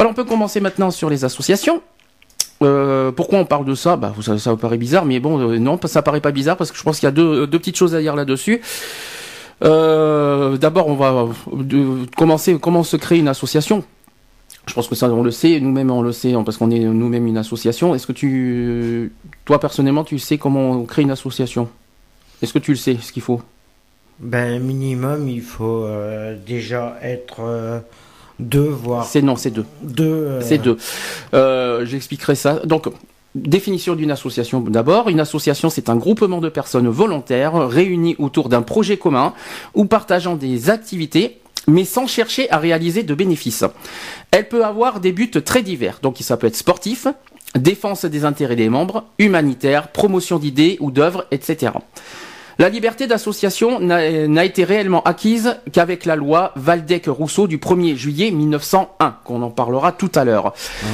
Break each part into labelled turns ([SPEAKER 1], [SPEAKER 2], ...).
[SPEAKER 1] Voilà, on peut commencer maintenant sur les associations. Euh, pourquoi on parle de ça? Bah, ça, ça vous paraît bizarre, mais bon, euh, non, ça paraît pas bizarre parce que je pense qu'il y a deux, petites choses à dire là-dessus. Euh, D'abord, on va commencer comment se crée une association? Je pense que ça, on le sait, nous-mêmes on le sait, hein, parce qu'on est nous-mêmes une association. Est-ce que tu, toi personnellement, tu sais comment on crée une association? Est-ce que tu le sais, ce qu'il faut?
[SPEAKER 2] Ben, minimum, il faut déjà être deux, voire
[SPEAKER 1] C'est non, c'est deux.
[SPEAKER 2] deux. euh,
[SPEAKER 1] C'est deux. Euh, J'expliquerai ça. Donc, définition d'une association d'abord. Une association, c'est un groupement de personnes volontaires réunies autour d'un projet commun ou partageant des activités mais sans chercher à réaliser de bénéfices. Elle peut avoir des buts très divers. Donc, ça peut être sportif, défense des intérêts des membres, humanitaire, promotion d'idées ou d'œuvres, etc. La liberté d'association n'a n'a été réellement acquise qu'avec la loi Valdec-Rousseau du 1er juillet 1901, qu'on en parlera tout à l'heure,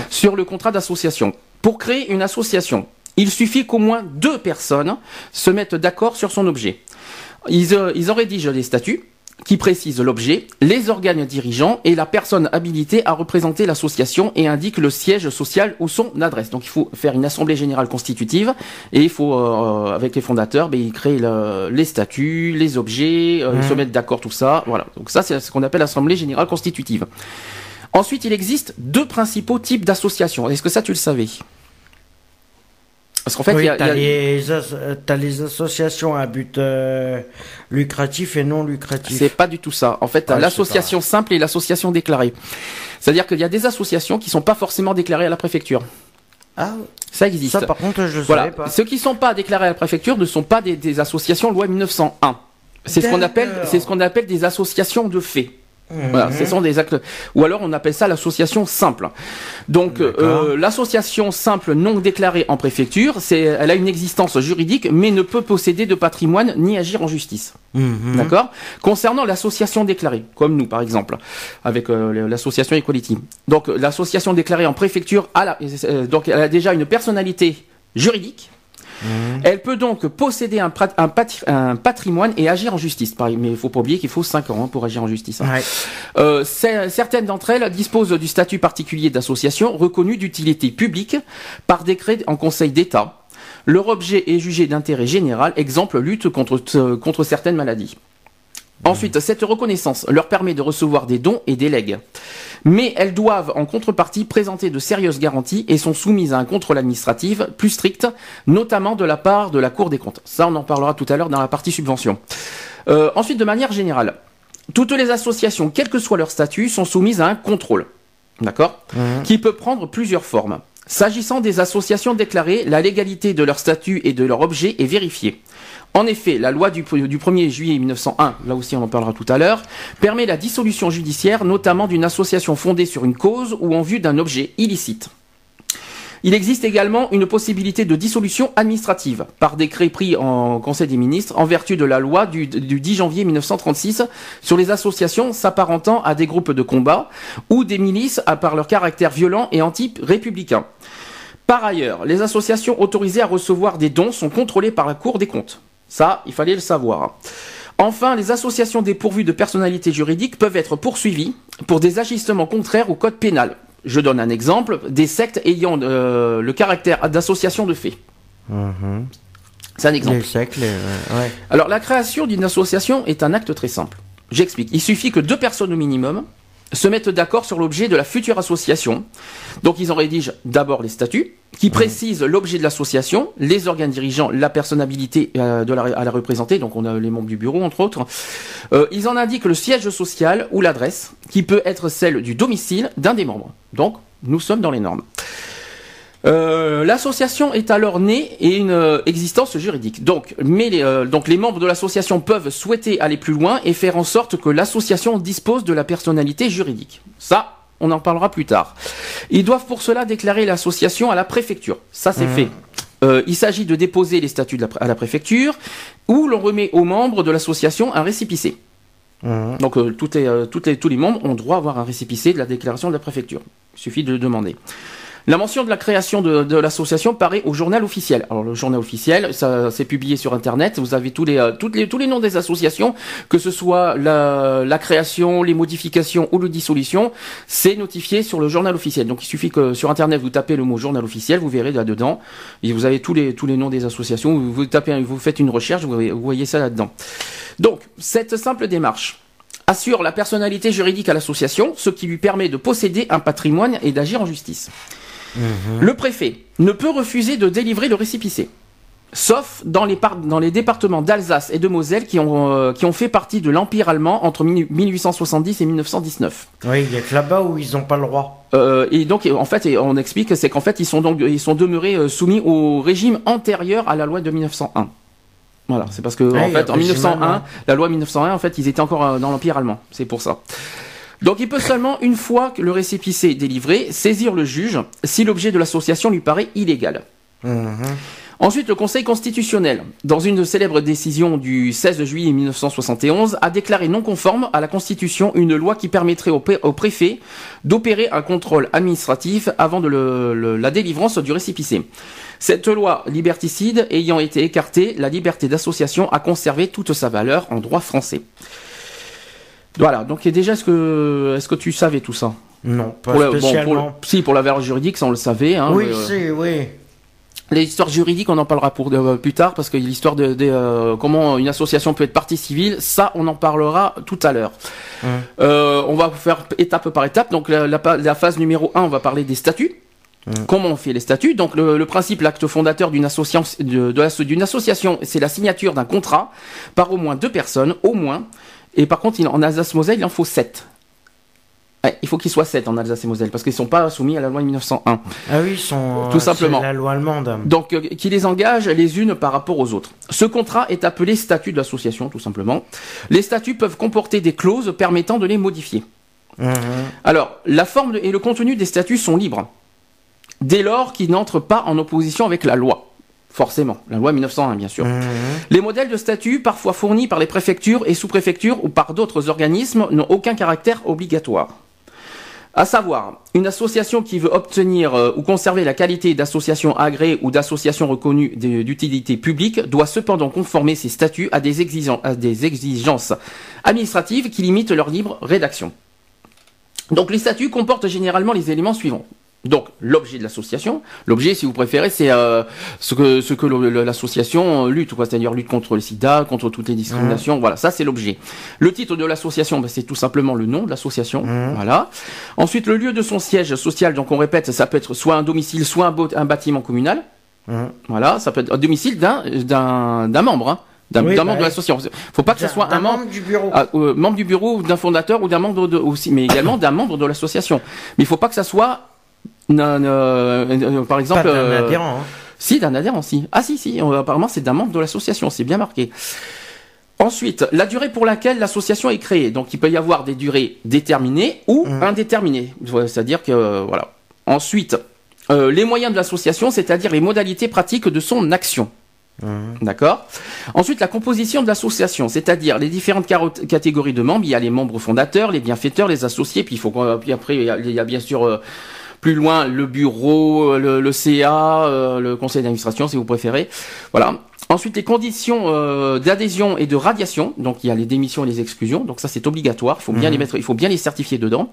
[SPEAKER 1] sur le contrat d'association. Pour créer une association, il suffit qu'au moins deux personnes se mettent d'accord sur son objet. Ils, euh, ils en rédigent les statuts qui précisent l'objet, les organes dirigeants et la personne habilitée à représenter l'association et indiquent le siège social ou son adresse. Donc il faut faire une assemblée générale constitutive et il faut, euh, avec les fondateurs, ben, ils créent le- les statuts, les objets, euh, ils se mettent d'accord, tout ça. Voilà. Donc ça, c'est ce qu'on appelle l'assemblée générale constitutive. Ensuite, il existe deux principaux types d'associations. Est-ce que ça, tu le savais? Parce qu'en fait,
[SPEAKER 2] oui,
[SPEAKER 1] il y a-
[SPEAKER 2] les, as- t'as les associations à but euh, lucratif et non lucratif.
[SPEAKER 1] C'est pas du tout ça. En fait, t'as
[SPEAKER 2] Ouais,
[SPEAKER 1] l'association simple et l'association déclarée. C'est-à-dire qu'il y a des associations qui sont pas forcément déclarées à la préfecture.
[SPEAKER 2] Ah,
[SPEAKER 1] Ça existe.
[SPEAKER 2] ça par contre, je
[SPEAKER 1] voilà.
[SPEAKER 2] savais pas.
[SPEAKER 1] Ceux qui sont pas déclarés à la préfecture ne sont pas des, des associations loi 1901. C'est ce qu'on appelle, c'est ce qu'on appelle des associations de fait.
[SPEAKER 2] Mhm.
[SPEAKER 1] Voilà, ce sont des actes. Ou alors on appelle ça l'association simple. Donc euh, l'association simple non déclarée en préfecture, c'est, elle a une existence juridique, mais ne peut posséder de patrimoine ni agir en justice.
[SPEAKER 2] Mhm.
[SPEAKER 1] D'accord? Concernant l'association déclarée, comme nous par exemple, avec euh, l'association Equality. Donc l'association déclarée en préfecture, a la- euh, donc elle a déjà une personnalité juridique. Elle peut donc posséder un, prat- un patri- un patrimoine et agir en justice. Pareil, Mais il faut pas oublier qu'il faut 5 ans hein, pour agir en justice. hein.
[SPEAKER 2] Ouais.
[SPEAKER 1] Euh, cer- certaines d'entre elles disposent du statut particulier d'association reconnu d'utilité publique par décret en Conseil d'État. Leur objet est jugé d'intérêt général, exemple lutte contre, euh, contre certaines maladies. Ensuite, cette reconnaissance leur permet de recevoir des dons et des legs. Mais elles doivent en contrepartie présenter de sérieuses garanties et sont soumises à un contrôle administratif plus strict, notamment de la part de la Cour des comptes. Ça, on en parlera tout à l'heure dans la partie subvention. Euh, ensuite, de manière générale, toutes les associations, quel que soit leur statut, sont soumises à un contrôle. D'accord? Qui peut prendre plusieurs formes. S'agissant des associations déclarées, la légalité de leur statut et de leur objet est vérifiée. En effet, la loi du, du 1er juillet 1901, là aussi on en parlera tout à l'heure, permet la dissolution judiciaire, notamment d'une association fondée sur une cause ou en vue d'un objet illicite. Il existe également une possibilité de dissolution administrative par décret pris en Conseil des ministres en vertu de la loi du, du 10 janvier 1936 sur les associations s'apparentant à des groupes de combat ou des milices à par leur caractère violent et anti-républicain. Par ailleurs, les associations autorisées à recevoir des dons sont contrôlées par la Cour des comptes. Ça, il fallait le savoir. Enfin, les associations dépourvues de personnalité juridique peuvent être poursuivies pour des agissements contraires au code pénal. Je donne un exemple, des sectes ayant euh, le caractère d'association de fait.
[SPEAKER 2] Mhm.
[SPEAKER 1] C'est un exemple.
[SPEAKER 2] Les siècles, euh, ouais.
[SPEAKER 1] Alors, la création d'une association est un acte très simple. J'explique. Il suffit que deux personnes au minimum se mettent d'accord sur l'objet de la future association. Donc, ils en rédigent d'abord les statuts, qui précisent l'objet de l'association, les organes dirigeants, la personnalité euh, de la, à la représenter, donc on a les membres du bureau, entre autres. Euh, ils en indiquent le siège social ou l'adresse, qui peut être celle du domicile d'un des membres. Donc, nous sommes dans les normes. Euh, l'association est alors née et une euh, existence juridique. Donc, mais les, euh, donc les membres de l'association peuvent souhaiter aller plus loin et faire en sorte que l'association dispose de la personnalité juridique. Ça, on en parlera plus tard. Ils doivent pour cela déclarer l'association à la préfecture. Ça, c'est fait. Euh, il s'agit de déposer les statuts de la à la préfecture où l'on remet aux membres de l'association un récipicé. Donc euh, toutes les, euh, toutes les, tous les membres ont droit à avoir un récipicé de la déclaration de la préfecture. Il suffit de le demander. La mention de la création de, l'association paraît au journal officiel. Alors le journal officiel, ça c'est publié sur internet. Vous avez tous les, euh, les tous les noms des associations, que ce soit la, la création, les modifications ou le dissolution, c'est notifié sur le journal officiel. Donc il suffit que sur internet vous tapez le mot journal officiel, vous verrez là dedans, et vous avez tous les tous les noms des associations. Vous, tapez, vous faites une recherche, vous vous voyez ça là-dedans. Donc cette simple démarche assure la personnalité juridique à l'association, ce qui lui permet de posséder un patrimoine et d'agir en justice. Le préfet ne peut refuser de délivrer le récipicé. Sauf dans les, par- dans les départements d'Alsace et de Moselle qui ont, euh, qui ont fait partie de l'Empire allemand entre mille- 1870 et 1919.
[SPEAKER 2] Oui, il y a que là-bas où ils n'ont pas le droit.
[SPEAKER 1] Euh, et donc, en fait, on explique, c'est qu'en fait, ils sont donc, ils sont demeurés euh, soumis au régime antérieur à la loi de 1901. Voilà, c'est parce que
[SPEAKER 2] Ouais,
[SPEAKER 1] en
[SPEAKER 2] le
[SPEAKER 1] fait, en
[SPEAKER 2] régime
[SPEAKER 1] 1901,
[SPEAKER 2] allemand.
[SPEAKER 1] la loi 1901, en fait, ils étaient encore dans l'empire allemand. C'est pour ça. Donc, il peut seulement, une fois que le récépissé est délivré, saisir le juge si l'objet de l'association lui paraît illégal.
[SPEAKER 2] Mhm.
[SPEAKER 1] Ensuite, le Conseil constitutionnel, dans une célèbre décision du 16 juillet 1971, a déclaré non conforme à la Constitution une loi qui permettrait au, pré- au préfet d'opérer un contrôle administratif avant de le- le- la délivrance du récépissé. Cette loi liberticide ayant été écartée, la liberté d'association a conservé toute sa valeur en droit français. Voilà, donc et déjà, est-ce que, est-ce que tu savais tout ça?
[SPEAKER 2] Non, pas
[SPEAKER 1] Pour la- bon, pour le-
[SPEAKER 2] spécialement.
[SPEAKER 1] Si, pour la valeur juridique, ça on le savait. Hein,
[SPEAKER 2] oui,
[SPEAKER 1] mais, euh,
[SPEAKER 2] c'est, oui.
[SPEAKER 1] les histoires juridiques, on en parlera pour euh, plus tard parce que l'histoire de, de, euh, comment une association peut être partie civile, ça, on en parlera tout à l'heure. Euh, on va faire étape par étape. Donc la, la, la phase numéro 1, on va parler des statuts. Comment on fait les statuts? Donc le, le principe, l'acte fondateur d'une association, de, de association, c'est la signature d'un contrat par au moins deux personnes, au moins. Et par contre, en Alsace-Moselle, il en faut sept. Ouais, il faut qu'ils soient sept en Alsace et Moselle parce qu'ils sont pas soumis à la loi de 1901.
[SPEAKER 2] Ah oui, ils sont.
[SPEAKER 1] Tout
[SPEAKER 2] euh,
[SPEAKER 1] simplement.
[SPEAKER 2] La loi allemande.
[SPEAKER 1] Donc, euh, qui les engage les unes par rapport aux autres. Ce contrat est appelé statut de l'association, tout simplement. Les statuts peuvent comporter des clauses permettant de les modifier.
[SPEAKER 2] Mhm.
[SPEAKER 1] Alors, la forme et le contenu des statuts sont libres, dès lors qu'ils n'entrent pas en opposition avec la loi. Forcément, la loi 1901, bien sûr.
[SPEAKER 2] Mhm.
[SPEAKER 1] Les modèles de statuts, parfois fournis par les préfectures et sous-préfectures ou par d'autres organismes, n'ont aucun caractère obligatoire. À savoir, une association qui veut obtenir euh, ou conserver la qualité d'association agréée ou d'association reconnue d'utilité publique doit cependant conformer ses statuts à des, exigen- à des exigences administratives qui limitent leur libre rédaction. Donc les statuts comportent généralement les éléments suivants. Donc l'objet de l'association, l'objet si vous préférez c'est euh, ce que ce que l'association euh, lutte, quoi, c'est-à-dire lutte contre le sida, contre toutes les discriminations, voilà, ça c'est l'objet. Le titre de l'association, ben, c'est tout simplement le nom de l'association, voilà. Ensuite le lieu de son siège social, donc on répète, ça peut être soit un domicile, soit un, bâtiment communal,
[SPEAKER 2] Mhm.
[SPEAKER 1] voilà, ça peut être un domicile d'un d'un d'un membre, hein, d'un
[SPEAKER 2] Oui,
[SPEAKER 1] d'un
[SPEAKER 2] bah
[SPEAKER 1] membre de l'association. Faut pas que ce soit un membre
[SPEAKER 2] du bureau.
[SPEAKER 1] ah, euh, membre du bureau d'un fondateur ou d'un membre de, aussi, mais également d'un membre de l'association. Mais il faut pas que ça soit, un, euh, euh, par exemple,
[SPEAKER 2] pas d'un
[SPEAKER 1] euh,
[SPEAKER 2] adhérent. hein.
[SPEAKER 1] si d'un adhérent, si. Ah si, si. apparemment, c'est d'un membre de l'association. C'est bien marqué. Ensuite, la durée pour laquelle l'association est créée. Donc, il peut y avoir des durées déterminées ou
[SPEAKER 2] Mhm.
[SPEAKER 1] indéterminées. C'est-à-dire que voilà. Ensuite, euh, les moyens de l'association, c'est-à-dire les modalités pratiques de son action.
[SPEAKER 2] Mhm.
[SPEAKER 1] D'accord? Ensuite, la composition de l'association, c'est-à-dire les différentes catégories de membres. Il y a les membres fondateurs, les bienfaiteurs, les associés. Puis il faut qu'on- puis après il y a, il y a bien sûr euh, plus loin le bureau, euh, le, le CA, euh, le conseil d'administration si vous préférez. Voilà. Ensuite, les conditions euh, d'adhésion et de radiation. Donc, il y a les démissions et les exclusions. Donc, ça, c'est obligatoire. Il faut bien les mettre, il faut bien les certifier dedans.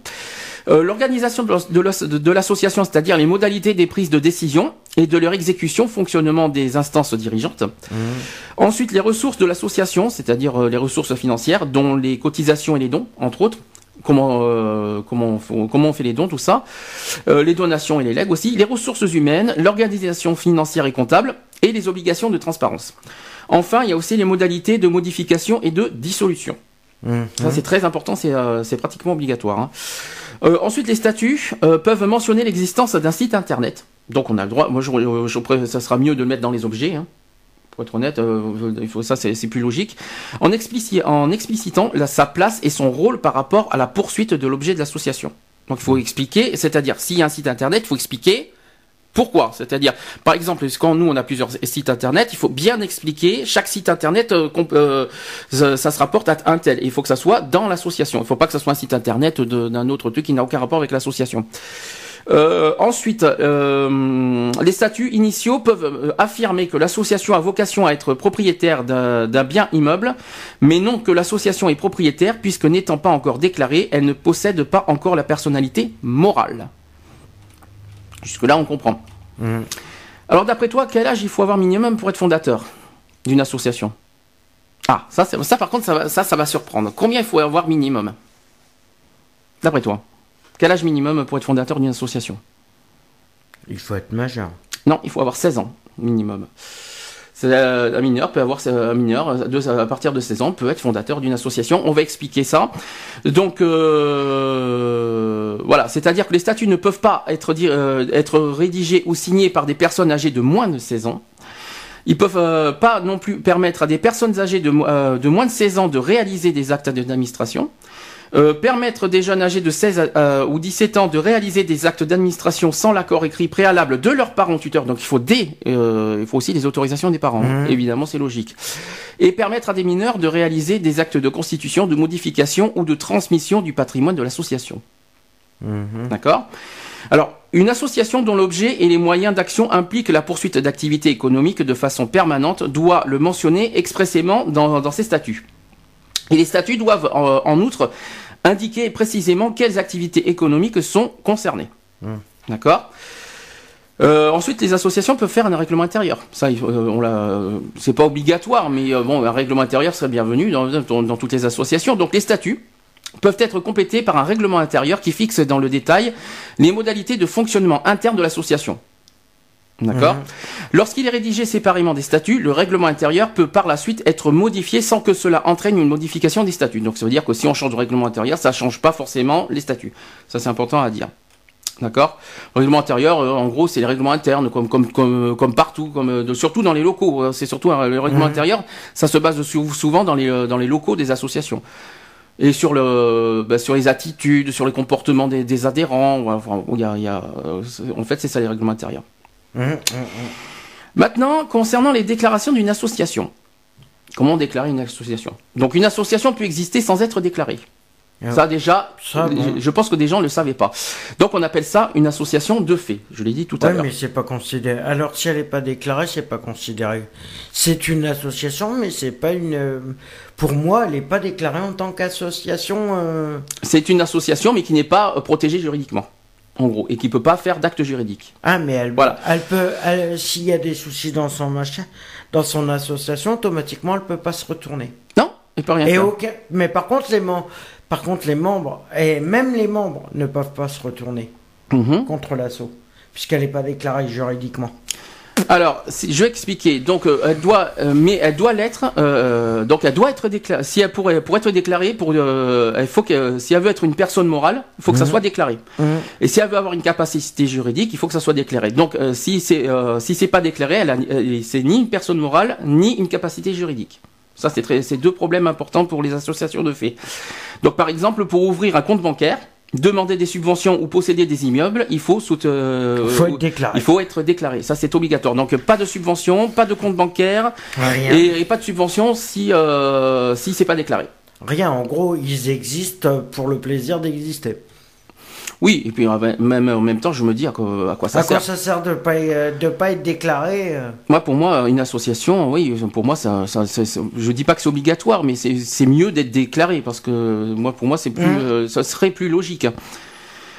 [SPEAKER 1] Euh, L'organisation de l'association, c'est-à-dire les modalités des prises de décision et de leur exécution, fonctionnement des instances dirigeantes. Ensuite, les ressources de l'association, c'est-à-dire euh, les ressources financières, dont les cotisations et les dons, entre autres. Comment euh, comment on, fait, comment on fait les dons, tout ça. Euh, les donations et les legs aussi. Les ressources humaines, l'organisation financière et comptable et les obligations de transparence. Enfin, il y a aussi les modalités de modification et de dissolution. Ça, c'est très important, c'est euh, pratiquement obligatoire. hein. Euh, ensuite, les statuts euh, peuvent mentionner l'existence d'un site internet. Donc, on a le droit. Moi, je, ça sera mieux de le mettre dans les objets. hein. Pour être honnête, euh, il faut ça, c'est plus logique. En, explici- en explicitant sa place et son rôle par rapport à la poursuite de l'objet de l'association. Donc il faut expliquer, c'est-à-dire s'il y a un site internet, il faut expliquer pourquoi C'est-à-dire, par exemple, quand nous on a plusieurs sites internet, il faut bien expliquer chaque site internet, euh, euh, ça, se rapporte à un tel. il faut que ça soit dans l'association. Il ne faut pas que ça soit un site internet d'un autre truc qui n'a aucun rapport avec l'association. Euh, ensuite, les statuts initiaux peuvent affirmer que l'association a vocation à être propriétaire d'un bien immeuble, mais non que l'association est propriétaire, puisque n'étant pas encore déclarée, elle ne possède pas encore la personnalité morale. Jusque-là, on comprend. Mhm. Alors, d'après toi, quel âge il faut avoir minimum pour être fondateur d'une association? Ah, ça, ça par contre, ça, ça, ça va surprendre. Combien il faut avoir minimum? D'après toi? Quel âge minimum pour être fondateur d'une association?
[SPEAKER 2] Il faut être majeur.
[SPEAKER 1] Non, il faut avoir 16 ans minimum. Euh, un mineur peut avoir un mineur à partir de 16 ans peut être fondateur d'une association. On va expliquer ça. Donc euh, voilà, c'est-à-dire que les statuts ne peuvent pas être euh, être rédigés ou signés par des personnes âgées de moins de 16 ans. Ils peuvent pas non plus permettre à des personnes âgées de, de moins de 16 ans de réaliser des actes d'administration. Euh, permettre des jeunes âgés de 16 euh, ou 17 ans de réaliser des actes d'administration sans l'accord écrit préalable de leurs parents tuteurs. Donc il faut des, euh, il faut aussi les autorisations des parents. Mmh. Évidemment, c'est logique. Et permettre à des mineurs de réaliser des actes de constitution, de modification ou de transmission du patrimoine de l'association. Mmh. D'accord? Alors, une association dont l'objet et les moyens d'action impliquent la poursuite d'activités économiques de façon permanente doit le mentionner expressément dans, dans ses statuts. Et les statuts doivent en outre indiquer précisément quelles activités économiques sont concernées. Mmh. D'accord? Euh, ensuite, les associations peuvent faire un règlement intérieur. Ça, euh, on l'a, c'est pas obligatoire, mais euh, bon, un règlement intérieur serait bienvenu dans, dans, toutes les associations. Donc, les statuts peuvent être complétés par un règlement intérieur qui fixe dans le détail les modalités de fonctionnement interne de l'association. D'accord mhm. Lorsqu'il est rédigé séparément des statuts, le règlement intérieur peut par la suite être modifié sans que cela entraîne une modification des statuts. Donc ça veut dire que si on change de règlement intérieur, ça ne change pas forcément les statuts. Ça c'est important à dire. D'accord Le règlement intérieur, euh, en gros, c'est les règlements internes, comme, comme, comme, comme partout, comme, euh, surtout dans les locaux. Hein. C'est surtout le règlement mhm. intérieur, ça se base souvent dans les, euh, dans les locaux des associations. Et sur, le, bah, sur les attitudes, sur les comportements des, adhérents. Enfin, y a, y a, en fait, c'est ça les règlements intérieurs. Mmh, mmh, mmh. Maintenant, concernant les déclarations d'une association. Comment déclarer une association? Donc une association peut exister sans être déclarée. Ah. Ça déjà, je pense que des gens ne le savaient pas. Donc on appelle ça une association de fait. Je l'ai dit tout à l'heure.
[SPEAKER 2] mais c'est pas considéré. Alors si elle n'est pas déclarée, c'est pas considéré. C'est une association, mais c'est pas une. Pour moi, elle n'est pas déclarée en tant qu'association. Euh.
[SPEAKER 1] C'est une association, mais qui n'est pas euh, protégée juridiquement en gros, et qui peut pas faire d'acte juridique.
[SPEAKER 2] Ah, mais elle, voilà. elle peut, s'il y a des soucis dans son machin, dans son association, automatiquement, elle peut pas se retourner.
[SPEAKER 1] Non, elle peut rien et
[SPEAKER 2] faire. mais par contre, les membres, par contre, les membres, et même les membres, ne peuvent pas se retourner mhm. contre l'assaut, puisqu'elle n'est pas déclarée juridiquement.
[SPEAKER 1] Alors, je vais expliquer. Donc, euh, elle doit, euh, mais elle doit l'être. Euh, donc, elle doit être déclarée. Si elle pourrait, pour être déclarée, pour, il faut que, si elle veut être une personne morale, il faut que ça mhm. soit déclaré. Mhm. Et si elle veut avoir une capacité juridique, il faut que ça soit déclaré. Donc, si c'est, si c'est pas déclaré, elle, c'est ni une personne morale ni une capacité juridique. Ça, c'est c'est deux problèmes importants pour les associations de fait. Donc, par exemple, pour ouvrir un compte bancaire, demander des subventions ou posséder des immeubles, il faut,
[SPEAKER 2] euh, être déclaré.
[SPEAKER 1] Il faut être déclaré. Ça, c'est obligatoire. Donc, pas de subvention, pas de compte bancaire et, pas de subvention si euh, si c'est pas déclaré.
[SPEAKER 2] Rien. En gros, ils existent pour le plaisir d'exister.
[SPEAKER 1] Oui, et puis euh, même en même temps, je me dis à quoi, ça sert.
[SPEAKER 2] À quoi ça sert de pas de pas être déclaré euh
[SPEAKER 1] Moi, pour moi, une association, oui, pour moi, ça, ça, je dis pas que c'est obligatoire, mais c'est mieux d'être déclaré parce que moi, pour moi, c'est plus, mmh. euh, ça serait plus logique.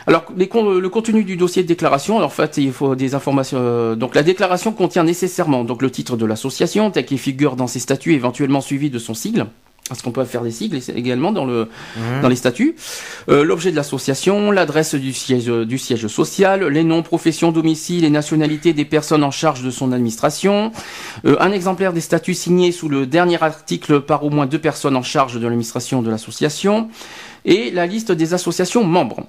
[SPEAKER 1] Alors, les, le contenu du dossier de déclaration, alors, en fait, il faut des informations. donc, la déclaration contient nécessairement donc le titre de l'association, tel qu'il figure dans ses statuts, éventuellement suivi de son sigle parce qu'on peut faire des sigles également dans le mmh. dans les statuts. Euh, L'objet de l'association, l'adresse du siège du siège social, les noms, professions, domicile et nationalité des personnes en charge de son administration, euh, un exemplaire des statuts signés sous le dernier article par au moins deux personnes en charge de l'administration de l'association et la liste des associations membres.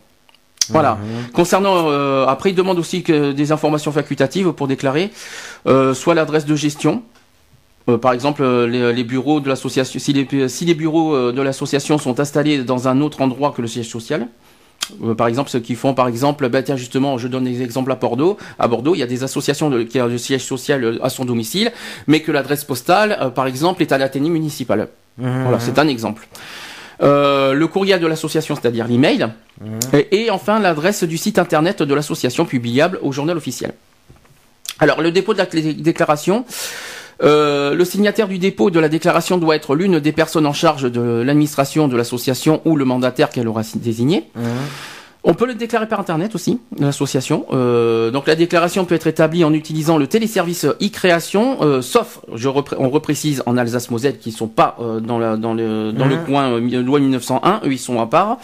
[SPEAKER 1] Voilà. Mmh. Concernant euh, après, il demande aussi que des informations facultatives pour déclarer, euh, soit l'adresse de gestion, euh, par exemple, euh, les, bureaux de l'association, si les, si les bureaux euh, de l'association sont installés dans un autre endroit que le siège social, Euh, par exemple, ceux qui font, par exemple, bah, tiens, justement, je donne des exemples à Bordeaux. À Bordeaux, il y a des associations de, qui ont le siège social à son domicile, mais que l'adresse postale, par exemple, est à l'Athénée municipal. Mmh. Voilà, c'est un exemple. le courriel de l'association, c'est-à-dire l'email, mmh. et, et, enfin l'adresse du site internet de l'association publiable au journal officiel. Alors, le dépôt de la déclaration, euh, le signataire du dépôt de la déclaration doit être l'une des personnes en charge de l'administration de l'association ou le mandataire qu'elle aura désigné. Mmh. On peut le déclarer par internet aussi, l'association. Euh, donc la déclaration peut être établie en utilisant le téléservice e-création, euh, sauf, je on reprécise en Alsace-Moselle qui sont pas dans, la, dans, le, dans le mmh. coin loi 1901, eux ils sont à part.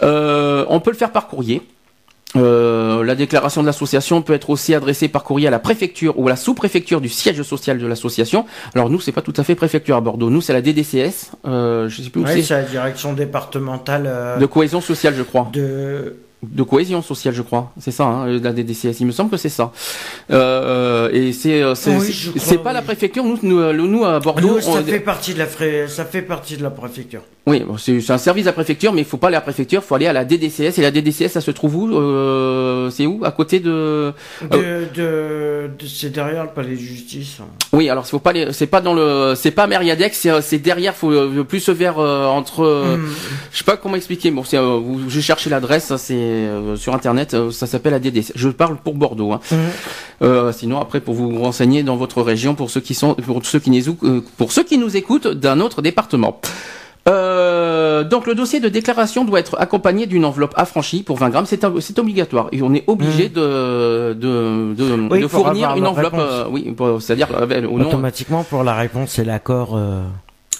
[SPEAKER 1] on peut le faire par courrier. Euh, la déclaration de l'association peut être aussi adressée par courrier à la préfecture ou à la sous-préfecture du siège social de l'association. Alors nous, c'est pas tout à fait préfecture à Bordeaux. Nous, c'est la DDCS. Euh, je sais plus où
[SPEAKER 2] c'est. c'est la direction départementale euh,
[SPEAKER 1] de cohésion sociale, je crois.
[SPEAKER 2] De
[SPEAKER 1] de cohésion sociale, je crois. C'est ça, hein, la DDCS. Il me semble que c'est ça. Euh, et c'est euh, c'est pas la préfecture. Nous, nous, nous à Bordeaux,
[SPEAKER 2] ça fait partie de la ça fait partie de la préfecture.
[SPEAKER 1] Oui, c'est un service à la préfecture, mais il faut pas aller à la préfecture, il faut aller à la DDCS. Et la DDCS, ça se trouve où euh, C'est où? À côté de.
[SPEAKER 2] de, de, c'est derrière le palais de justice.
[SPEAKER 1] Oui, alors faut pas c'est pas dans le, c'est pas Meriadex, c'est derrière, faut plus vers entre. Hmm. Je sais pas comment expliquer. Bon, c'est, je cherchais l'adresse, c'est euh, sur internet, euh, ça s'appelle ADD. Je parle pour Bordeaux. Hein. Mhm. Euh, sinon, après, pour vous renseigner dans votre région, pour ceux qui sont, pour ceux qui nous, pour ceux qui nous écoutent d'un autre département. donc le dossier de déclaration doit être accompagné d'une enveloppe affranchie pour 20 grammes, c'est obligatoire et on est obligé mhm. de, de, de, fournir une enveloppe, oui, c'est-à-dire
[SPEAKER 2] automatiquement pour la réponse c'est l'accord.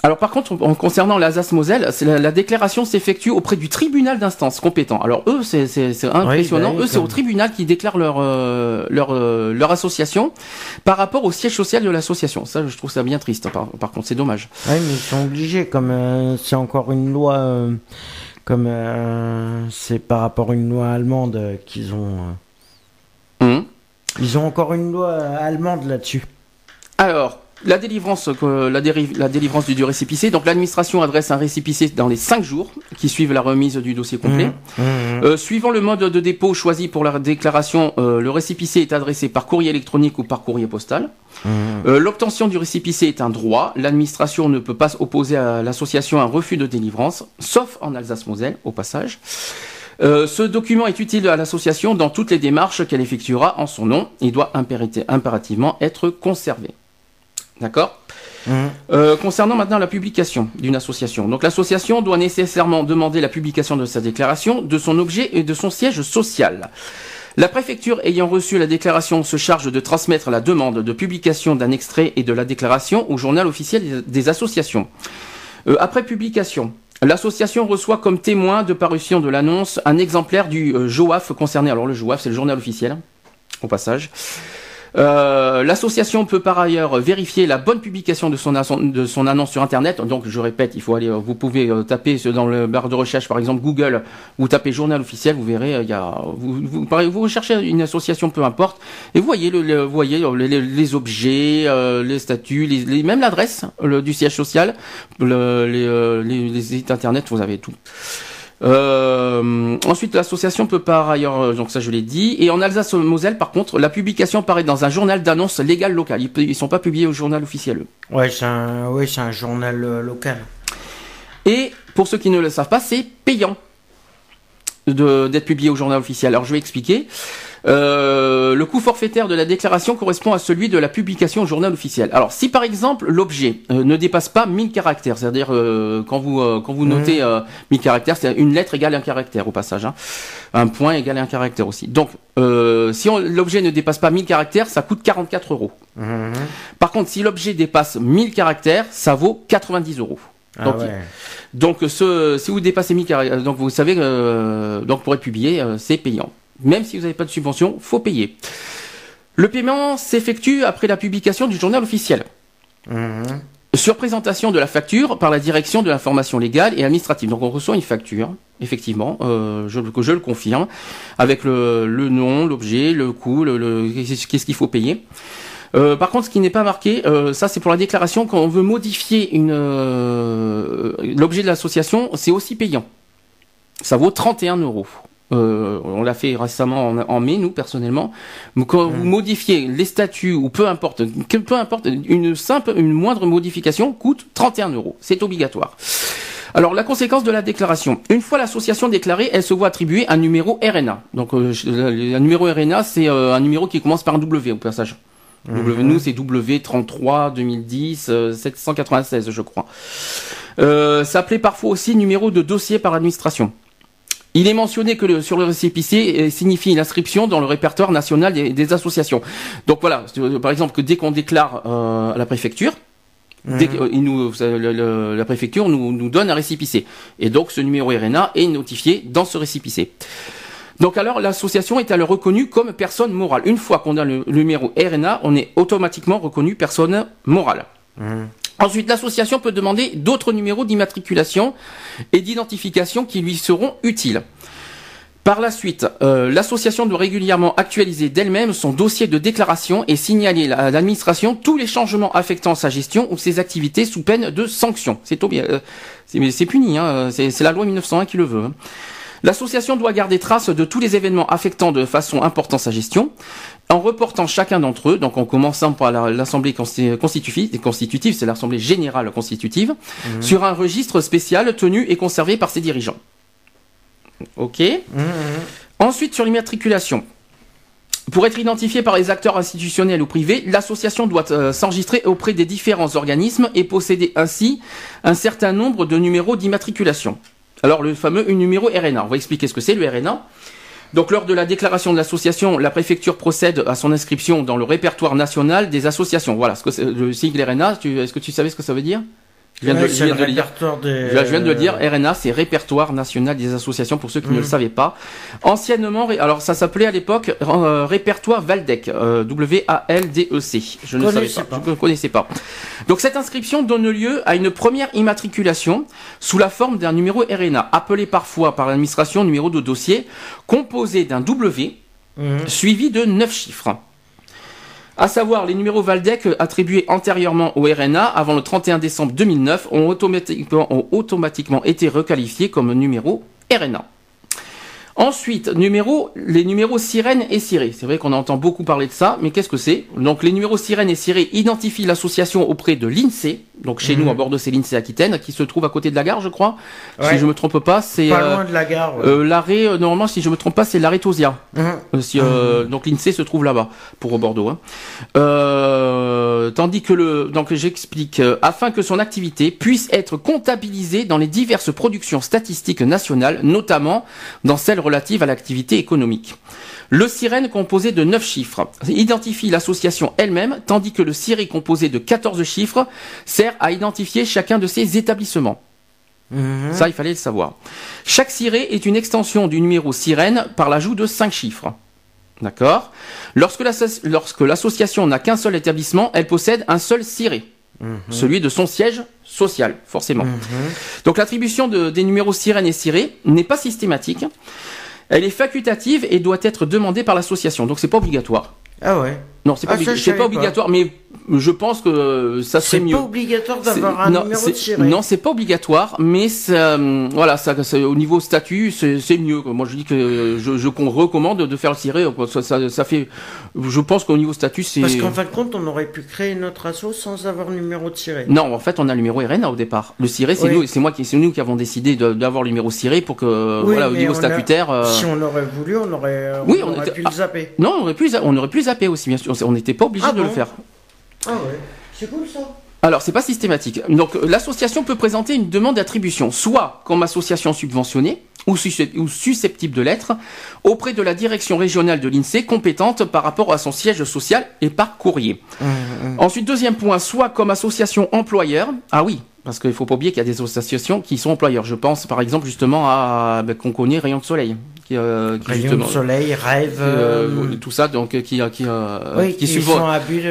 [SPEAKER 1] Alors par contre, en concernant l'Alsace-Moselle, la, la, déclaration s'effectue auprès du tribunal d'instance compétent. Alors eux, c'est impressionnant. Bah eux, c'est au tribunal qui déclarent leur euh, leur euh, leur association par rapport au siège social de l'association. Ça, je trouve ça bien triste. Hein, par, contre, c'est dommage.
[SPEAKER 2] Oui, mais ils sont obligés, comme euh, c'est encore une loi, comme c'est par rapport à une loi allemande qu'ils ont. Hum. Ils ont encore une loi allemande là-dessus.
[SPEAKER 1] Alors, la délivrance, la, la délivrance du, du récépissé. Donc l'administration adresse un récépissé dans les 5 jours qui suivent la remise du dossier complet. Mmh, mmh, mmh. Euh, suivant le mode de dépôt choisi pour la déclaration, euh, le récépissé est adressé par courrier électronique ou par courrier postal. Euh, l'obtention du récépissé est un droit. L'administration ne peut pas opposer à l'association un refus de délivrance, sauf en Alsace-Moselle, au passage. ce document est utile à l'association dans toutes les démarches qu'elle effectuera en son nom. Il doit impérativement être conservé. D'accord mmh. euh, concernant maintenant la publication d'une association. Donc l'association doit nécessairement demander la publication de sa déclaration, de son objet et de son siège social. La préfecture ayant reçu la déclaration se charge de transmettre la demande de publication d'un extrait et de la déclaration au journal officiel des associations. Euh, après publication, L'association reçoit comme témoin de parution de l'annonce un exemplaire du euh, JOAF concerné. Alors le JOAF, c'est le journal officiel, au passage. Euh, l'association peut par ailleurs vérifier la bonne publication de son, de son annonce sur Internet. Donc, je répète, il faut aller, vous pouvez euh, taper dans le barre de recherche, par exemple Google, vous tapez journal officiel, vous verrez, euh, il y a, vous, vous, vous recherchez une association, peu importe, et vous voyez, le, voyez les, objets, les statuts, les, même l'adresse du siège social, les, les sites Internet, vous avez tout. Euh, ensuite, l'association peut par ailleurs, euh, donc ça je l'ai dit, et en Alsace-Moselle, par contre, la publication apparaît dans un journal d'annonce légal local. Ils, ne sont pas publiés au journal officiel.
[SPEAKER 2] Ouais, c'est un, ouais, c'est un journal euh, local.
[SPEAKER 1] Et pour ceux qui ne le savent pas, c'est payant d'être publié au journal officiel. Alors je vais expliquer. Euh, le coût forfaitaire de la déclaration correspond à celui de la publication au journal officiel. Alors, si par exemple l'objet euh, ne dépasse pas 1000 caractères, c'est-à-dire euh, quand vous quand vous notez 1000 caractères, c'est une lettre égale un caractère au passage, hein. un point égale un caractère aussi. Donc, si l'objet ne dépasse pas 1000 caractères, ça coûte 44 euros. Mhm. Par contre, si l'objet dépasse 1000 caractères, ça vaut 90 euros. Ah donc, donc ce, si vous dépassez 1000 caractères, donc vous savez, donc pour être publié, c'est payant même si vous n'avez pas de subvention, faut payer. Le paiement s'effectue après la publication du journal officiel. Mhm. Sur présentation de la facture par la direction de l'information légale et administrative. Donc on reçoit une facture, effectivement, euh, je, je, le confirme, avec le, nom, l'objet, le coût, le, qu'est-ce qu'il faut payer. Euh, par contre, ce qui n'est pas marqué, euh, ça c'est pour la déclaration, quand on veut modifier une l'objet de l'association, c'est aussi payant. ça vaut 31 euros. Euh, on l'a fait récemment en, mai, nous personnellement. Quand vous mmh. modifiez les statuts ou peu importe, peu importe, une simple, une moindre modification coûte 31 euros. C'est obligatoire. Alors la conséquence de la déclaration. Une fois l'association déclarée, elle se voit attribuer un numéro RNA. Donc euh, un numéro RNA, c'est euh, un numéro qui commence par un W au passage. W, nous c'est W33 2010 796 je crois. Euh, ça appelait parfois aussi numéro de dossier par administration. Il est mentionné que le, sur le récépissé euh, signifie l'inscription dans le répertoire national des, associations. Donc voilà, par exemple que dès qu'on déclare euh, à la préfecture, dès mhm. il nous, la préfecture nous, nous donne un récépissé. Et donc ce numéro RNA est notifié dans ce récépissé. Donc alors l'association est alors reconnue comme personne morale. Une fois qu'on a le, numéro RNA, on est automatiquement reconnu personne morale. Mhm. Ensuite, l'association peut demander d'autres numéros d'immatriculation et d'identification qui lui seront utiles. Par la suite, euh, l'association doit régulièrement actualiser d'elle-même son dossier de déclaration et signaler à l'administration tous les changements affectant sa gestion ou ses activités sous peine de sanction. C'est euh, c'est puni, hein, c'est la loi 1901 qui le veut. Hein. L'association doit garder trace de tous les événements affectant de façon importante sa gestion, en reportant chacun d'entre eux, donc en commençant par l'assemblée constitutive, constitutive c'est l'assemblée générale constitutive, mhm. sur un registre spécial tenu et conservé par ses dirigeants. Ok. Mhm. Ensuite, sur l'immatriculation. Pour être identifié par les acteurs institutionnels ou privés, l'association doit euh, s'enregistrer auprès des différents organismes et posséder ainsi un certain nombre de numéros d'immatriculation. Alors le fameux numéro RNA. On va expliquer ce que c'est le RNA. Donc lors de la déclaration de l'association, la préfecture procède à son inscription dans le répertoire national des associations. Voilà, ce que le sigle RNA. Est-ce que tu savais ce que ça veut dire?
[SPEAKER 2] Je viens, de, le
[SPEAKER 1] dire. RNA, c'est Répertoire National des Associations, pour ceux qui ne le mmh. savaient pas. Anciennement, alors ça s'appelait à l'époque euh, Répertoire Valdec, euh, W-A-L-D-E-C. Je ne savais pas, je ne connaissais pas. Donc cette inscription donne lieu à une première immatriculation sous la forme d'un numéro RNA, appelé parfois par l'administration numéro de dossier, composé d'un W, mmh. suivi de neuf chiffres à savoir les numéros Valdec attribués antérieurement au RNA avant le 31 décembre 2009 ont automatiquement, été requalifiés comme numéros RNA. Ensuite, numéro, les numéros sirène et ciré. C'est vrai qu'on entend beaucoup parler de ça, mais qu'est-ce que c'est? Donc les numéros sirène et ciré identifient l'association auprès de l'INSEE. Donc chez nous mhm. à Bordeaux, c'est l'INSEE Aquitaine qui se trouve à côté de la gare, je crois. Si je me trompe pas, c'est
[SPEAKER 2] pas loin de la gare.
[SPEAKER 1] Euh, l'arrêt euh, normalement, si je me trompe pas, c'est l'arrêt Tosia. Mhm. Euh, mhm. Donc l'INSEE se trouve là-bas pour Bordeaux. Hein. tandis que le donc j'explique afin que son activité puisse être comptabilisée dans les diverses productions statistiques nationales, notamment dans celles relative à l'activité économique. Le sirène composé de 9 chiffres identifie l'association elle-même, tandis que le ciré composé de 14 chiffres sert à identifier chacun de ses établissements. Mhm. Ça, il fallait le savoir. Chaque ciré est une extension du numéro sirène par l'ajout de 5 chiffres. D'accord? Lorsque l'association n'a qu'un seul établissement, elle possède un seul ciré. Mhm. Celui de son siège social, forcément. Mhm. Donc l'attribution de, des numéros sirène et ciré n'est pas systématique. Elle est facultative et doit être demandée par l'association. Donc c'est pas obligatoire.
[SPEAKER 2] Ah ouais.
[SPEAKER 1] Non, c'est pas, ah, pas, obligatoire, mais je pense que ça serait mieux.
[SPEAKER 2] C'est pas obligatoire d'avoir un numéro de.
[SPEAKER 1] Non, c'est pas obligatoire, mais euh, voilà, ça, au niveau statut, c'est mieux. Moi, je dis que je, je recommande de faire le ciré. Ça, ça, fait, je pense qu'au niveau statut, c'est.
[SPEAKER 2] Parce qu'en fin de compte, on aurait pu créer notre asso sans avoir numéro de ciré.
[SPEAKER 1] Non, en fait, on a le numéro RNA au départ. Le ciré, c'est nous, c'est moi qui, c'est nous qui avons décidé d'avoir le numéro ciré pour que, voilà, au niveau statutaire.
[SPEAKER 2] Euh, si on aurait voulu, on aurait, on oui, on aurait pu le zapper.
[SPEAKER 1] Non, on aurait pu, on aurait pu zapper aussi, bien sûr. On n'était pas obligé ah de le faire.
[SPEAKER 2] Ah ouais, c'est cool ça.
[SPEAKER 1] Alors, c'est pas systématique. Donc, l'association peut présenter une demande d'attribution, soit comme association subventionnée, ou, susceptible de l'être, auprès de la direction régionale de l'INSEE compétente par rapport à son siège social et par courrier. Mmh, mmh. Ensuite, deuxième point, soit comme association employeur. Ah oui, parce qu'il faut pas oublier qu'il y a des associations qui sont employeurs. Je pense par exemple justement à ben, qu'on connaît Rayon de Soleil.
[SPEAKER 2] Qui, euh, Rayon de Soleil, Rêve, euh,
[SPEAKER 1] euh, tout ça, donc qui qui
[SPEAKER 2] oui, qui, qui sont à but,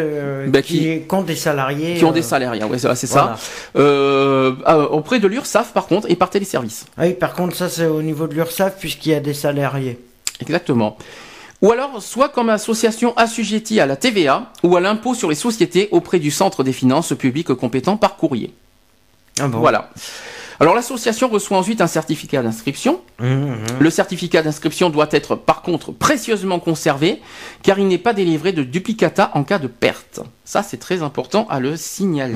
[SPEAKER 2] ben, qui, qui, ont des salariés,
[SPEAKER 1] qui ont des salariés, ouais, c'est ça. auprès de l'URSSAF par contre et par téléservice.
[SPEAKER 2] Oui, par contre ça c'est au niveau de l'URSSAF puisqu'il y a des salariés.
[SPEAKER 1] Exactement. Ou alors, soit comme association assujettie à la TVA ou à l'impôt sur les sociétés auprès du Centre des finances publiques compétent par courrier. Ah voilà. Alors l'association reçoit ensuite un certificat d'inscription. Mmh, Le certificat d'inscription doit être par contre précieusement conservé car il n'est pas délivré de duplicata en cas de perte. Ça c'est très important à le signaler.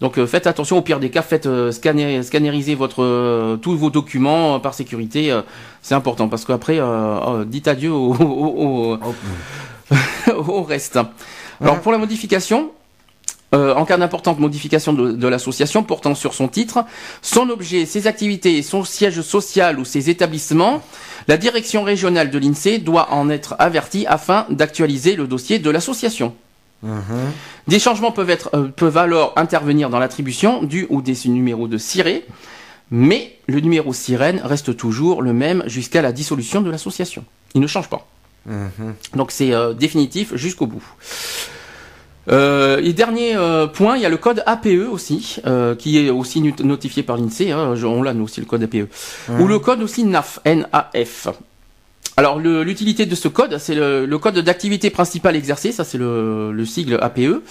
[SPEAKER 1] Donc euh, faites attention au pire des cas, faites euh, scanner, scanneriser votre tous vos documents par sécurité. c'est important parce qu'après oh, dites adieu au, au, au reste. Alors pour la modification, euh, en cas d'importante modification de, l'association portant sur son titre, son objet, ses activités, son siège social ou ses établissements, la direction régionale de l'INSEE doit en être avertie afin d'actualiser le dossier de l'association. Mhm. Des changements peuvent, être, euh, peuvent alors intervenir dans l'attribution du ou des numéros de ciré, mais le numéro sirène reste toujours le même jusqu'à la dissolution de l'association. Il ne change pas. Mhm. Donc c'est euh, définitif jusqu'au bout. Euh, et dernier euh, point, il y a le code APE aussi, euh, qui est aussi notifié par l'INSEE. Hein, on l'a nous aussi le code APE. Ou le code aussi NAF, N-A-F. Alors l'utilité de ce code, c'est le, code d'activité principale exercée, ça c'est le, le, sigle APE,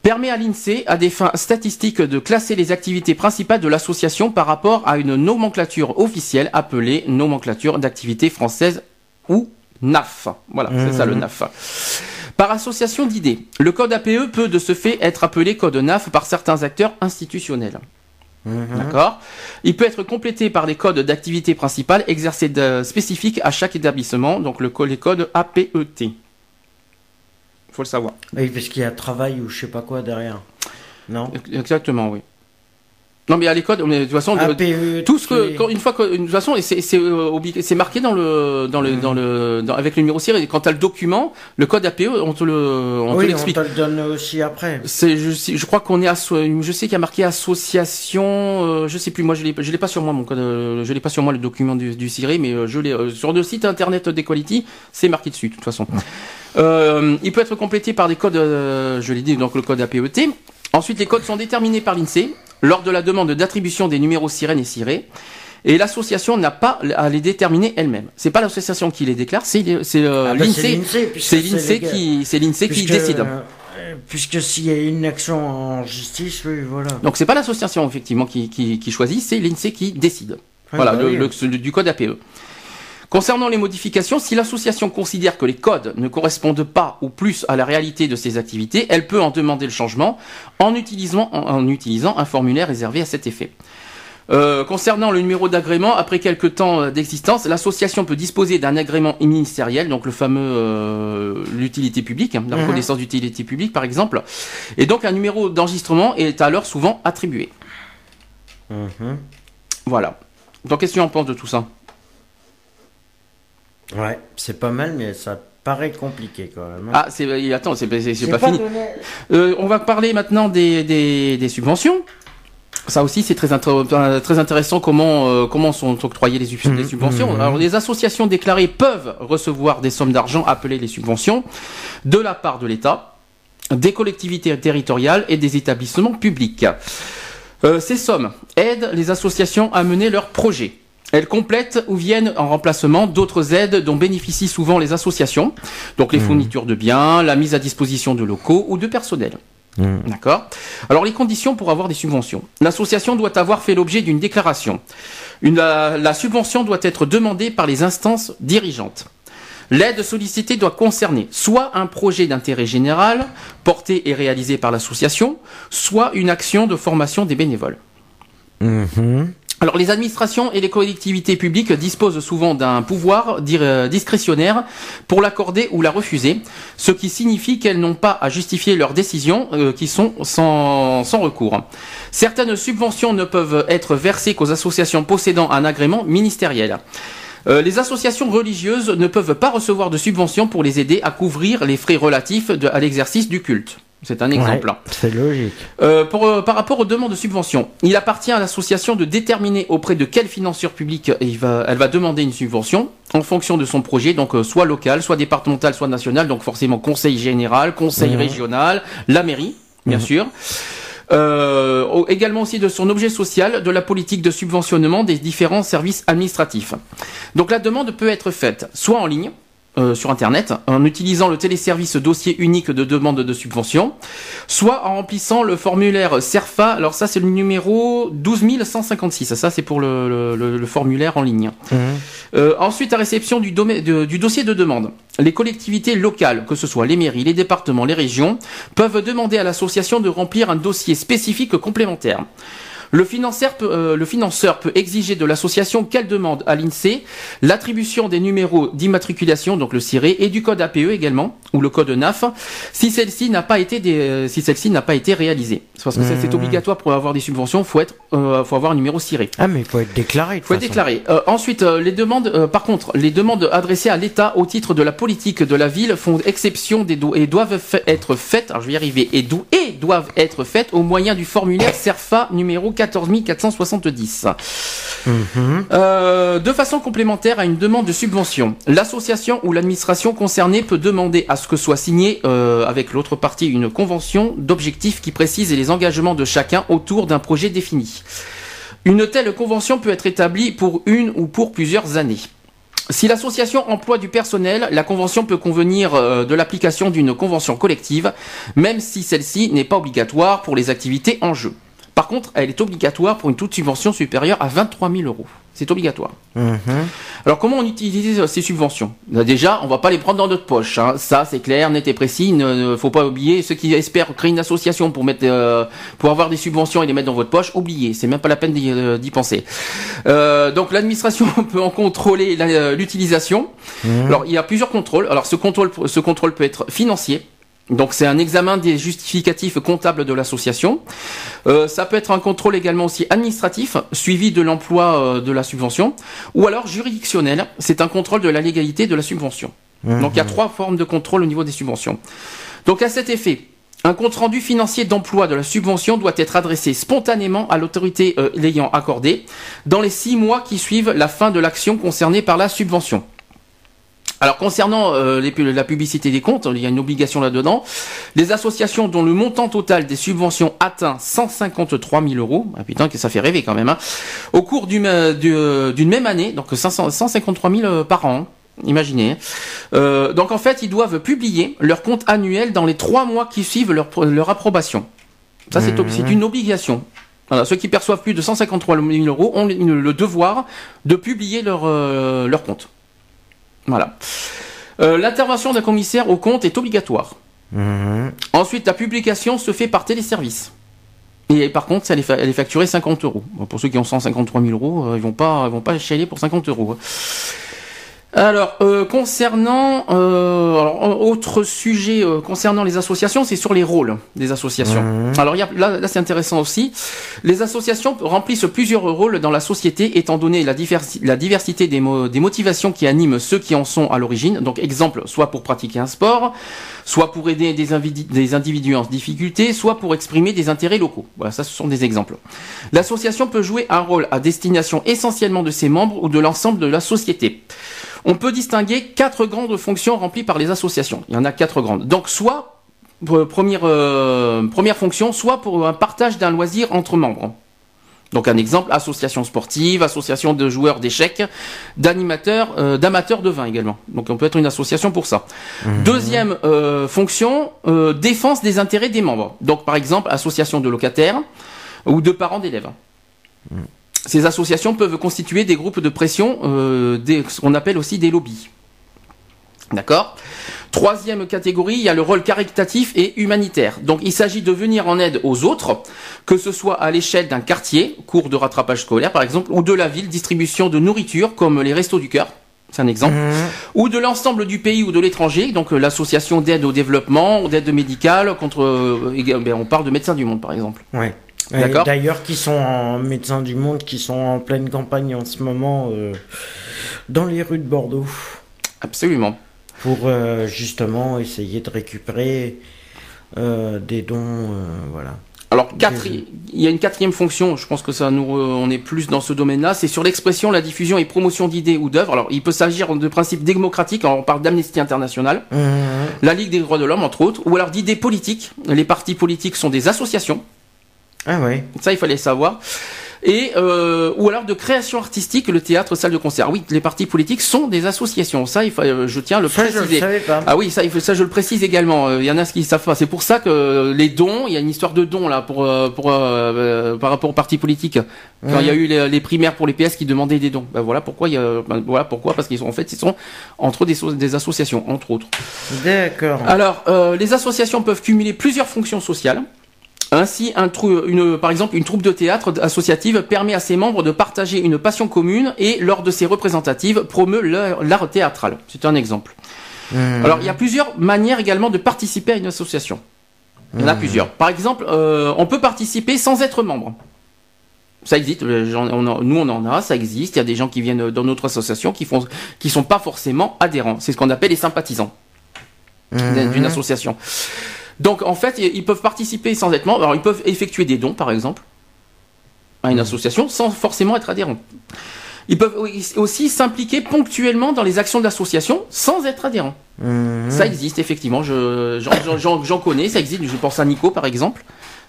[SPEAKER 1] permet à l'INSEE, à des fins statistiques, de classer les activités principales de l'association par rapport à une nomenclature officielle appelée nomenclature d'activité française ou NAF. Voilà, c'est ça le NAF. Par association d'idées, le code APE peut de ce fait être appelé code NAF par certains acteurs institutionnels. Mhm. D'accord? Il peut être complété par les codes d'activité principale exercés spécifiques à chaque établissement, donc le, les codes APET. Il faut le savoir.
[SPEAKER 2] Oui, parce qu'il y a travail ou je sais pas quoi derrière. Non?
[SPEAKER 1] Exactement, oui. Non mais à l'école, de toute façon, tout ce que, une fois que, de toute façon, c'est c'est euh, c'est marqué dans le dans le dans le avec le numéro série. Quand t'as le document, le code APE, on te le on
[SPEAKER 2] te l'explique. on te le donne aussi après.
[SPEAKER 1] C'est je, je crois qu'on est à je sais qu'il y a marqué association, euh, je sais plus. Moi je l'ai je l'ai pas sur moi mon code, euh, je l'ai pas sur moi le document du, du mais je l'ai sur le site internet d'Equality, c'est marqué dessus de toute façon. il peut être complété par des codes, je l'ai dit, donc le code APET. Ensuite, les codes sont déterminés par l'INSEE lors de la demande d'attribution des numéros sirènes et sirènes. Et l'association n'a pas à les déterminer elle-même. C'est pas l'association qui les déclare, c'est euh, ah bah, l'INSEE. c'est l'INSEE qui, c'est l'INSEE qui décide.
[SPEAKER 2] Euh, puisque s'il y a une action en justice, oui, voilà.
[SPEAKER 1] Donc c'est pas l'association effectivement qui, qui, choisit, c'est l'INSEE qui décide. voilà, bah le, du code APE. Concernant les modifications, si l'association considère que les codes ne correspondent pas ou plus à la réalité de ses activités, elle peut en demander le changement en utilisant, en, utilisant un formulaire réservé à cet effet. Euh, concernant le numéro d'agrément, après quelques temps euh, d'existence, l'association peut disposer d'un agrément ministériel, donc le fameux euh, l'utilité publique, hein, la mhm. reconnaissance d'utilité publique par exemple, et donc un numéro d'enregistrement est alors souvent attribué. Mhm. Voilà. Donc qu'est-ce que tu en penses de tout ça?
[SPEAKER 2] Ouais, c'est pas mal, mais ça paraît compliqué quand même. Hein.
[SPEAKER 1] Ah, c'est attends, c'est pas, fini. Euh, on va parler maintenant des, des, des subventions. Ça aussi, c'est très, très intéressant comment, euh, comment sont octroyées les, mmh, les subventions. Mmh, mmh. Alors, les associations déclarées peuvent recevoir des sommes d'argent appelées les subventions de la part de l'État, des collectivités territoriales et des établissements publics. Euh, ces sommes aident les associations à mener leurs projets. Elles complètent ou viennent en remplacement d'autres aides dont bénéficient souvent les associations, donc les mmh. fournitures de biens, la mise à disposition de locaux ou de personnel. Mmh. D'accord? Alors les conditions pour avoir des subventions. L'association doit avoir fait l'objet d'une déclaration. la, subvention doit être demandée par les instances dirigeantes. L'aide sollicitée doit concerner soit un projet d'intérêt général porté et réalisé par l'association, soit une action de formation des bénévoles. Mmh. Alors les administrations et les collectivités publiques disposent souvent d'un pouvoir euh, discrétionnaire pour l'accorder ou la refuser, ce qui signifie qu'elles n'ont pas à justifier leurs décisions euh, qui sont sans, recours. Certaines subventions ne peuvent être versées qu'aux associations possédant un agrément ministériel. Euh, les associations religieuses ne peuvent pas recevoir de subventions pour les aider à couvrir les frais relatifs à l'exercice du culte. C'est un exemple.
[SPEAKER 2] c'est logique.
[SPEAKER 1] Euh, pour, euh, par rapport aux demandes de subvention, il appartient à l'association de déterminer auprès de quel financeur public il va, elle va demander une subvention en fonction de son projet, donc euh, soit local, soit départemental, soit national, donc forcément conseil général, conseil mhm. régional, la mairie, bien mhm. sûr. Euh, également aussi de son objet social, de la politique de subventionnement des différents services administratifs. Donc la demande peut être faite soit en ligne, euh, sur Internet en utilisant le téléservice dossier unique de demande de subvention, soit en remplissant le formulaire CERFA. Alors ça, c'est le numéro 12156. Ça, c'est pour le, formulaire en ligne. Mmh. Euh, ensuite, à réception du, du dossier de demande, les collectivités locales, que ce soit les mairies, les départements, les régions, peuvent demander à l'association de remplir un dossier spécifique complémentaire. Le financeur, peut, euh, le financeur peut exiger de l'association qu'elle demande à l'INSEE l'attribution des numéros d'immatriculation, donc le CIRE, et du code APE également, ou le code NAF, si celle-ci n'a pas été euh, si celle-ci n'a pas été réalisée. Parce que c'est mmh. obligatoire pour avoir des subventions, faut être, euh, faut avoir un numéro CIRE.
[SPEAKER 2] Ah mais il faut être déclaré.
[SPEAKER 1] Faut être déclaré. ensuite, les demandes, par contre, les demandes adressées à l'État au titre de la politique de la ville font exception des et doivent être faites. Alors je vais y arriver. Et, et doivent être faites au moyen du formulaire CERFA numéro 4 14 470. Mhm. Euh, de façon complémentaire à une demande de subvention, l'association ou l'administration concernée peut demander à ce que soit signé euh, avec l'autre partie une convention d'objectifs qui précise les engagements de chacun autour d'un projet défini. Une telle convention peut être établie pour une ou pour plusieurs années. Si l'association emploie du personnel, la convention peut convenir euh, de l'application d'une convention collective, même si celle-ci n'est pas obligatoire pour les activités en jeu. Par contre, elle est obligatoire pour une toute subvention supérieure à 23 000 euros. C'est obligatoire. Mhm. Alors, comment on utilise ces subventions? Déjà, on va pas les prendre dans notre poche. Hein. Ça, c'est clair, net et précis. Il ne faut pas oublier ceux qui espèrent créer une association pour mettre, euh, pour avoir des subventions et les mettre dans votre poche. Oubliez, c'est même pas la peine d'y euh, penser. Euh, donc, l'administration peut en contrôler l'utilisation. Mhm. Alors, il y a plusieurs contrôles. Alors, ce contrôle, ce contrôle peut être financier. Donc c'est un examen des justificatifs comptables de l'association. Euh, ça peut être un contrôle également aussi administratif, suivi de l'emploi euh, de la subvention, ou alors juridictionnel, c'est un contrôle de la légalité de la subvention. Mmh. Donc il y a trois formes de contrôle au niveau des subventions. Donc à cet effet, un compte rendu financier d'emploi de la subvention doit être adressé spontanément à l'autorité euh, l'ayant accordé dans les six mois qui suivent la fin de l'action concernée par la subvention. Alors concernant euh, la publicité des comptes, il y a une obligation là-dedans. Les associations dont le montant total des subventions atteint 153 000 euros, ah putain que ça fait rêver quand même, hein, au cours euh, d'une même année, donc 153 000 euh, par an. Imaginez. donc en fait, ils doivent publier leur compte annuel dans les trois mois qui suivent leur, approbation. Ça, c'est mmh. une obligation. ceux qui perçoivent plus de 153 000 euros ont le devoir de publier leur, leur compte. Voilà. Euh, l'intervention d'un commissaire au compte est obligatoire. Mhm. Ensuite, la publication se fait par téléservice. Et par contre, elle est, facturée 50 euros. pour ceux qui ont 153 000 euros, euh, ils vont pas, ils vont pas chialer pour 50 euros. Alors, euh, concernant euh, alors, autre sujet euh, concernant les associations, c'est sur les rôles des associations. Mmh. Alors là, là c'est intéressant aussi. Les associations remplissent plusieurs rôles dans la société, étant donné la, la diversité des, des, motivations qui animent ceux qui en sont à l'origine. Donc, exemple, soit pour pratiquer un sport, soit pour aider des, individus en difficulté, soit pour exprimer des intérêts locaux. Voilà, ça, ce sont des exemples. L'association peut jouer un rôle à destination essentiellement de ses membres ou de l'ensemble de la société. On peut distinguer quatre grandes fonctions remplies par les associations. Il y en a quatre grandes. Donc soit euh, première, euh, première fonction, soit pour un partage d'un loisir entre membres. Donc un exemple, association sportive, association de joueurs d'échecs, d'animateurs, euh, d'amateurs de vin également. Donc on peut être une association pour ça. Mhm. Deuxième fonction, défense des intérêts des membres. Donc par exemple, association de locataires ou de parents d'élèves. Mhm. Ces associations peuvent constituer des groupes de pression, euh, ce qu'on appelle aussi des lobbies. D'accord? Troisième catégorie, il y a le rôle caritatif et humanitaire. Donc il s'agit de venir en aide aux autres, que ce soit à l'échelle d'un quartier, cours de rattrapage scolaire par exemple, ou de la ville, distribution de nourriture comme les restos du cœur. C'est un exemple. Mmh. Ou de l'ensemble du pays ou de l'étranger, donc euh, l'association d'aide au développement, d'aide médicale, contre, euh, ben, on parle de médecins du monde par exemple.
[SPEAKER 2] Ouais. D'ailleurs, qui sont en médecins du monde, qui sont en pleine campagne en ce moment euh, dans les rues de Bordeaux.
[SPEAKER 1] Absolument.
[SPEAKER 2] Pour euh, justement essayer de récupérer euh, des dons, voilà.
[SPEAKER 1] Alors, il y a une quatrième fonction, je pense que ça nous, on est plus dans ce domaine-là, c'est sur l'expression, la diffusion et promotion d'idées ou d'œuvres. Alors, il peut s'agir de principes démocratiques, alors on parle d'Amnesty International, mmh. la Ligue des droits de l'homme, entre autres, ou alors d'idées politiques. Les partis politiques sont des associations,
[SPEAKER 2] ah ouais.
[SPEAKER 1] Ça, il fallait savoir. Et euh, ou alors de création artistique, le théâtre, salle de concert. Oui, les partis politiques sont des associations. Ça, il faut, euh, je tiens à le
[SPEAKER 2] Ça, je
[SPEAKER 1] préciser.
[SPEAKER 2] le savais pas.
[SPEAKER 1] Ah oui, ça, il faut, ça je le précise également. Euh, Il y en a qui savent pas. C'est pour ça que les dons, il y a une histoire de dons là pour euh, pour euh, euh, par rapport aux partis politiques. Quand il y a eu les, les primaires pour les PS qui demandaient des dons. Ben voilà pourquoi il y a, ben voilà pourquoi parce qu'ils sont en fait ils sont entre des, des associations entre autres.
[SPEAKER 2] D'accord.
[SPEAKER 1] Alors, euh, les associations peuvent cumuler plusieurs fonctions sociales. Ainsi, un trou- une, par exemple, une troupe de théâtre associative permet à ses membres de partager une passion commune et, lors de ses représentatives, promeut l'art théâtral. C'est un exemple.
[SPEAKER 2] Mmh.
[SPEAKER 1] Alors, il y a plusieurs manières également de participer à une association. Il y en a plusieurs. Par exemple, euh, on peut participer sans être membre. Ça existe, euh, j'en- on en- nous on en a, ça existe. Il y a des gens qui viennent dans notre association qui font, qui sont pas forcément adhérents. C'est ce qu'on appelle les sympathisants d'une d'une association. Donc en fait, ils peuvent participer sans être membres. Alors ils peuvent effectuer des dons, par exemple, à une association sans forcément être adhérents. Ils peuvent aussi- s'impliquer ponctuellement dans les actions de l'association sans être adhérents.
[SPEAKER 2] Mmh.
[SPEAKER 1] Ça existe effectivement. Je j'en- connais. Ça existe. Je pense à Nico par exemple,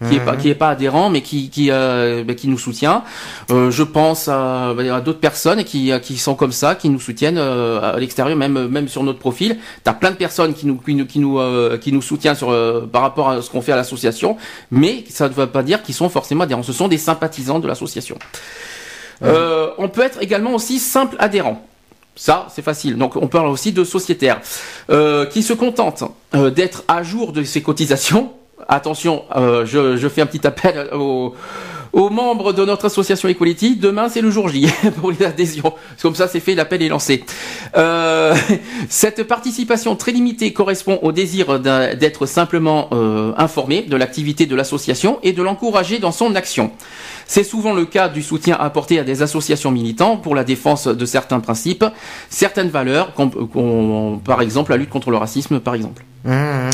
[SPEAKER 1] qui est pas qui est pas adhérent mais qui qui euh, qui nous soutient. Euh, je pense à, à d'autres personnes qui qui sont comme ça, qui nous soutiennent euh, à l'extérieur, même même sur notre profil. T'as plein de personnes qui nous qui nous qui nous qui nous soutiennent sur par rapport à ce qu'on fait à l'association, mais ça ne veut pas dire qu'ils sont forcément adhérents. Ce sont des sympathisants de l'association. Euh, on peut être également aussi simple adhérent. Ça, c'est facile. Donc, on parle aussi de sociétaires euh, qui se contentent euh, d'être à jour de ses cotisations. Attention, je, fais un petit appel aux, aux membres de notre association Equality. Demain, c'est le jour J pour les adhésions. Comme ça, c'est fait, l'appel est lancé. Euh, cette participation très limitée correspond au désir d'être simplement euh, informé de l'activité de l'association et de l'encourager dans son action. C'est souvent le cas du soutien apporté à des associations militants pour la défense de certains principes, certaines valeurs, comme, comme, par exemple la lutte contre le racisme, par exemple.
[SPEAKER 2] Mmh.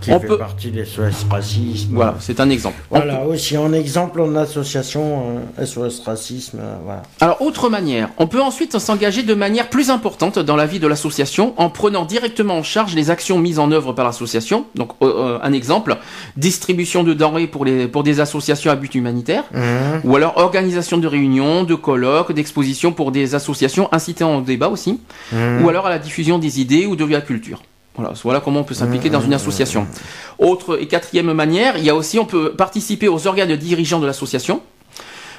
[SPEAKER 2] Qui
[SPEAKER 1] On
[SPEAKER 2] fait
[SPEAKER 1] peut-
[SPEAKER 2] partie des SOS Racisme.
[SPEAKER 1] Voilà, c'est un exemple.
[SPEAKER 2] Voilà, aussi en exemple en association euh, SOS Racisme. euh, voilà.
[SPEAKER 1] Alors, autre manière, on peut ensuite s'engager de manière plus importante dans la vie de l'association en prenant directement en charge les actions mises en œuvre par l'association. Donc, euh, euh, un exemple, distribution de denrées pour, les, pour des associations à but humanitaire,
[SPEAKER 2] Mmh.
[SPEAKER 1] ou alors organisation de réunions, de colloques, d'expositions pour des associations incitant au débat aussi,
[SPEAKER 2] Mmh.
[SPEAKER 1] ou alors à la diffusion des idées ou de la culture. Voilà, voilà comment on peut s'impliquer dans une association. Autre et quatrième manière, il y a aussi, on peut participer aux organes dirigeants de l'association.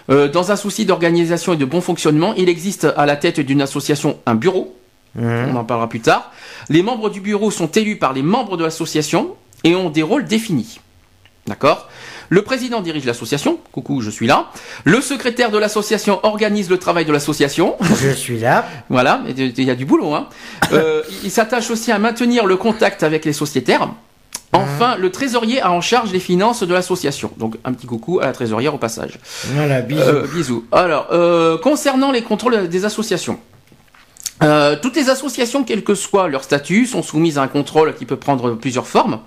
[SPEAKER 1] Euh, dans un souci d'organisation et de bon fonctionnement, il existe à la tête d'une association un bureau. On en parlera plus tard. Les membres du bureau sont élus par les membres de l'association et ont des rôles définis. D'accord? Le président dirige l'association. Coucou, je suis là. Le secrétaire de l'association organise le travail de l'association.
[SPEAKER 2] Je suis là.
[SPEAKER 1] Voilà, il y a du boulot. Hein. Euh, il s'attache aussi à maintenir le contact avec les sociétaires. Enfin, le trésorier a en charge les finances de l'association. Donc, un petit coucou à la trésorière au passage.
[SPEAKER 2] Voilà, bisous.
[SPEAKER 1] Euh, bisous. Alors, euh, concernant les contrôles des associations. Euh, toutes les associations, quel que soit leur statut, sont soumises à un contrôle qui peut prendre plusieurs formes.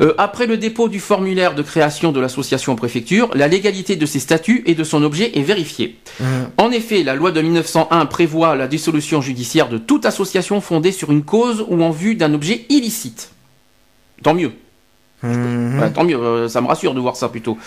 [SPEAKER 1] Euh, après le dépôt du formulaire de création de l'association en préfecture, la légalité de ses statuts et de son objet est vérifiée.
[SPEAKER 2] Mmh.
[SPEAKER 1] En effet, la loi de 1901 prévoit la dissolution judiciaire de toute association fondée sur une cause ou en vue d'un objet illicite. Tant mieux.
[SPEAKER 2] Mmh.
[SPEAKER 1] Ouais, tant mieux, euh, ça me rassure de voir ça plutôt.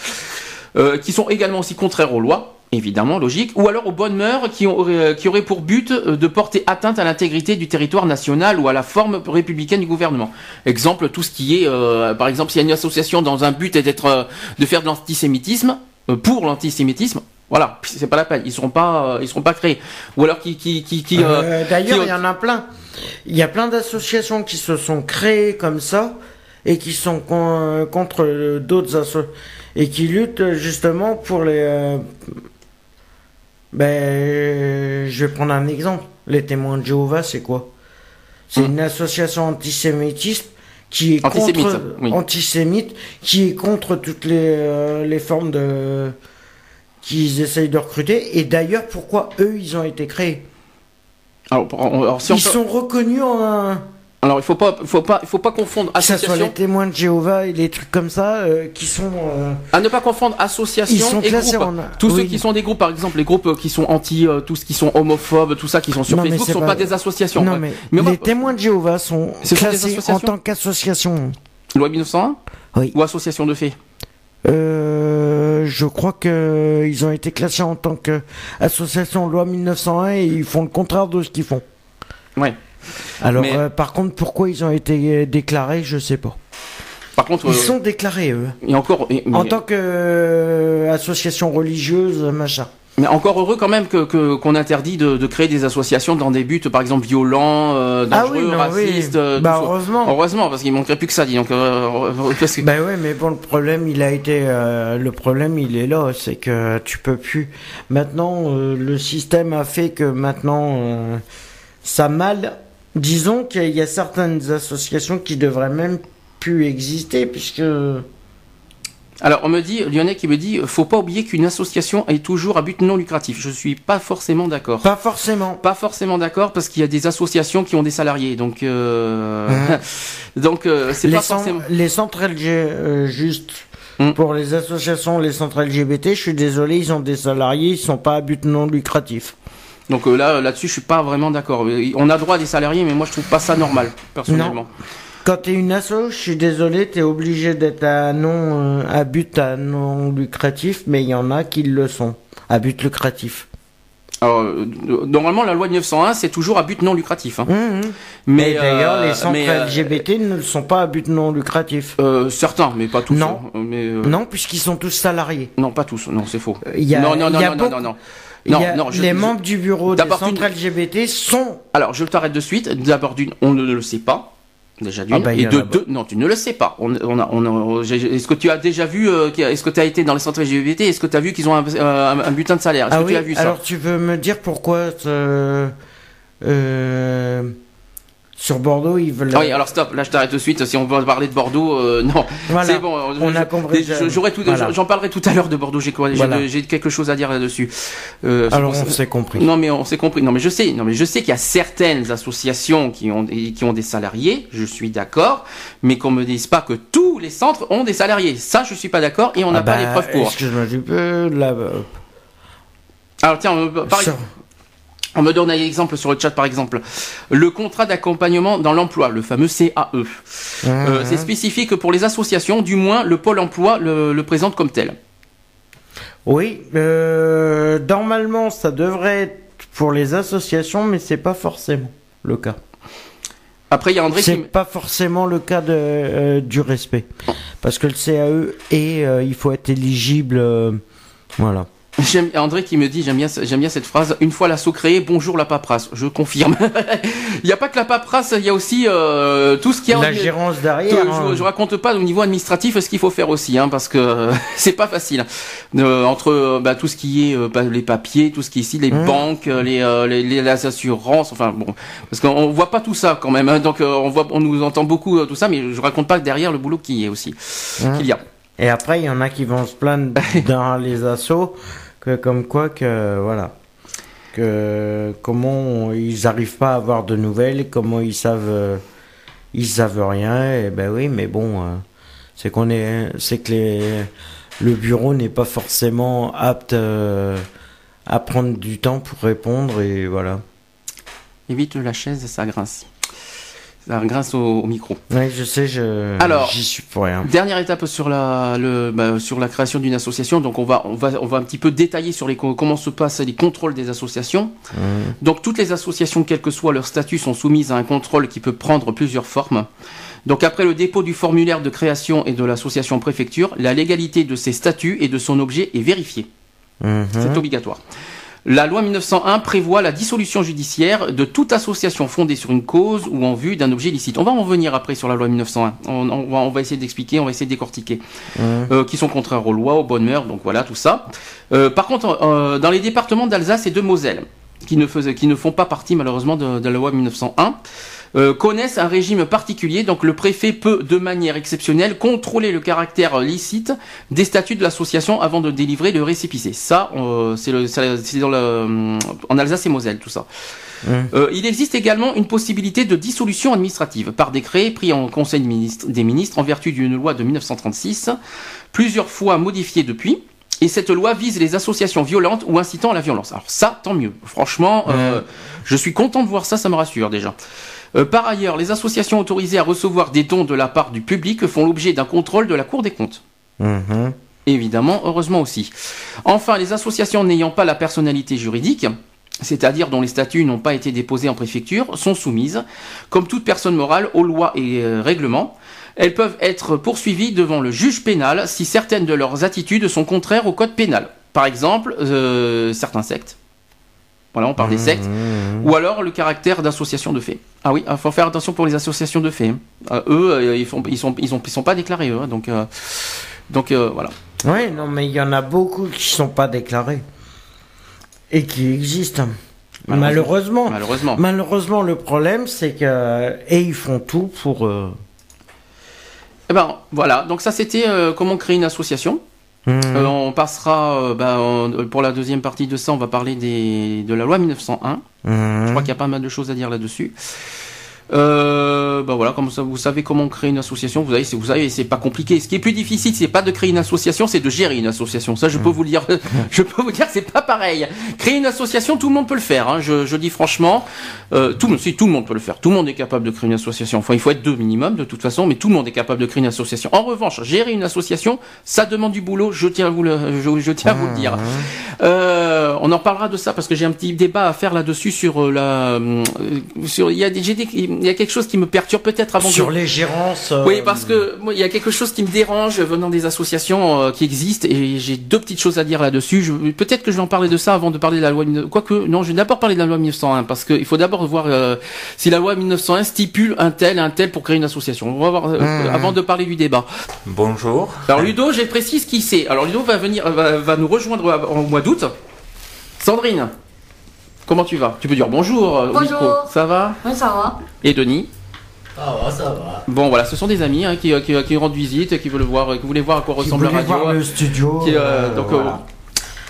[SPEAKER 1] Euh, qui sont également aussi contraires aux lois, évidemment, logique, ou alors aux bonnes mœurs qui, ont- euh, qui auraient pour but euh, de porter atteinte à l'intégrité du territoire national ou à la forme républicaine du gouvernement. Exemple, tout ce qui est, euh, par exemple, s'il y a une association dans un but est d'être, euh, de faire de l'antisémitisme, euh, pour l'antisémitisme, voilà, c'est pas la peine, ils seront pas, euh, ils seront pas créés. Ou alors qui, qui, qui, qui, euh,
[SPEAKER 2] D'ailleurs, il y en a plein. Il y a plein d'associations qui se sont créées comme ça et qui sont con- contre d'autres associations et qui luttent justement pour les. Euh, Ben, je vais prendre un exemple. Les témoins de Jéhovah, c'est quoi? C'est
[SPEAKER 1] Hmm.
[SPEAKER 2] une association antisémitisme qui est
[SPEAKER 1] Antisémite,
[SPEAKER 2] contre
[SPEAKER 1] oui.
[SPEAKER 2] antisémite, qui est contre toutes les, euh, les formes de qu'ils essayent de recruter. Et d'ailleurs, pourquoi eux, ils ont été créés?
[SPEAKER 1] Alors, pour- alors, si on
[SPEAKER 2] ils sont reconnus en.
[SPEAKER 1] Alors, il faut pas, il faut pas, il faut pas confondre
[SPEAKER 2] Que ce soit
[SPEAKER 1] association.
[SPEAKER 2] les témoins de Jéhovah et les trucs comme ça, euh, qui sont. euh,
[SPEAKER 1] À ne pas confondre association
[SPEAKER 2] Ils sont
[SPEAKER 1] et
[SPEAKER 2] classés
[SPEAKER 1] groupe.
[SPEAKER 2] en-
[SPEAKER 1] Tous ceux qui sont des groupes, par exemple, les groupes euh, qui sont anti, euh, tous qui sont homophobes, tout ça, qui sont sur
[SPEAKER 2] Non,
[SPEAKER 1] Facebook,
[SPEAKER 2] c'est
[SPEAKER 1] sont
[SPEAKER 2] pas-
[SPEAKER 1] pas des associations.
[SPEAKER 2] Non,
[SPEAKER 1] Ouais.
[SPEAKER 2] mais,
[SPEAKER 1] Mais moi-
[SPEAKER 2] les témoins de Jéhovah sont classés en tant qu'association.
[SPEAKER 1] Loi 1901
[SPEAKER 2] Oui.
[SPEAKER 1] ou association de faits
[SPEAKER 2] euh, je crois que ils ont été classés en tant qu'association loi 1901 et ils font le contraire de ce qu'ils font.
[SPEAKER 1] Ouais.
[SPEAKER 2] Alors, euh, par contre, pourquoi ils ont été déclarés, je sais pas.
[SPEAKER 1] Par contre,
[SPEAKER 2] ils sont déclarés eux.
[SPEAKER 1] Et encore,
[SPEAKER 2] en tant qu'association religieuse, machin.
[SPEAKER 1] Mais encore heureux quand même que qu'on interdit de, créer des associations dans des buts, par exemple violents, euh, ah dangereux, racistes. Euh,
[SPEAKER 2] bah heureusement.
[SPEAKER 1] Heureusement, parce qu'il manquerait plus que ça, dis donc. Euh,
[SPEAKER 2] bah ouais, mais bon, le problème, il a été, le problème, il est là, c'est que tu peux plus. Maintenant, le système a fait que maintenant, ça mal. Disons qu'il y a certaines associations qui devraient même plus exister, puisque.
[SPEAKER 1] Alors, on me dit, Lyonnais qui me dit, faut pas oublier qu'une association est toujours à but non lucratif. Je suis pas forcément d'accord.
[SPEAKER 2] Pas forcément.
[SPEAKER 1] Pas forcément d'accord parce qu'il y a des associations qui ont des salariés, donc euh... donc euh, c'est pas forcément.
[SPEAKER 2] Les centres LG, euh, juste hmm. pour les associations, les centres LGBT, je suis désolé, ils ont des salariés, ils sont pas à but non lucratif.
[SPEAKER 1] Donc euh, là, là-dessus, je suis pas vraiment d'accord. On a droit à des salariés, mais moi, je trouve pas ça normal, personnellement.
[SPEAKER 2] Quand tu es une asso, je suis désolé, tu es obligé d'être à non euh, à but à non lucratif, mais il y en a qui le sont à but lucratif.
[SPEAKER 1] Alors, euh, normalement, la loi de 901, c'est toujours à but non lucratif. Hein.
[SPEAKER 2] Mmh, mmh. Mais d'ailleurs, les centres LGBT ne le sont pas à but non lucratif.
[SPEAKER 1] certains, mais pas tous.
[SPEAKER 2] Non,
[SPEAKER 1] hein.
[SPEAKER 2] mais, non puisqu'ils sont tous salariés.
[SPEAKER 1] Non, pas tous. Non, c'est faux.
[SPEAKER 2] Il y a, non, non, non, non, non, non, non. Les membres du bureau des centres LGBT sont.
[SPEAKER 1] Alors, je t'arrête de suite. D'abord, d'une, on ne le sait pas. Déjà d'une. Ah bah, et de deux, non, tu ne le sais pas. On, on a, on est-ce que tu as déjà vu, euh, est-ce que tu as été dans les centres LGBT, est-ce que tu as vu qu'ils ont un, euh, un, butin de salaire? Est-ce
[SPEAKER 2] ah
[SPEAKER 1] que tu as vu ça?
[SPEAKER 2] Alors tu veux me dire pourquoi euh, sur Bordeaux, ils veulent.
[SPEAKER 1] Oui, alors stop, là je t'arrête tout de suite. Si on veut parler de Bordeaux, euh, non.
[SPEAKER 2] C'est bon. On a compris.
[SPEAKER 1] J'aurais tout, j'en parlerai tout à l'heure de Bordeaux. J'ai quoi J'ai quelque chose à dire là-dessus.
[SPEAKER 2] Euh, alors on s'est compris.
[SPEAKER 1] Non mais on s'est compris. Non mais je sais. Non mais je sais qu'il y a certaines associations qui ont qui ont des salariés. Je suis d'accord, mais qu'on me dise pas que tous les centres ont des salariés. Ça, je suis pas d'accord et on n'a ah pas les bah, preuves pour.
[SPEAKER 2] Excuse-moi, tu peux là.
[SPEAKER 1] Alors tiens, par exemple. On me donne un exemple sur le chat par exemple. Le contrat d'accompagnement dans l'emploi, le fameux CAE. Euh, c'est spécifique pour les associations, du moins le pôle emploi le, présente comme tel.
[SPEAKER 2] Oui, euh, normalement ça devrait être pour les associations, mais c'est pas forcément le cas.
[SPEAKER 1] Après, il y a André
[SPEAKER 2] C'est pas forcément le cas de, euh, du respect. Parce que le CAE est, il faut être éligible. voilà.
[SPEAKER 1] J'aime André qui me dit j'aime bien j'aime bien cette phrase une fois l'assaut créé bonjour la paperasse. Je confirme. Il n'y a pas que la paperasse il y a aussi euh, tout ce qui a
[SPEAKER 2] la gérance derrière
[SPEAKER 1] hein. je, raconte pas au niveau administratif ce qu'il faut faire aussi hein, parce que c'est pas facile. Euh, entre bah, tout ce qui est euh, bah, les papiers tout ce qui est ici les mmh. banques les, les, les, assurances enfin bon. Parce qu'on voit pas tout ça quand même hein, donc on voit on nous entend beaucoup tout ça mais je raconte pas derrière le boulot qui est aussi mmh. qu'il y a
[SPEAKER 2] et après, il y en a qui vont se plaindre dans les assauts, que comme quoi que voilà, que comment ils n'arrivent pas à avoir de nouvelles, comment ils savent, ils savent rien. Et ben oui, mais bon, euh, c'est qu'on est, c'est que les, le bureau n'est pas forcément apte euh, à prendre du temps pour répondre et voilà.
[SPEAKER 1] Évite la chaise, ça grince grâce au, micro.
[SPEAKER 2] Oui, je sais, je
[SPEAKER 1] Alors,
[SPEAKER 2] j'y suis pour rien.
[SPEAKER 1] Dernière étape sur la le, bah, sur la création d'une association. Donc on va on va on va un petit peu détailler sur les comment se passent les contrôles des associations. Mmh. Donc toutes les associations, quel que soit leur statut, sont soumises à un contrôle qui peut prendre plusieurs formes. Donc après le dépôt du formulaire de création et de l'association préfecture, la légalité de ces statuts et de son objet est vérifiée. Mmh. C'est obligatoire. La loi 1901 prévoit la dissolution judiciaire de toute association fondée sur une cause ou en vue d'un objet licite. On va en revenir après sur la loi 1901. On, va, essayer d'expliquer, on va essayer de décortiquer. Euh, qui sont contraires aux lois, aux bonnes mœurs, donc voilà, tout ça. Euh, par contre, euh, dans les départements d'Alsace et de Moselle, qui ne, qui ne font pas partie malheureusement de, de la loi 1901, euh, connaissent un régime particulier. Donc le préfet peut, de manière exceptionnelle, contrôler le caractère licite des statuts de l'association avant de délivrer le récépissé. Ça, euh, c'est dans le, euh, en Alsace et Moselle, tout ça. il existe également une possibilité de dissolution administrative par décret pris en Conseil des ministres en vertu d'une loi de 1936, plusieurs fois modifiée depuis. Et cette loi vise les associations violentes ou incitant à la violence. Alors ça, tant mieux. Franchement, je suis content de voir ça, ça me rassure déjà. Euh, par ailleurs, les associations autorisées à recevoir des dons de la part du public font l'objet d'un contrôle de la Cour des comptes.
[SPEAKER 2] Mhm.
[SPEAKER 1] évidemment, heureusement aussi. Enfin, les associations n'ayant pas la personnalité juridique, c'est-à-dire dont les statuts n'ont pas été déposés en préfecture, sont soumises, comme toute personne morale, aux lois et euh, règlements. Elles peuvent être poursuivies devant le juge pénal si certaines de leurs attitudes sont contraires au code pénal. Par exemple, euh, certains sectes. Voilà, on parle des sectes. Mmh. Ou alors le caractère d'association de faits. Ah oui, il faut faire attention pour les associations de faits. Euh, eux, ils, font, ils, sont, ils, sont pas déclarés, eux. Hein, donc, donc voilà.
[SPEAKER 2] Oui, non, mais il y en a beaucoup qui sont pas déclarés et qui existent. Malheureusement. Malheureusement. Malheureusement, le problème, c'est que et ils font tout pour. Euh,
[SPEAKER 1] eh ben voilà. Donc ça, c'était euh, comment créer une association. Mmh. Euh, on passera ben, pour la deuxième partie de ça. On va parler des, de la loi 1901. Mmh. Je crois qu'il y a pas mal de choses à dire là-dessus. Euh, bah voilà, comme ça, vous savez comment créer une association. Vous savez, vous savez, c'est pas compliqué. Ce qui est plus difficile, c'est pas de créer une association, c'est de gérer une association. Ça, je peux vous le dire. je peux vous dire, c'est pas pareil. Créer une association, tout le monde peut le faire. Hein. Je, je, dis franchement, euh, tout le monde, si tout le monde peut le faire. Tout le monde est capable de créer une association. Enfin, il faut être deux minimum de toute façon, mais tout le monde est capable de créer une association. En revanche, gérer une association, ça demande du boulot. Je tiens à vous le, je, tiens à vous le dire. Euh, on en parlera de ça parce que j'ai un petit débat à faire là-dessus sur euh, la, euh, sur il y a des, il y a quelque chose qui me perturbe peut-être avant
[SPEAKER 2] sur les gérances.
[SPEAKER 1] Euh, oui, parce que moi, il y a quelque chose qui me dérange venant des associations euh, qui existent et j'ai deux petites choses à dire là-dessus. Peut-être que je vais en parler de ça avant de parler de la loi. Quoique, non, je vais d'abord parler de la loi 1901 parce qu'il faut d'abord voir euh, si la loi 1901 stipule un tel, un tel pour créer une association. On va voir mmh. avant de parler du débat.
[SPEAKER 3] Bonjour.
[SPEAKER 1] Alors Ludo, j'ai précise qui c'est. Alors Ludo va venir, va, va nous rejoindre au mois d'août. Sandrine. Comment tu vas? Tu peux dire bonjour.
[SPEAKER 4] Euh, bonjour.
[SPEAKER 1] Ça va?
[SPEAKER 4] Oui, ça va.
[SPEAKER 1] Et Denis?
[SPEAKER 5] Ah ouais, ça va.
[SPEAKER 1] Bon voilà, ce sont des amis hein, qui, qui, qui, rendent visite, qui veulent voir, qui voulaient voir à quoi ressemble la radio.
[SPEAKER 2] Voir le studio.
[SPEAKER 1] Euh, euh,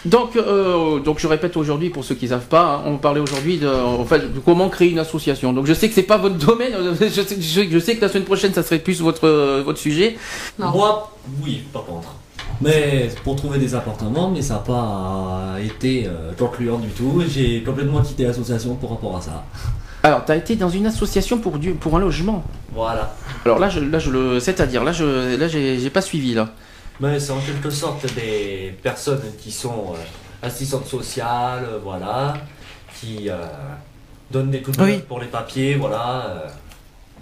[SPEAKER 1] donc, donc, donc je répète aujourd'hui pour ceux qui ne savent pas, hein, on parlait aujourd'hui de, en fait, de comment créer une association. Donc je sais que c'est pas votre domaine, je sais, je sais, que la semaine prochaine ça serait plus votre votre sujet.
[SPEAKER 5] Moi, oui, par contre. Mais pour trouver des appartements, mais ça n'a pas été euh, concluant du tout. J'ai complètement quitté l'association pour rapport à ça.
[SPEAKER 1] Alors, tu as été dans une association pour, du, pour un logement
[SPEAKER 5] Voilà.
[SPEAKER 1] Alors là, je, là, je le. C'est-à-dire, là, je là, j'ai pas suivi, là.
[SPEAKER 5] Mais c'est en quelque sorte des personnes qui sont euh, assistantes sociales, euh, voilà, qui donnent des coups de pour les papiers, voilà.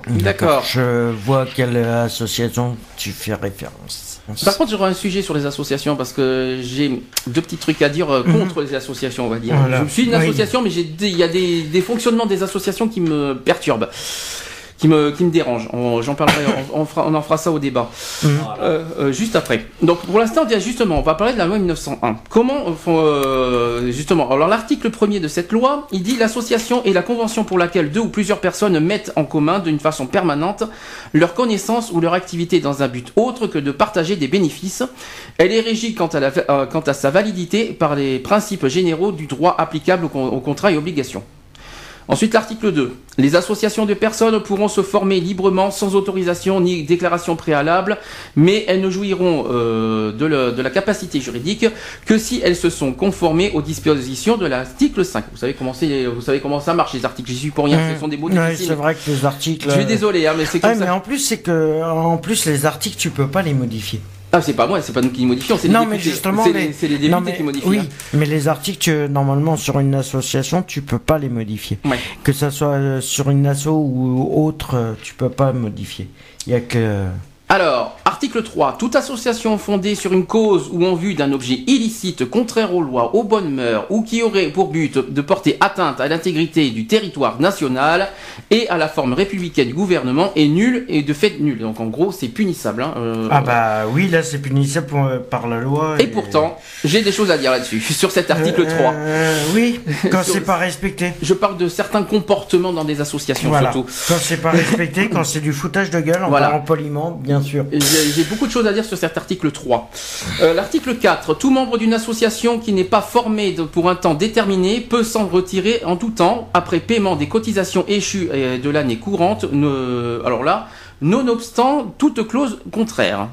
[SPEAKER 1] D'accord.
[SPEAKER 2] Je vois quelle association tu fais référence.
[SPEAKER 1] Par contre, j'aurais un sujet sur les associations parce que j'ai deux petits trucs à dire euh, mhm. contre les associations, on va dire. Je suis une association, mais il y a des, des fonctionnements des associations qui me perturbent qui me, qui me dérange. J'en parlerai, on, on, en fera ça au débat. Mhm. Euh, euh, juste après. Donc pour l'instant, justement, on va parler de la loi 1901. Comment, euh, justement, alors l'article premier de cette loi, il dit l'association est la convention pour laquelle deux ou plusieurs personnes mettent en commun d'une façon permanente leur connaissance ou leur activité dans un but autre que de partager des bénéfices. Elle est régie quant à, la, quant à sa validité par les principes généraux du droit applicable aux contrats et obligations. Ensuite, l'article 2. Les associations de personnes pourront se former librement, sans autorisation ni déclaration préalable, mais elles ne jouiront euh, de, la capacité juridique que si elles se sont conformées aux dispositions de l'article 5. Vous savez comment, vous savez comment ça marche, les articles. J'y suis pour rien, mmh. ce sont des mots difficiles.
[SPEAKER 2] c'est vrai que les articles...
[SPEAKER 1] Je suis désolé, hein, mais c'est comme
[SPEAKER 2] ça. Mais en plus, c'est que, en plus, les articles, tu peux pas les modifier.
[SPEAKER 1] Ah, c'est pas moi, c'est pas nous qui les modifions, c'est les non, députés. Mais justement, c'est les, députés qui modifient.
[SPEAKER 2] Oui, mais les articles, normalement, sur une association, tu peux pas les modifier. Que ça soit euh, sur une asso ou autre, euh, tu peux pas modifier. Il y a que.
[SPEAKER 1] Alors, article 3. Toute association fondée sur une cause ou en vue d'un objet illicite, contraire aux lois, aux bonnes mœurs, ou qui aurait pour but de porter atteinte à l'intégrité du territoire national et à la forme républicaine du gouvernement est nulle et de fait nulle. Donc en gros, c'est punissable. Hein,
[SPEAKER 2] euh, ah bah oui, là c'est punissable euh, par la loi.
[SPEAKER 1] Et, pourtant, j'ai des choses à dire là-dessus, sur cet article 3.
[SPEAKER 2] Euh, oui, quand c'est pas respecté.
[SPEAKER 1] Je parle de certains comportements dans des associations surtout.
[SPEAKER 2] Quand c'est pas respecté, quand c'est du foutage de gueule, en voilà. poliment, bien sûr.
[SPEAKER 1] J'ai beaucoup de choses à dire sur cet article 3. Euh, l'article 4. Tout membre d'une association qui n'est pas formé pour un temps déterminé peut s'en retirer en tout temps après paiement des cotisations échues euh, de l'année courante. alors là, nonobstant toute clause contraire.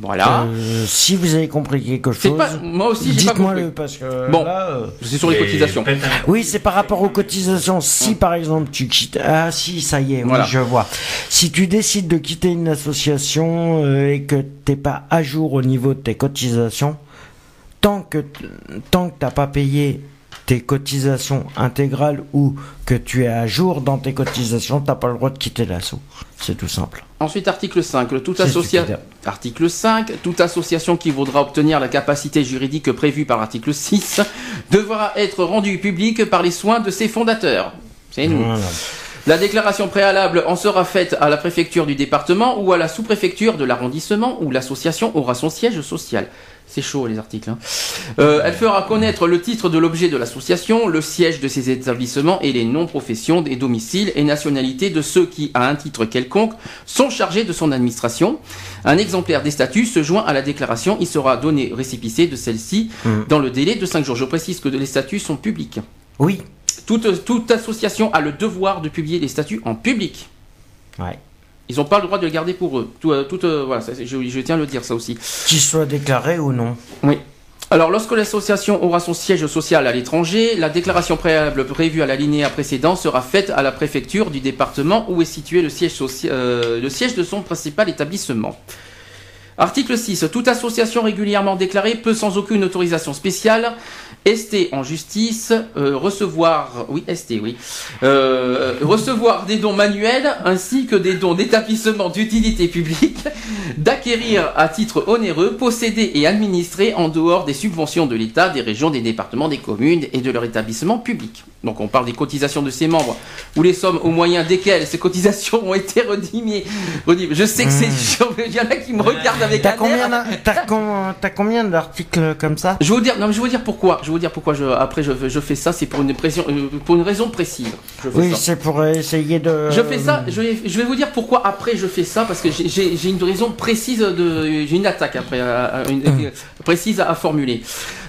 [SPEAKER 1] Voilà.
[SPEAKER 2] Euh, si vous avez compris quelque chose,
[SPEAKER 1] moi aussi, dites-moi
[SPEAKER 2] le parce que
[SPEAKER 1] bon, euh, c'est sur les cotisations.
[SPEAKER 2] Oui, c'est par rapport aux cotisations. Si par exemple tu quittes, ah si, ça y est, oui, je vois. Si tu décides de quitter une association euh, et que t'es pas à jour au niveau de tes cotisations, tant que tant que t'as pas payé tes cotisations intégrales ou que tu es à jour dans tes cotisations, tu n'as pas le droit de quitter l'assaut. C'est tout simple.
[SPEAKER 1] Ensuite, article 5. Tout Article 5. Toute association qui voudra obtenir la capacité juridique prévue par l'article 6 devra être rendue publique par les soins de ses fondateurs. C'est nous. La déclaration préalable en sera faite à la préfecture du département ou à la sous-préfecture de l'arrondissement où l'association aura son siège social. C'est chaud les articles. Hein. Euh, elle fera connaître le titre de l'objet de l'association, le siège de ses établissements et les noms, professions, des domiciles et nationalités de ceux qui, à un titre quelconque, sont chargés de son administration. Un exemplaire des statuts se joint à la déclaration. Il sera donné récipicé de celle-ci mmh. dans le délai de 5 jours. Je précise que les statuts sont publics.
[SPEAKER 2] Oui.
[SPEAKER 1] Toute, toute association a le devoir de publier les statuts en public.
[SPEAKER 2] Ouais.
[SPEAKER 1] Ils n'ont pas le droit de le garder pour eux. Tout, euh, euh, voilà, je, tiens à le dire ça aussi.
[SPEAKER 2] Qu'ils soient déclarés ou non.
[SPEAKER 1] Oui. Alors, lorsque l'association aura son siège social à l'étranger, la déclaration préalable prévue à l'alinéa précédent sera faite à la préfecture du département où est situé le siège, euh, le siège de son principal établissement. Article 6. Toute association régulièrement déclarée peut sans aucune autorisation spéciale ST en justice, euh, recevoir, oui, ST, oui, euh, recevoir des dons manuels ainsi que des dons d'établissement d'utilité publique, d'acquérir à titre onéreux, posséder et administrer en dehors des subventions de l'État, des régions, des départements, des communes et de leur établissement public. Donc on parle des cotisations de ses membres, ou les sommes au moyen desquelles ces cotisations ont été redimiées. Je sais que c'est... Hmm. Il y en a qui me regardent avec
[SPEAKER 2] t'as combien, t'as, combien d'articles comme ça?
[SPEAKER 1] Je vais vous dire, non, je vais vous dire pourquoi? Je vous dire pourquoi je, après je, je fais ça. C'est pour une, pression, euh, pour une raison précise.
[SPEAKER 2] oui, c'est pour essayer de...
[SPEAKER 1] Je fais ça, je vais, je vais vous dire pourquoi après je fais ça, parce que j'ai, une raison précise de... J'ai une attaque après, une, hmm. précise à formuler.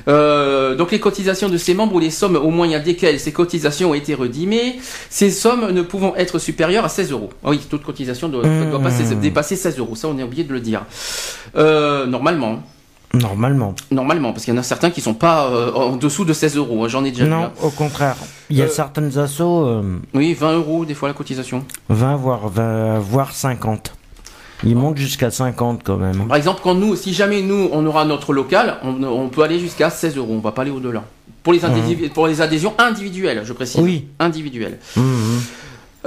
[SPEAKER 1] Euh, donc les cotisations de ces membres ou les sommes au moyen desquelles ces cotisations ont été redimées, ces sommes ne pouvant être supérieures à 16 euros. Ah oui, toute cotisation doit, doit mmh. dépasser 16 euros. Ça, on est oublié de le dire. Euh, normalement.
[SPEAKER 2] Normalement.
[SPEAKER 1] Normalement, parce qu'il y en a certains qui sont pas euh, en dessous de 16 euros. Hein, j'en ai déjà
[SPEAKER 2] non, vu. Non, au contraire. Il y a certaines assos.
[SPEAKER 1] Oui, 20 euros des fois la cotisation.
[SPEAKER 2] 20 voire 20, voire 50. Il monte jusqu'à 50 quand même.
[SPEAKER 1] Par exemple, quand nous, si jamais nous, on aura notre local, on, peut aller jusqu'à 16 euros. On va pas aller au-delà. Pour les, mmh. pour les adhésions individuelles, je précise.
[SPEAKER 2] Oui.
[SPEAKER 1] Individuelles. Mmh, mmh.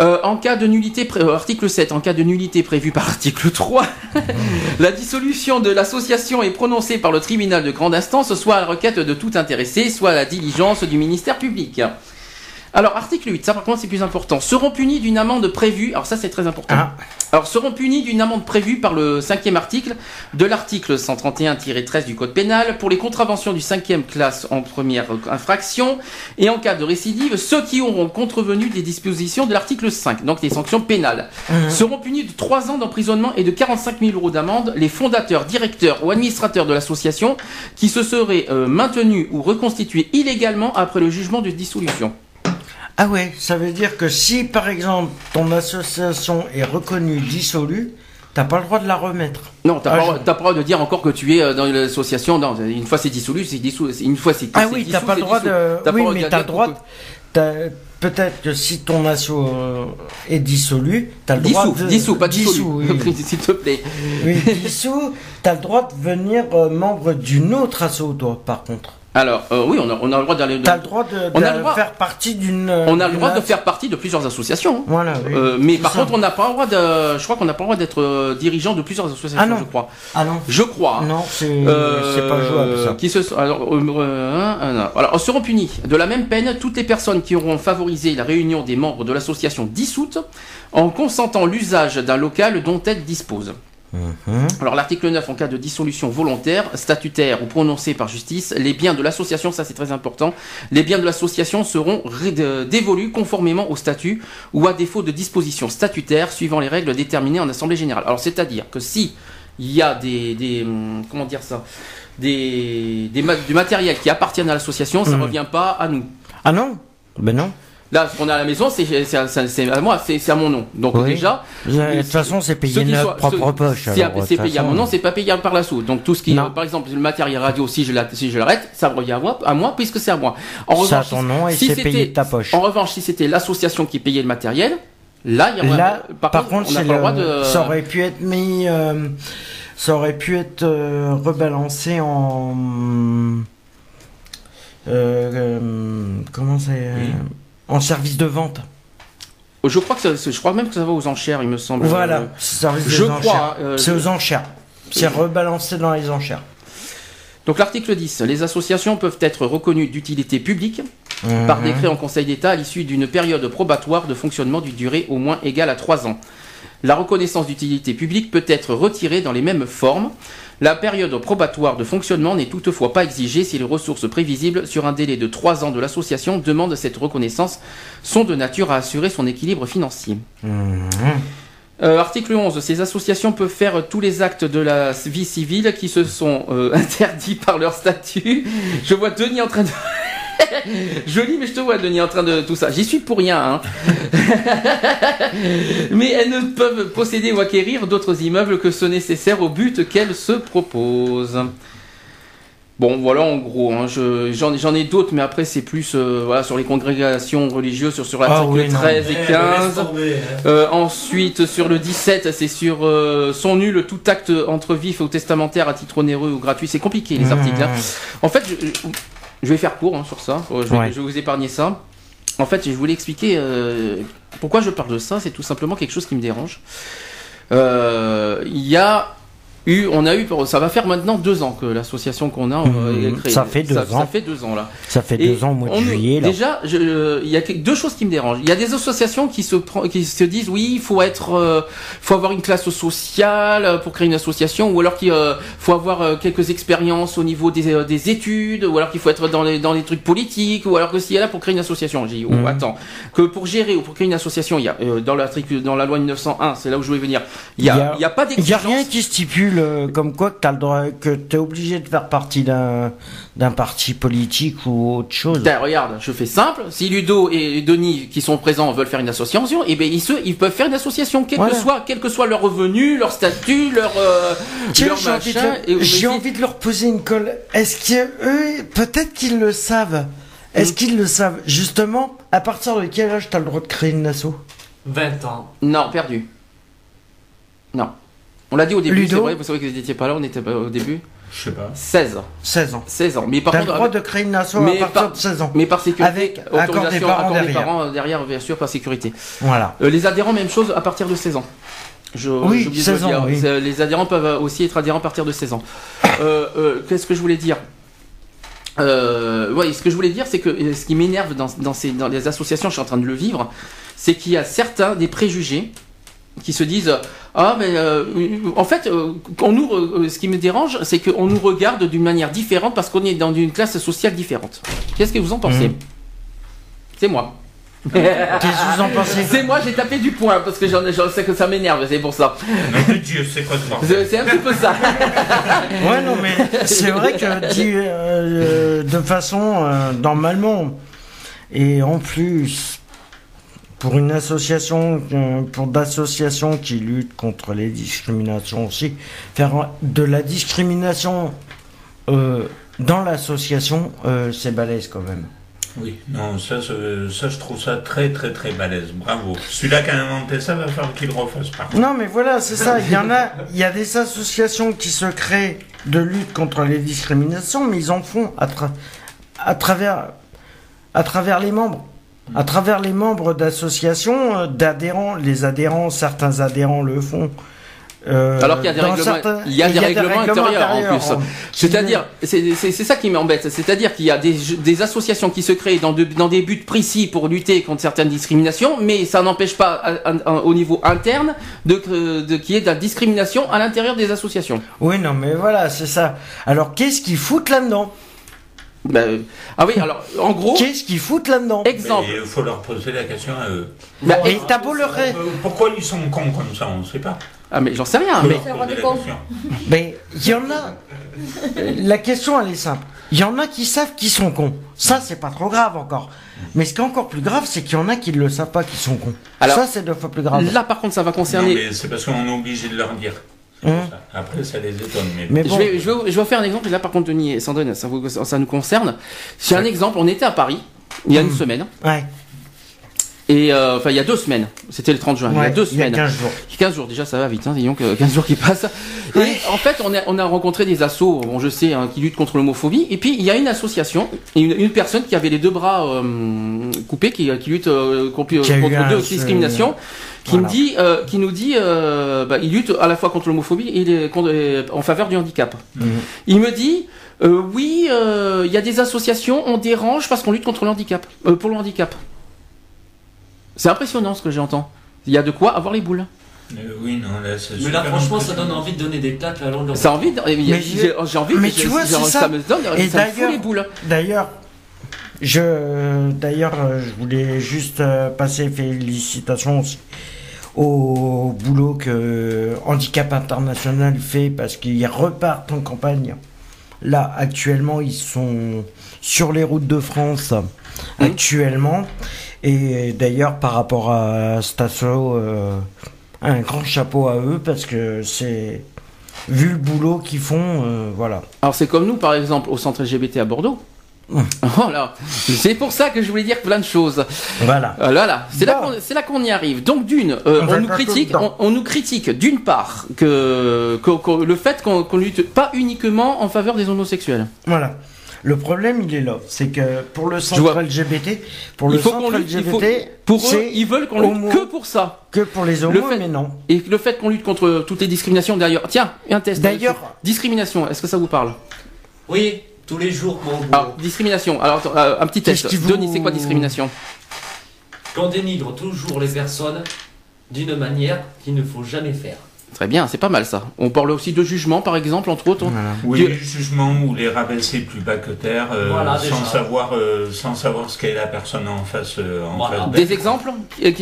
[SPEAKER 1] Euh, en cas de nullité, euh, article 7, en cas de nullité prévue par article 3, la dissolution de l'association est prononcée par le tribunal de grande instance, soit à la requête de tout intéressé, soit à la diligence du ministère public. Alors, article 8, ça par contre c'est plus important. Seront punis d'une amende prévue, alors ça c'est très important. Ah. Alors, seront punis d'une amende prévue par le cinquième article de l'article 131-13 du Code pénal pour les contraventions du cinquième classe en première infraction et en cas de récidive, ceux qui auront contrevenu des dispositions de l'article 5, donc des sanctions pénales, mmh. seront punis de 3 ans d'emprisonnement et de 45 000 euros d'amende les fondateurs, directeurs ou administrateurs de l'association qui se seraient euh, maintenus ou reconstitués illégalement après le jugement de dissolution.
[SPEAKER 2] Ah ouais, ça veut dire que si par exemple ton association est reconnue dissolue, T'as pas le droit de la remettre.
[SPEAKER 1] Non, t'as ah, pas, le droit de dire encore que tu es euh, dans l'association. Non, une fois c'est dissolu, c'est dissolu. Une fois c'est
[SPEAKER 2] Ah oui, t'as pas le droit de. Oui, mais t'as le droit. Peut-être que si ton asso euh, est dissolu, t'as le droit de.
[SPEAKER 1] Dissous, pas dissous, s'il te plaît.
[SPEAKER 2] Oui, dissous, t'as le droit de venir euh, membre d'une autre asso, toi, par contre.
[SPEAKER 1] Alors euh, oui, on a, on a, le droit d'aller.
[SPEAKER 2] T'as le droit de, on a le droit, faire partie d'une.
[SPEAKER 1] On a le droit de faire partie de plusieurs associations. Hein.
[SPEAKER 2] Voilà.
[SPEAKER 1] Euh, mais par contre, on n'a pas le droit de. Je crois qu'on n'a pas le droit d'être euh, dirigeant de plusieurs associations.
[SPEAKER 2] Ah non.
[SPEAKER 1] Je crois.
[SPEAKER 2] Ah non.
[SPEAKER 1] Je crois.
[SPEAKER 2] Non, c'est pas jouable ça.
[SPEAKER 1] Qui se alors, alors seront punis de la même peine toutes les personnes qui auront favorisé la réunion des membres de l'association dissoute en consentant l'usage d'un local dont elle dispose. Mhm. Alors l'article 9, en cas de dissolution volontaire, statutaire ou prononcée par justice, les biens de l'association, ça c'est très important, les biens de l'association seront dévolus conformément au statut ou à défaut de disposition statutaire suivant les règles déterminées en Assemblée Générale. Alors c'est-à-dire que si il y a des, hum, comment dire ça, des, du matériel qui appartiennent à l'association, ça ne mhm. revient pas à nous.
[SPEAKER 2] Ah non? Ben non.
[SPEAKER 1] Là, ce qu'on a à la maison, c'est à moi, c'est à mon nom. Donc déjà,
[SPEAKER 2] de toute façon, c'est payé de notre propre poche.
[SPEAKER 1] C'est payé à mon nom, c'est pas payé par la sous. Donc tout ce qui, par exemple, le matériel radio, si je si je l'arrête, ça revient à moi, à moi puisque c'est à moi.
[SPEAKER 2] En revanche, ton nom et c'est payé de ta poche.
[SPEAKER 1] En revanche, si c'était l'association qui payait le matériel, là, il y a
[SPEAKER 2] là, par, contre, on le... droit de. Ça aurait pu être mis, euh, ça aurait pu être euh, rebalancé en. Euh, comment c'est en service de vente.
[SPEAKER 1] Je crois que je crois même que ça va aux enchères, il me semble.
[SPEAKER 2] Voilà, service je crois. Euh, c'est aux enchères. C'est rebalancé dans les enchères.
[SPEAKER 1] Donc l'article 10, les associations peuvent être reconnues d'utilité publique par mhm. décret en Conseil d'État à l'issue d'une période probatoire de fonctionnement d'une durée au moins égale à 3 ans. La reconnaissance d'utilité publique peut être retirée dans les mêmes formes la période probatoire de fonctionnement n'est toutefois pas exigée si les ressources prévisibles sur un délai de 3 ans de l'association demandent cette reconnaissance sont de nature à assurer son équilibre financier. Mhm. Euh, article 11. Ces associations peuvent faire tous les actes de la vie civile qui se sont euh, interdits par leur statut. Je vois Denis en train de... Joli, mais je te vois, Denis, en train de tout ça. J'y suis pour rien. Hein. mais elles ne peuvent posséder ou acquérir d'autres immeubles que ce nécessaire au but qu'elles se proposent. Bon, voilà, en gros, hein, j'en ai d'autres, mais après, c'est plus euh, voilà, sur les congrégations religieuses, sur, sur l'article 13 et 15. Hein. Euh, ensuite, sur le 17, c'est sur euh, sont nuls tout acte entre vif ou testamentaire à titre onéreux ou gratuit. C'est compliqué, les mmh. articles. Hein. En fait, je vais faire court hein, sur ça. Je vais, vous épargner ça. En fait, je voulais expliquer euh, pourquoi je parle de ça. C'est tout simplement quelque chose qui me dérange. Euh, il y a on a eu, ça va faire maintenant deux ans que l'association qu'on a
[SPEAKER 2] euh, mmh, Ça fait deux ans.
[SPEAKER 1] Ça fait deux ans là.
[SPEAKER 2] Ça fait deux ans au mois de juillet.
[SPEAKER 1] Déjà, il y a deux choses qui me dérangent. Il y a des associations qui se qui se disent oui, il faut être, euh, faut avoir une classe sociale pour créer une association, ou alors qu'il euh, faut avoir quelques expériences au niveau des, des études, ou alors qu'il faut être dans les dans les trucs politiques, ou alors que s'il y a là pour créer une association. J'ai dit oh, mmh. attends, que pour gérer ou pour créer une association, il y a dans la dans la loi 1901, c'est là où je voulais venir. Il y a, il y a, pas
[SPEAKER 2] d'exigence. Il y a rien qui stipule comme quoi que tu es obligé de faire partie d'un d'un parti politique ou autre chose.
[SPEAKER 1] Ben, regarde, je fais simple. Si Ludo et Denis qui sont présents veulent faire une association, et eh ben ils, se, ils peuvent faire une association, quel que soit, quel que soit leur revenu, leur statut, leur, euh,
[SPEAKER 2] leur machin. J'ai envie, de leur poser une colle. Est-ce qu'eux, peut-être qu'ils le savent. Est-ce mm. qu'ils le savent? Justement, à partir de quel âge tu as le droit de créer une asso?
[SPEAKER 5] 20 ans.
[SPEAKER 1] Non, perdu. Non. On l'a dit au début, c'est vrai, vous savez que vous n'étiez pas là, on était au début.
[SPEAKER 5] Je sais pas.
[SPEAKER 1] 16
[SPEAKER 2] ans. 16 ans.
[SPEAKER 1] 16 ans. Mais par
[SPEAKER 2] contre. le droit de créer une nation à partir de 16 ans.
[SPEAKER 1] Mais par sécurité. Avec accord des parents, derrière. Des parents euh, derrière, bien sûr, par sécurité.
[SPEAKER 2] Voilà.
[SPEAKER 1] Euh, les adhérents, même chose, à partir de 16 ans.
[SPEAKER 2] Je, oui, 16 ans, oui.
[SPEAKER 1] Les adhérents peuvent aussi être adhérents à partir de 16 ans. Euh, Qu'est-ce que je voulais dire? Euh, ouais, ce que je voulais dire, c'est que ce qui m'énerve dans, dans, ces, dans les associations, je suis en train de le vivre, c'est qu'il y a certains des préjugés qui se disent ah mais euh, en fait euh, on nous euh, ce qui me dérange c'est qu'on nous regarde d'une manière différente parce qu'on est dans une classe sociale différente qu'est-ce que vous en pensez mmh. c'est moi
[SPEAKER 2] Qu'est-ce que vous en pensez
[SPEAKER 1] C'est moi, j'ai tapé du poing parce que j'en sais que ça m'énerve, c'est pour ça.
[SPEAKER 5] Non, Dieu, c'est quoi
[SPEAKER 1] C'est un petit peu ça.
[SPEAKER 2] ouais, non, mais c'est vrai que de façon normalement, et en plus, pour une association, euh, pour d'associations qui luttent contre les discriminations aussi, faire de la discrimination euh, dans l'association, euh, c'est balèze quand même.
[SPEAKER 5] Oui, non, ça, ça, je trouve ça très, très, très balèze. Bravo. Celui-là qui a inventé ça va falloir qu'il refasse pas.
[SPEAKER 2] Non, mais voilà, c'est ça. Il y en a, il y a des associations qui se créent de lutte contre les discriminations, mais ils en font à, à travers, à travers les membres à travers les membres d'associations, euh, d'adhérents, les adhérents, certains adhérents le font.
[SPEAKER 1] Euh, Alors qu'il y a des règlements, il y a des, règlements, intérieurs, en plus. C'est-à-dire, c'est ça qui m'embête. C'est-à-dire qu'il y a des, associations qui se créent dans, dans des buts précis pour lutter contre certaines discriminations, mais ça n'empêche pas au niveau interne de, de qu'il y ait de la discrimination à l'intérieur des associations.
[SPEAKER 2] Oui, non, mais voilà, c'est ça. Alors qu'est-ce qu'ils foutent là-dedans?
[SPEAKER 1] Ben, ah oui, alors en gros.
[SPEAKER 2] Qu'est-ce qu'ils foutent là-dedans
[SPEAKER 1] Exemple.
[SPEAKER 5] Il faut leur poser la question à eux.
[SPEAKER 2] Bah, et t'as beau leur.
[SPEAKER 5] Euh, pourquoi ils sont cons comme ça On ne sait pas.
[SPEAKER 1] Ah, mais j'en sais rien.
[SPEAKER 2] Mais, mais il y en a. la question, elle est simple. Il y en a qui savent qu'ils sont cons. Ça, c'est pas trop grave encore. Mais ce qui est encore plus grave, c'est qu'il y en a qui ne le savent pas qu'ils sont cons.
[SPEAKER 1] Alors,
[SPEAKER 2] ça, c'est deux fois plus grave.
[SPEAKER 1] Là, par contre, ça va concerner.
[SPEAKER 3] Non, mais c'est parce qu'on est obligé de leur dire. Ça. Après, ça les étonne. Mais,
[SPEAKER 2] Mais
[SPEAKER 1] Je, vais, je, vais, je vais faire un exemple, et là par contre Denis et Sandrine, ça, vous- ça nous concerne. C'est un exemple, on était à Paris, il y a une semaine,
[SPEAKER 2] ouais.
[SPEAKER 1] Et euh, enfin il y a deux semaines, c'était le 30 juin, il y a deux
[SPEAKER 2] il y a
[SPEAKER 1] semaines.
[SPEAKER 2] 15 jours.
[SPEAKER 1] 15 jours, déjà ça va vite, hein, disons que 15 jours qui passent. Et en fait, on a, on a rencontré des assos, bon, je sais, hein, qui luttent contre l'homophobie. Et puis, il y a une association, une, une personne qui avait les deux bras euh, coupés, qui, qui lutte euh, contre,
[SPEAKER 2] Qui
[SPEAKER 1] contre deux discriminations, qui
[SPEAKER 2] Voilà.
[SPEAKER 1] me dit, euh, qui nous dit, euh, bah, il lutte à la fois contre l'homophobie et les- contre- euh, en faveur du handicap.
[SPEAKER 2] Mhm.
[SPEAKER 1] Il me dit, euh, oui, euh, il y a des associations, on dérange parce qu'on lutte contre le handicap, euh, pour le handicap. C'est impressionnant ce que j'entends. Il y a de quoi avoir les boules.
[SPEAKER 3] Euh, oui, non, là, c'est
[SPEAKER 5] Mais là, franchement, ça donne envie de donner des claques la longue
[SPEAKER 1] Ça a envie, de- j'ai envie,
[SPEAKER 2] mais tu vois, c'est ça.
[SPEAKER 1] me donne,
[SPEAKER 2] Et
[SPEAKER 1] ça me fout
[SPEAKER 2] d'ailleurs-
[SPEAKER 1] les boules.
[SPEAKER 2] D'ailleurs, je, d'ailleurs, euh, je voulais juste euh, passer félicitations aussi au boulot que Handicap International fait parce qu'ils repartent en campagne. Là, actuellement, ils sont sur les routes de France actuellement. Et d'ailleurs, par rapport à Stasso, euh, un grand chapeau à eux parce que c'est vu le boulot qu'ils font, euh, voilà.
[SPEAKER 1] Alors c'est comme nous par exemple au centre LGBT à Bordeaux. Voilà, c'est pour ça que je voulais dire plein de choses.
[SPEAKER 2] Voilà.
[SPEAKER 1] Euh, là, là, c'est là
[SPEAKER 2] Bon.
[SPEAKER 1] qu'on c'est là qu'on y arrive. Donc d'une, euh,
[SPEAKER 2] On
[SPEAKER 1] nous critique, on, nous critique d'une part que, que- que le fait qu'on qu'on lutte pas uniquement en faveur des homosexuels.
[SPEAKER 2] Voilà. Le problème, il est là. C'est que pour le centre
[SPEAKER 1] vois.
[SPEAKER 2] LGBT, pour
[SPEAKER 1] il
[SPEAKER 2] le centre
[SPEAKER 1] lutte. il faut-
[SPEAKER 2] LGBT,
[SPEAKER 1] pour eux, ils veulent qu'on lutte que pour ça.
[SPEAKER 2] que pour les homos,
[SPEAKER 1] Le fait-
[SPEAKER 2] mais non.
[SPEAKER 1] Et le fait qu'on lutte contre toutes les discriminations. D'ailleurs, tiens, un test.
[SPEAKER 2] D'ailleurs-
[SPEAKER 1] discrimination. Est-ce que ça vous parle?
[SPEAKER 5] Oui, tous les jours, mon boulot.
[SPEAKER 1] Alors, discrimination. Alors, attends, euh, un petit test.
[SPEAKER 2] Vous-
[SPEAKER 1] Denis, c'est quoi discrimination?
[SPEAKER 5] Qu'on dénigre toujours les personnes d'une manière qu'il ne faut jamais faire.
[SPEAKER 1] Très bien, c'est pas mal ça. On parle aussi de jugement, par exemple, entre autres.
[SPEAKER 2] Voilà.
[SPEAKER 3] Oui, les jugements ou les rabaisser plus bas que terre, euh,
[SPEAKER 5] Voilà,
[SPEAKER 3] sans, savoir, euh, sans savoir ce qu'est la personne en face. euh, en
[SPEAKER 5] Voilà.
[SPEAKER 3] face d'elle.
[SPEAKER 1] Des exemples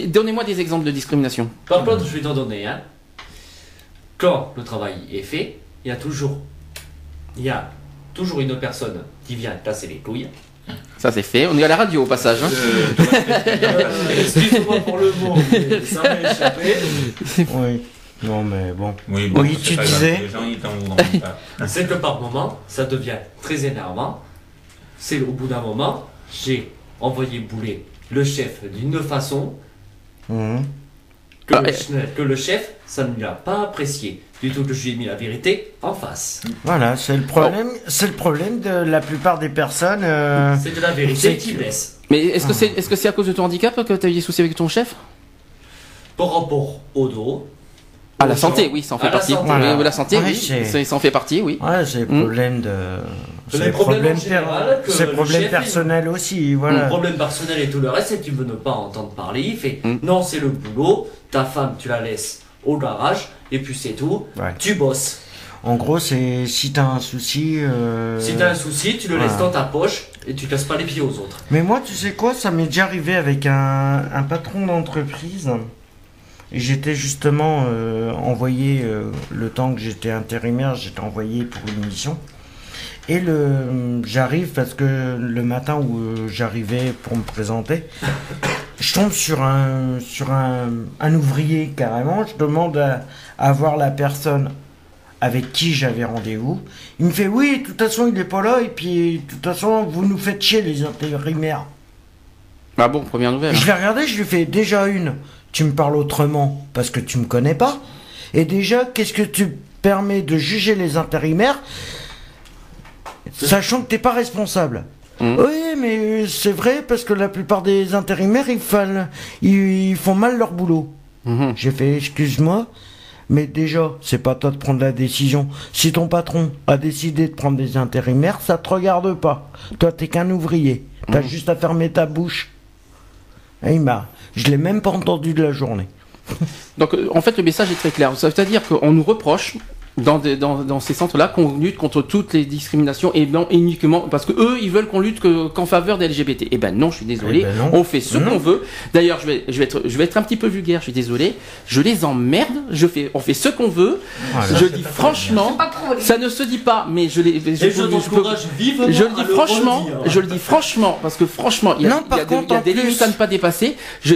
[SPEAKER 1] Donnez-moi des exemples de discrimination.
[SPEAKER 5] Par contre, je vais t'en donner un. Quand le travail est fait, il y a toujours, il y a toujours une personne qui vient casser les couilles.
[SPEAKER 1] Ça c'est fait. On est à la radio au passage. hein.
[SPEAKER 3] Euh,
[SPEAKER 5] Excuse-moi pour le mot, mais ça m'a échappé.
[SPEAKER 2] Oui. Non, mais bon.
[SPEAKER 3] oui, bon,
[SPEAKER 2] Oui,
[SPEAKER 3] c'est
[SPEAKER 2] tu
[SPEAKER 3] pas grave,
[SPEAKER 2] disais.
[SPEAKER 3] Les gens, ils t'en voudront pas.
[SPEAKER 5] C'est que par moment, ça devient très énervant. C'est au bout d'un moment, j'ai envoyé bouler le chef d'une façon
[SPEAKER 2] Mhm.
[SPEAKER 5] que,
[SPEAKER 1] Ah,
[SPEAKER 5] le,
[SPEAKER 1] et-
[SPEAKER 5] ch- que le chef, ça ne l'a pas apprécié. Du tout que je lui ai mis la vérité en face.
[SPEAKER 2] Voilà, c'est le problème. C'est le problème de la plupart des personnes. euh,
[SPEAKER 5] C'est de la vérité
[SPEAKER 2] c'est
[SPEAKER 5] qui blesse.
[SPEAKER 1] Mais est-ce que c'est est-ce que c'est à cause de ton handicap que tu as eu des soucis avec ton chef?
[SPEAKER 5] Par rapport au dos.
[SPEAKER 1] Ah la santé, oui, ça en fait partie.
[SPEAKER 5] santé.
[SPEAKER 2] Voilà.
[SPEAKER 1] Oui, la santé,
[SPEAKER 2] Ouais,
[SPEAKER 1] oui,
[SPEAKER 2] c'est-
[SPEAKER 1] ça en fait partie, oui.
[SPEAKER 2] Ouais, c'est le
[SPEAKER 1] Mhm.
[SPEAKER 2] problème de. C'est le
[SPEAKER 5] problèmes en
[SPEAKER 2] problème,
[SPEAKER 5] général que
[SPEAKER 2] c'est le
[SPEAKER 5] le
[SPEAKER 2] problème
[SPEAKER 5] chef,
[SPEAKER 2] personnel aussi.
[SPEAKER 5] Mon
[SPEAKER 2] Voilà.
[SPEAKER 5] problème personnel et tout le reste, c'est que tu veux ne pas entendre parler. Il fait
[SPEAKER 1] Mm.
[SPEAKER 5] non, c'est le boulot. Ta femme, tu la laisses au garage et puis c'est tout.
[SPEAKER 2] Ouais.
[SPEAKER 5] Tu bosses.
[SPEAKER 2] En gros, c'est si t'as un souci. euh,
[SPEAKER 5] Si t'as un souci, tu le
[SPEAKER 2] voilà.
[SPEAKER 5] laisses dans ta poche et tu casses pas les pieds aux autres.
[SPEAKER 2] Mais moi, tu sais quoi, ça m'est déjà arrivé avec un, un patron d'entreprise. J'étais justement euh, envoyé, euh, le temps que j'étais intérimaire, j'étais envoyé pour une mission. Et le, j'arrive parce que le matin où euh, j'arrivais pour me présenter, je tombe sur un, sur un, un ouvrier carrément. Je demande à, à voir la personne avec qui j'avais rendez-vous. Il me fait oui, de toute façon il est pas là et puis de toute façon vous nous faites chier les intérimaires.
[SPEAKER 1] Ah bon, première nouvelle.
[SPEAKER 2] Je l'ai regardé, je lui fais déjà une. Tu me parles autrement parce que tu me connais pas. Et déjà, qu'est-ce que tu permets de juger les intérimaires sachant que t'es pas responsable?
[SPEAKER 1] Mhm.
[SPEAKER 2] Oui, mais c'est vrai parce que la plupart des intérimaires ils, font- ils, ils font mal leur boulot.
[SPEAKER 1] Mhm.
[SPEAKER 2] J'ai fait excuse-moi, mais déjà, c'est pas toi de prendre la décision. Si ton patron a décidé de prendre des intérimaires, ça te regarde pas. Toi, t'es qu'un ouvrier. T'as juste à fermer ta bouche. Et il m'a. Je l'ai même pas entendu de la journée.
[SPEAKER 1] Donc en fait le message est très clair. Ça veut dire qu'on nous reproche dans, des- dans, dans ces centres-là qu'on lutte contre toutes les discriminations et non uniquement parce que eux ils veulent qu'on lutte que- qu'en faveur des LGBT. Eh ben non, je suis désolé.
[SPEAKER 2] Eh ben.
[SPEAKER 1] On fait ce qu'on veut. D'ailleurs, je vais, je vais être, je vais être un petit peu vulgaire. Je suis désolé. Je les emmerde. Je fais, on fait ce qu'on veut.
[SPEAKER 2] Voilà.
[SPEAKER 1] je dis franchement, ça ne se dit pas, mais je les,
[SPEAKER 5] Et je
[SPEAKER 1] peux- je le dis franchement, je le dis franchement, parce que franchement, il y a,
[SPEAKER 2] Non,
[SPEAKER 1] il y a
[SPEAKER 2] contre,
[SPEAKER 1] il y a
[SPEAKER 2] en
[SPEAKER 1] des limites à ne pas dépasser. Je-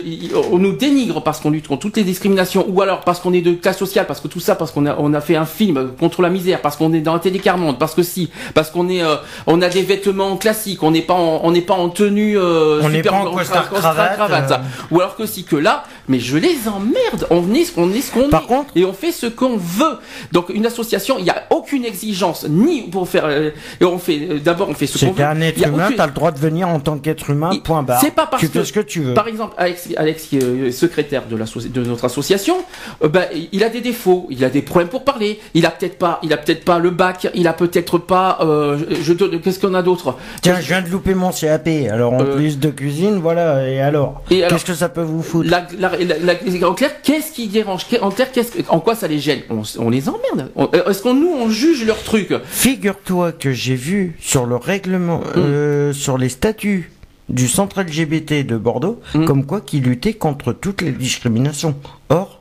[SPEAKER 1] on nous dénigre parce qu'on lutte contre toutes les discriminations, ou alors parce qu'on est de classe sociale, parce que tout ça, parce qu'on a, on a fait un film contre la misère, parce qu'on est dans la télécarmonde, parce que si, parce qu'on est, euh, on a des vêtements classiques, on n'est pas, en, on n'est pas en tenue, euh,
[SPEAKER 2] On
[SPEAKER 1] super-
[SPEAKER 2] pas en costard cravate,
[SPEAKER 1] ça.
[SPEAKER 2] euh.
[SPEAKER 1] ou alors que si que là, mais je les emmerde. On est, on est ce qu'on
[SPEAKER 2] Par
[SPEAKER 1] est,
[SPEAKER 2] contre-
[SPEAKER 1] et on fait ce qu'on veut. Donc une association, il n'y a aucune exigence ni pour faire, euh, et on fait, euh, d'abord on fait ce qu'on
[SPEAKER 2] C'est
[SPEAKER 1] veut.
[SPEAKER 2] un
[SPEAKER 1] Il
[SPEAKER 2] être humain,
[SPEAKER 1] aucune-
[SPEAKER 2] t'as le droit de venir en tant qu'être humain, point barre.
[SPEAKER 1] c'est pas parce
[SPEAKER 2] tu
[SPEAKER 1] que-
[SPEAKER 2] fais ce que tu veux.
[SPEAKER 1] Par exemple, Alex, Alex qui est euh, secrétaire de, notre association, euh, ben, il a des défauts, il a des problèmes pour parler, il a peut-être pas, il a peut-être pas le bac, il a peut-être pas, je, je- qu'est-ce qu'on a d'autre?
[SPEAKER 2] Tiens, je viens de louper mon CAP. Alors, en plus de cuisine, voilà. Et alors Qu'est-ce que ça peut vous foutre?
[SPEAKER 1] La, la- la- la- en clair, qu'est-ce qui dérange? En clair, qu'est-ce en quoi ça les gêne? On, on les emmerde. Euh, Est-ce qu'on nous on juge leurs trucs
[SPEAKER 2] Figure-toi que j'ai vu sur le règlement,
[SPEAKER 1] Mm.
[SPEAKER 2] euh, sur les statuts du centre LGBT de Bordeaux,
[SPEAKER 1] Mm.
[SPEAKER 2] comme quoi qui luttait contre toutes les discriminations. Or,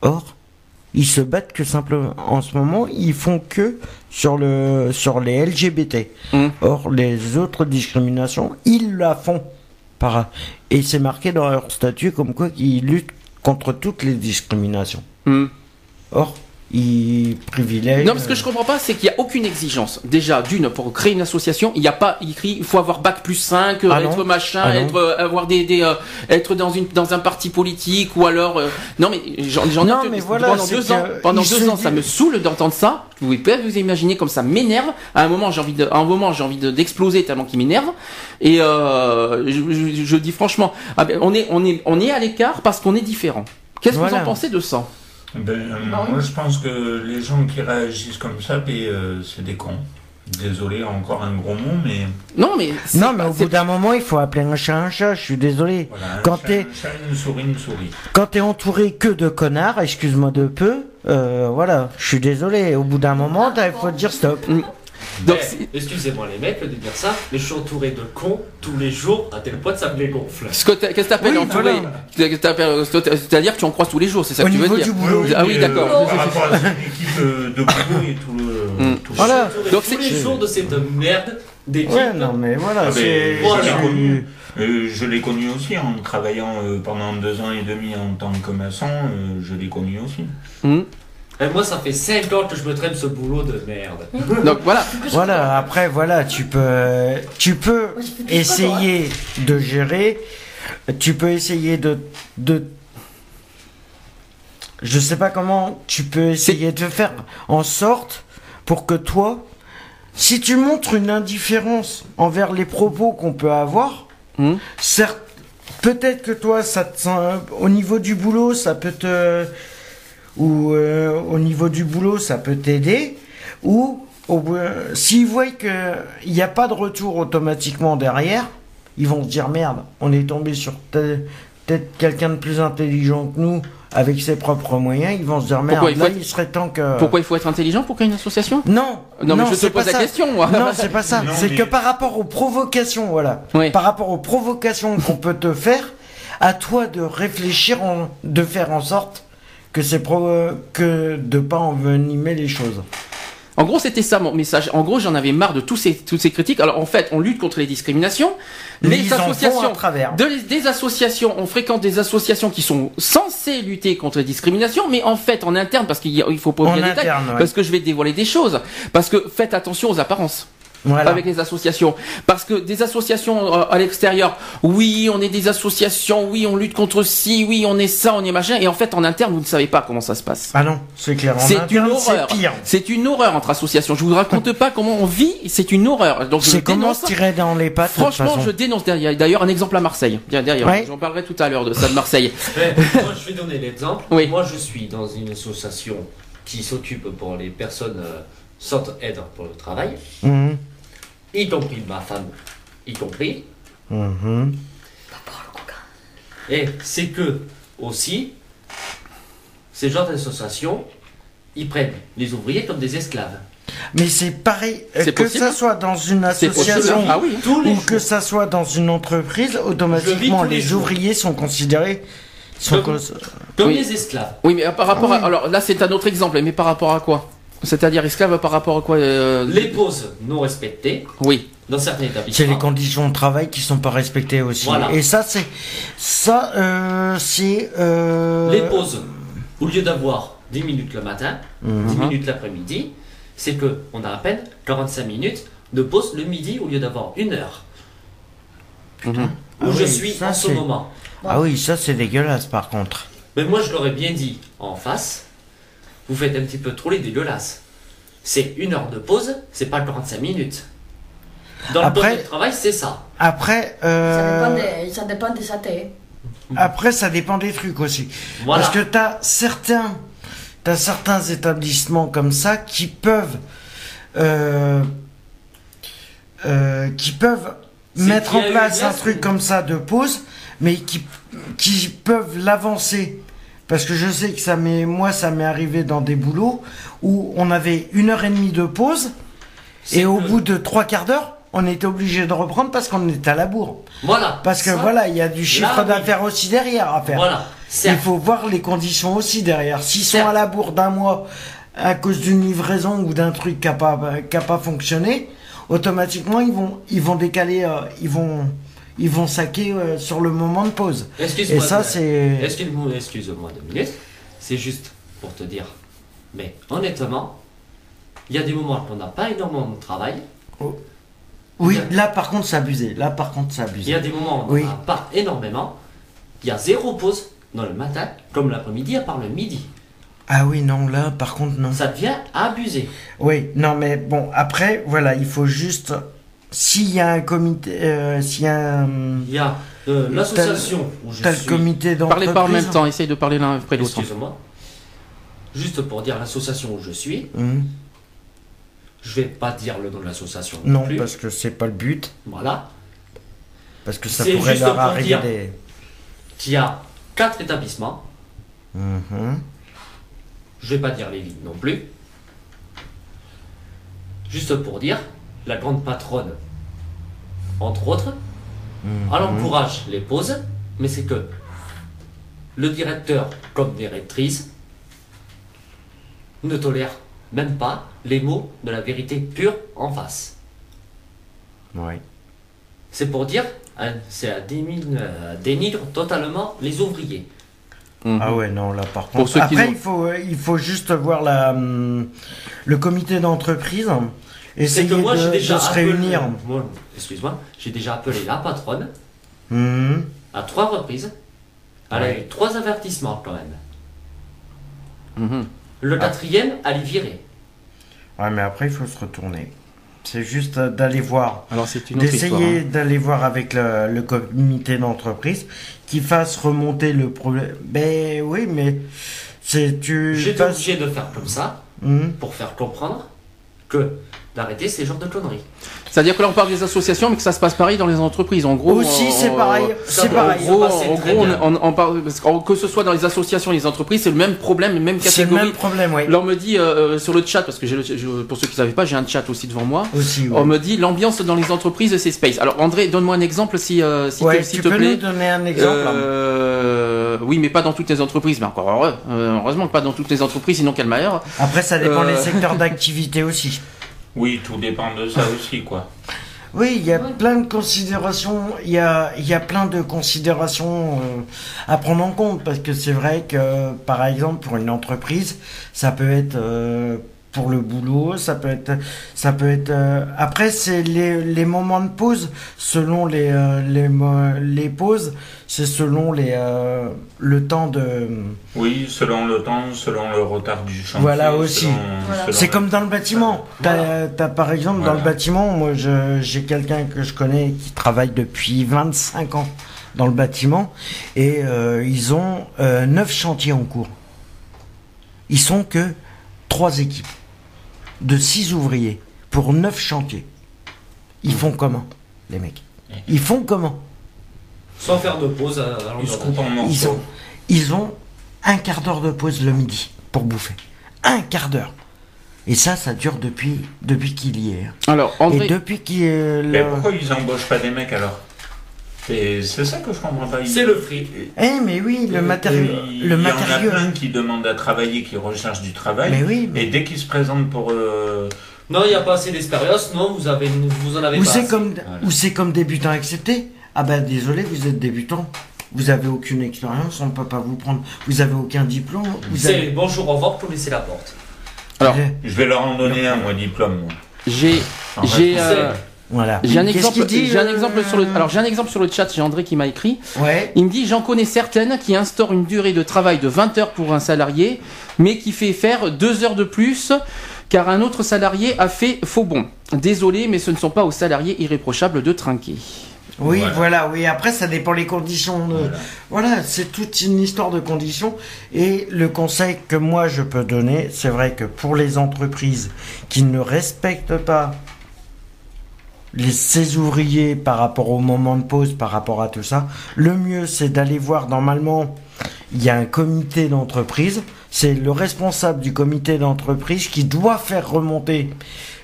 [SPEAKER 2] or, ils se battent que simplement. En ce moment, ils font que sur le sur les LGBT.
[SPEAKER 1] Mm.
[SPEAKER 2] Or, les autres discriminations, ils la font. Par, et c'est marqué dans leur statut comme quoi qu'ils luttent contre toutes les discriminations.
[SPEAKER 1] Hmm.
[SPEAKER 2] Or, ils privilègent.
[SPEAKER 1] Non, mais ce que je comprends pas, c'est qu'il n'y a aucune exigence. Déjà, d'une, pour créer une association, il n'y a pas écrit, il faut avoir bac plus 5,
[SPEAKER 2] Ah non.
[SPEAKER 1] être machin,
[SPEAKER 2] Ah
[SPEAKER 1] être, euh, avoir des, des euh, être dans une, dans un parti politique, ou alors, euh, non, mais j'en, j'en ai
[SPEAKER 2] mais voilà,
[SPEAKER 1] pendant deux ans, pendant
[SPEAKER 2] il
[SPEAKER 1] deux
[SPEAKER 2] se
[SPEAKER 1] ans,
[SPEAKER 2] dit-
[SPEAKER 1] ça me saoule d'entendre ça. Vous pouvez pas vous imaginer comme ça m'énerve. À un moment, j'ai envie de, à un moment, j'ai envie de- d'exploser tellement qu'il m'énerve. Et, euh, je, je- je dis franchement, ah ben, on est, on est, on est à l'écart parce qu'on est différent. Qu'est-ce que vous en pensez de ça?
[SPEAKER 3] Ben, euh, moi, je pense que les gens qui réagissent comme ça, euh, c'est des cons. Désolé, encore un gros mot, mais
[SPEAKER 1] Non, mais,
[SPEAKER 2] Non, mais au bout d'un moment, il faut appeler un chat un chat. Je suis désolé.
[SPEAKER 3] voilà. un
[SPEAKER 2] Quand
[SPEAKER 3] chat, un chat, une souris, une souris.
[SPEAKER 2] Quand t'es entouré que de connards, excuse-moi de peu, euh, voilà, je suis désolé. Au bout d'un moment, il faut dire stop.
[SPEAKER 1] Donc,
[SPEAKER 5] Eh, Excusez-moi les mecs de dire ça, mais je suis entouré de cons tous les jours à tel point que ça me les gonfle.
[SPEAKER 1] Qu'est-ce que t'appelles
[SPEAKER 2] Oui,
[SPEAKER 1] entouré C'est-à-dire que tu en croises tous les jours, c'est ça
[SPEAKER 2] Au
[SPEAKER 1] que tu veux dire
[SPEAKER 2] du boulot.
[SPEAKER 1] Ah oui, d'accord.
[SPEAKER 3] euh, par rapport à euh, de boulot et tout le.
[SPEAKER 1] Mm.
[SPEAKER 3] tout-
[SPEAKER 2] Voilà.
[SPEAKER 1] Donc
[SPEAKER 5] tous
[SPEAKER 1] c'est-
[SPEAKER 5] les jours de cette merde d'équipe.
[SPEAKER 2] Ouais, non, mais voilà,
[SPEAKER 3] Ah,
[SPEAKER 2] c'est.
[SPEAKER 3] mais
[SPEAKER 5] Voilà.
[SPEAKER 3] je l'ai
[SPEAKER 2] c'est-
[SPEAKER 3] connu. Euh, je l'ai connu aussi en travaillant euh, pendant deux ans et demi en tant que maçon. euh, je l'ai connu aussi.
[SPEAKER 1] Hmm.
[SPEAKER 5] Et moi, ça fait 5 ans que je me traîne ce boulot de merde.
[SPEAKER 1] Donc voilà.
[SPEAKER 2] Voilà, après, voilà, tu peux, tu peux essayer de gérer, tu peux essayer de, de, je sais pas comment, tu peux essayer de faire en sorte pour que toi, si tu montres une indifférence envers les propos qu'on peut avoir,
[SPEAKER 1] Hmm.
[SPEAKER 2] certes, peut-être que toi, ça te au niveau du boulot, ça peut te, ou euh, au niveau du boulot, ça peut t'aider, ou euh, s'ils voient qu'il n'y a pas de retour automatiquement derrière, ils vont se dire merde, on est tombé sur peut-être quelqu'un de plus intelligent que nous avec ses propres moyens, ils vont se dire merde,
[SPEAKER 1] Pourquoi il
[SPEAKER 2] là
[SPEAKER 1] être-
[SPEAKER 2] il serait temps que...
[SPEAKER 1] Pourquoi il faut être intelligent pour créer une association?
[SPEAKER 2] Non,
[SPEAKER 1] Non, mais je te pose
[SPEAKER 2] pas
[SPEAKER 1] la
[SPEAKER 2] ça.
[SPEAKER 1] question, moi.
[SPEAKER 2] Non, c'est pas ça.
[SPEAKER 3] Non,
[SPEAKER 2] c'est
[SPEAKER 3] mais-
[SPEAKER 2] que par rapport aux provocations, voilà.
[SPEAKER 1] Oui.
[SPEAKER 2] Par rapport aux provocations qu'on peut te faire, à toi de réfléchir, en- de faire en sorte que c'est pro, que de pas envenimer les choses.
[SPEAKER 1] En gros, c'était ça mon message. En gros, j'en avais marre de tous ces, toutes ces critiques. Alors, en fait, on lutte contre les discriminations.
[SPEAKER 2] Mais
[SPEAKER 1] les associations,
[SPEAKER 2] à travers.
[SPEAKER 1] de, des associations, on fréquente des associations qui sont censées lutter contre les discriminations, mais en fait, en interne, parce qu'il faut pas oublier les détails,
[SPEAKER 2] interne, ouais.
[SPEAKER 1] parce que je vais dévoiler des choses. Parce que faites attention aux apparences.
[SPEAKER 2] Voilà.
[SPEAKER 1] avec les associations. Parce que des associations euh, à l'extérieur, oui, on est des associations, oui, on lutte contre ci, oui, on est ça, on est machin, et en fait, en interne, vous ne savez pas comment ça se passe.
[SPEAKER 2] Ah non, c'est clair.
[SPEAKER 1] C'est une horreur.
[SPEAKER 2] C'est
[SPEAKER 1] une horreur entre associations. Je vous raconte pas comment on vit. C'est une horreur. Donc je
[SPEAKER 2] comment
[SPEAKER 1] dénonce.
[SPEAKER 2] se tirer dans les pattes. de toute
[SPEAKER 1] Franchement,
[SPEAKER 2] façon.
[SPEAKER 1] je dénonce. Derrière- D'ailleurs, un exemple à Marseille. Bien, Derrière,
[SPEAKER 2] Ouais.
[SPEAKER 1] j'en parlerai tout à l'heure de ça de Marseille.
[SPEAKER 5] Mais, moi, je vais donner l'exemple.
[SPEAKER 1] Oui.
[SPEAKER 5] Moi, je suis dans une association qui s'occupe pour les personnes euh, sans aide pour le travail,
[SPEAKER 2] Mhm.
[SPEAKER 5] Y compris ma femme, y compris.
[SPEAKER 2] Mhm.
[SPEAKER 5] Et c'est que, aussi, ces genres d'associations, ils prennent les ouvriers comme des esclaves.
[SPEAKER 2] Mais c'est pareil, que ça soit dans une association
[SPEAKER 1] ah oui.
[SPEAKER 2] ou que ça soit dans une entreprise, automatiquement les, ouvriers sont considérés
[SPEAKER 5] sont comme, les esclaves.
[SPEAKER 1] Oui, mais par rapport à, alors là c'est un autre exemple, mais par rapport à quoi? C'est-à-dire esclaves par rapport à quoi euh,
[SPEAKER 5] Les pauses non respectées.
[SPEAKER 1] Oui.
[SPEAKER 5] Dans certains établissements.
[SPEAKER 2] C'est les conditions de travail qui sont pas respectées aussi. Et ça c'est ça euh, c'est euh,
[SPEAKER 5] les pauses. Au lieu d'avoir 10 minutes le matin, 10 mhm. minutes l'après-midi, c'est que on a à peine 45 minutes de pause le midi au lieu d'avoir une heure. Putain. Où ah je suis en ce moment.
[SPEAKER 2] Ah oui, ça c'est dégueulasse par contre.
[SPEAKER 5] Mais moi je l'aurais bien dit en face, vous faites un petit peu trop les dégueulasses. C'est une heure de pause, c'est pas 45 minutes. Dans
[SPEAKER 2] après,
[SPEAKER 5] le travail, c'est ça.
[SPEAKER 2] Après, euh...
[SPEAKER 4] ça, dépend des, ça dépend.
[SPEAKER 2] Après, ça dépend des trucs aussi. Parce que tu as certains T'as certains établissements comme ça qui peuvent euh, euh, qui peuvent mettre en place un truc comme ça de pause, mais qui, qui peuvent l'avancer. Parce que je sais que ça m'est, moi, ça m'est arrivé dans des boulots où on avait une heure et demie de pause, et au bout de trois quarts d'heure, on était obligé de reprendre parce qu'on était à la bourre.
[SPEAKER 5] Voilà.
[SPEAKER 2] Parce que voilà, il y a du chiffre d'affaires aussi derrière à faire.
[SPEAKER 5] Voilà.
[SPEAKER 2] Il faut voir les conditions aussi derrière. S'ils sont à la bourre d'un mois à cause d'une livraison ou d'un truc qui n'a pas, pas fonctionné, automatiquement ils vont, ils vont décaler, euh, ils vont, ils vont saquer euh, sur le moment de pause.
[SPEAKER 5] Et ça c'est. Excuse-moi deux minutes. C'est juste pour te dire. Mais honnêtement, il y a des moments où on n'a pas énormément de travail.
[SPEAKER 2] Oh. Oui, là par contre c'est abusé. Là par contre c'est abusé.
[SPEAKER 5] Il y a des moments où on n'a pas énormément. Il y a zéro pause dans le matin, comme l'après-midi, à part le midi.
[SPEAKER 2] Ah oui, non, là, par contre, non.
[SPEAKER 5] Ça devient abusé.
[SPEAKER 2] Oui, non, mais bon, après, voilà, il faut juste. S'il y a un comité. Euh, s'il y a
[SPEAKER 5] Il y a euh, l'association
[SPEAKER 2] où je suis. comité
[SPEAKER 1] Parlez pas en même temps, essayez de parler l'un après l'autre.
[SPEAKER 5] Excusez-moi. Juste pour dire l'association où je suis. Hum. Je vais pas dire le nom de l'association.
[SPEAKER 2] Non, parce que c'est pas le but.
[SPEAKER 5] Voilà.
[SPEAKER 2] Parce que ça pourrait leur arriver des.
[SPEAKER 5] Qu'il y a quatre établissements. Mhm. Je vais pas dire les lignes non plus. Juste pour dire, la grande patronne, entre autres, elle mhm. encourage les pauses, mais c'est que le directeur comme directrice ne tolère même pas les mots de la vérité pure en face.
[SPEAKER 2] Oui.
[SPEAKER 5] C'est pour dire Hein, c'est à euh, dénigre totalement les ouvriers.
[SPEAKER 2] Mhm. Ah ouais, non, là par contre. Après, il, faut, euh, il faut juste voir la, hum, le comité d'entreprise. Essayer que moi, de, déjà se réunir.
[SPEAKER 5] Excuse-moi, j'ai déjà appelé la patronne mhm. à trois reprises. Elle a eu trois avertissements quand même. Mhm. Le quatrième, à elle virer.
[SPEAKER 2] Ouais, mais après, il faut se retourner. C'est juste d'aller voir.
[SPEAKER 1] Alors c'est une
[SPEAKER 2] D'essayer hein. d'aller voir avec le, comité d'entreprise qui fasse remonter le problème. Ben oui, mais c'est tu.
[SPEAKER 5] J'étais obligé de faire comme ça hmm. pour faire comprendre que d'arrêter ces genres de conneries.
[SPEAKER 1] C'est-à-dire que là on parle des associations, mais que ça se passe pareil dans les entreprises. En gros,
[SPEAKER 2] aussi c'est pareil. C'est pareil.
[SPEAKER 1] En gros, on, parle que ce soit dans les associations, et les entreprises, c'est le même problème, le même catégorie.
[SPEAKER 2] C'est le même problème, oui.
[SPEAKER 1] Là on me dit euh, sur le chat, parce que j'ai pour ceux qui ne savaient pas, j'ai un chat aussi devant moi.
[SPEAKER 2] Aussi,
[SPEAKER 1] On me dit l'ambiance dans les entreprises, c'est space. Alors André, donne-moi un exemple si euh, si,
[SPEAKER 2] ouais, tu
[SPEAKER 1] te
[SPEAKER 2] peux
[SPEAKER 1] plaît.
[SPEAKER 2] Nous donner un exemple.
[SPEAKER 1] Euh, oui, mais pas dans toutes les entreprises. Mais encore heureux. heureusement que pas dans toutes les entreprises, sinon quel meilleur.
[SPEAKER 2] Après, ça dépend des secteurs d'activité aussi.
[SPEAKER 3] Oui, tout dépend de ça aussi, quoi.
[SPEAKER 2] Oui, il y a plein de considérations, il y a, il y a plein de considérations euh, à prendre en compte parce que c'est vrai que, par exemple, pour une entreprise, ça peut être euh, pour le boulot, ça peut être, ça peut être. Euh, après, c'est les, les, moments de pause selon les euh, les, les pauses, c'est selon les euh, le temps de.
[SPEAKER 3] Oui, selon le temps, selon le retard du chantier.
[SPEAKER 2] Voilà aussi. C'est comme dans le bâtiment. T'as, as, par exemple dans le bâtiment, moi, j'ai quelqu'un que je connais qui travaille depuis 25 ans dans le bâtiment et ils ont neuf chantiers en cours. Ils sont que trois équipes de 6 ouvriers pour 9 chantiers. Ils font comment, les mecs? Ils font comment?
[SPEAKER 5] Sans faire de pause à,
[SPEAKER 3] ils,
[SPEAKER 2] ils, ont, ils ont un quart d'heure de pause le midi pour bouffer. un quart d'heure. Et ça, ça dure depuis, depuis qu'il y est.
[SPEAKER 1] Alors, André...
[SPEAKER 2] Et depuis qu'il est
[SPEAKER 3] Mais pourquoi ils embauchent pas des mecs alors? C'est c'est ça que je comprends pas.
[SPEAKER 5] C'est le fric.
[SPEAKER 2] Eh, mais oui, le matériau.
[SPEAKER 3] Il
[SPEAKER 2] Le
[SPEAKER 3] y
[SPEAKER 2] matériau.
[SPEAKER 3] en a plein qui demandent à travailler, qui recherchent du travail.
[SPEAKER 2] Mais oui, mais-
[SPEAKER 3] Et dès qu'ils se présentent pour. euh,
[SPEAKER 5] Non, il n'y a pas assez d'expérience. Non, vous, avez, vous en avez
[SPEAKER 2] Ou
[SPEAKER 5] pas.
[SPEAKER 2] c'est
[SPEAKER 5] assez.
[SPEAKER 2] comme,
[SPEAKER 5] Voilà.
[SPEAKER 2] ou c'est comme débutant accepté. Ah ben désolé, vous êtes débutant. Vous avez aucune expérience, on ne peut pas vous prendre. Vous avez aucun diplôme. Vous
[SPEAKER 5] C'est
[SPEAKER 2] avez...
[SPEAKER 5] bonjour, au revoir pour laisser la porte.
[SPEAKER 1] Alors,
[SPEAKER 3] Je vais leur en donner un, moi, diplôme.
[SPEAKER 1] j'ai... J'ai... euh,
[SPEAKER 2] Voilà.
[SPEAKER 1] J'ai un exemple,
[SPEAKER 2] qu'il dit,
[SPEAKER 1] j'ai un
[SPEAKER 2] euh,
[SPEAKER 1] exemple sur le, alors j'ai un exemple sur le chat, j'ai André qui m'a écrit.
[SPEAKER 2] Ouais.
[SPEAKER 1] Il me dit, j'en connais certaines qui instaurent une durée de travail de 20 heures pour un salarié, mais qui fait faire 2 heures de plus car un autre salarié a fait faux bon. Désolé, mais ce ne sont pas aux salariés irréprochables de trinquer.
[SPEAKER 2] Oui,
[SPEAKER 3] Voilà.
[SPEAKER 2] voilà. oui. Après, ça dépend les conditions. de- Voilà, c'est toute une histoire de conditions. Et le conseil que moi je peux donner, c'est vrai que pour les entreprises qui ne respectent pas les, ouvriers par rapport au moment de pause, par rapport à tout ça, le mieux c'est d'aller voir normalement, il y a un comité d'entreprise, c'est le responsable du comité d'entreprise qui doit faire remonter,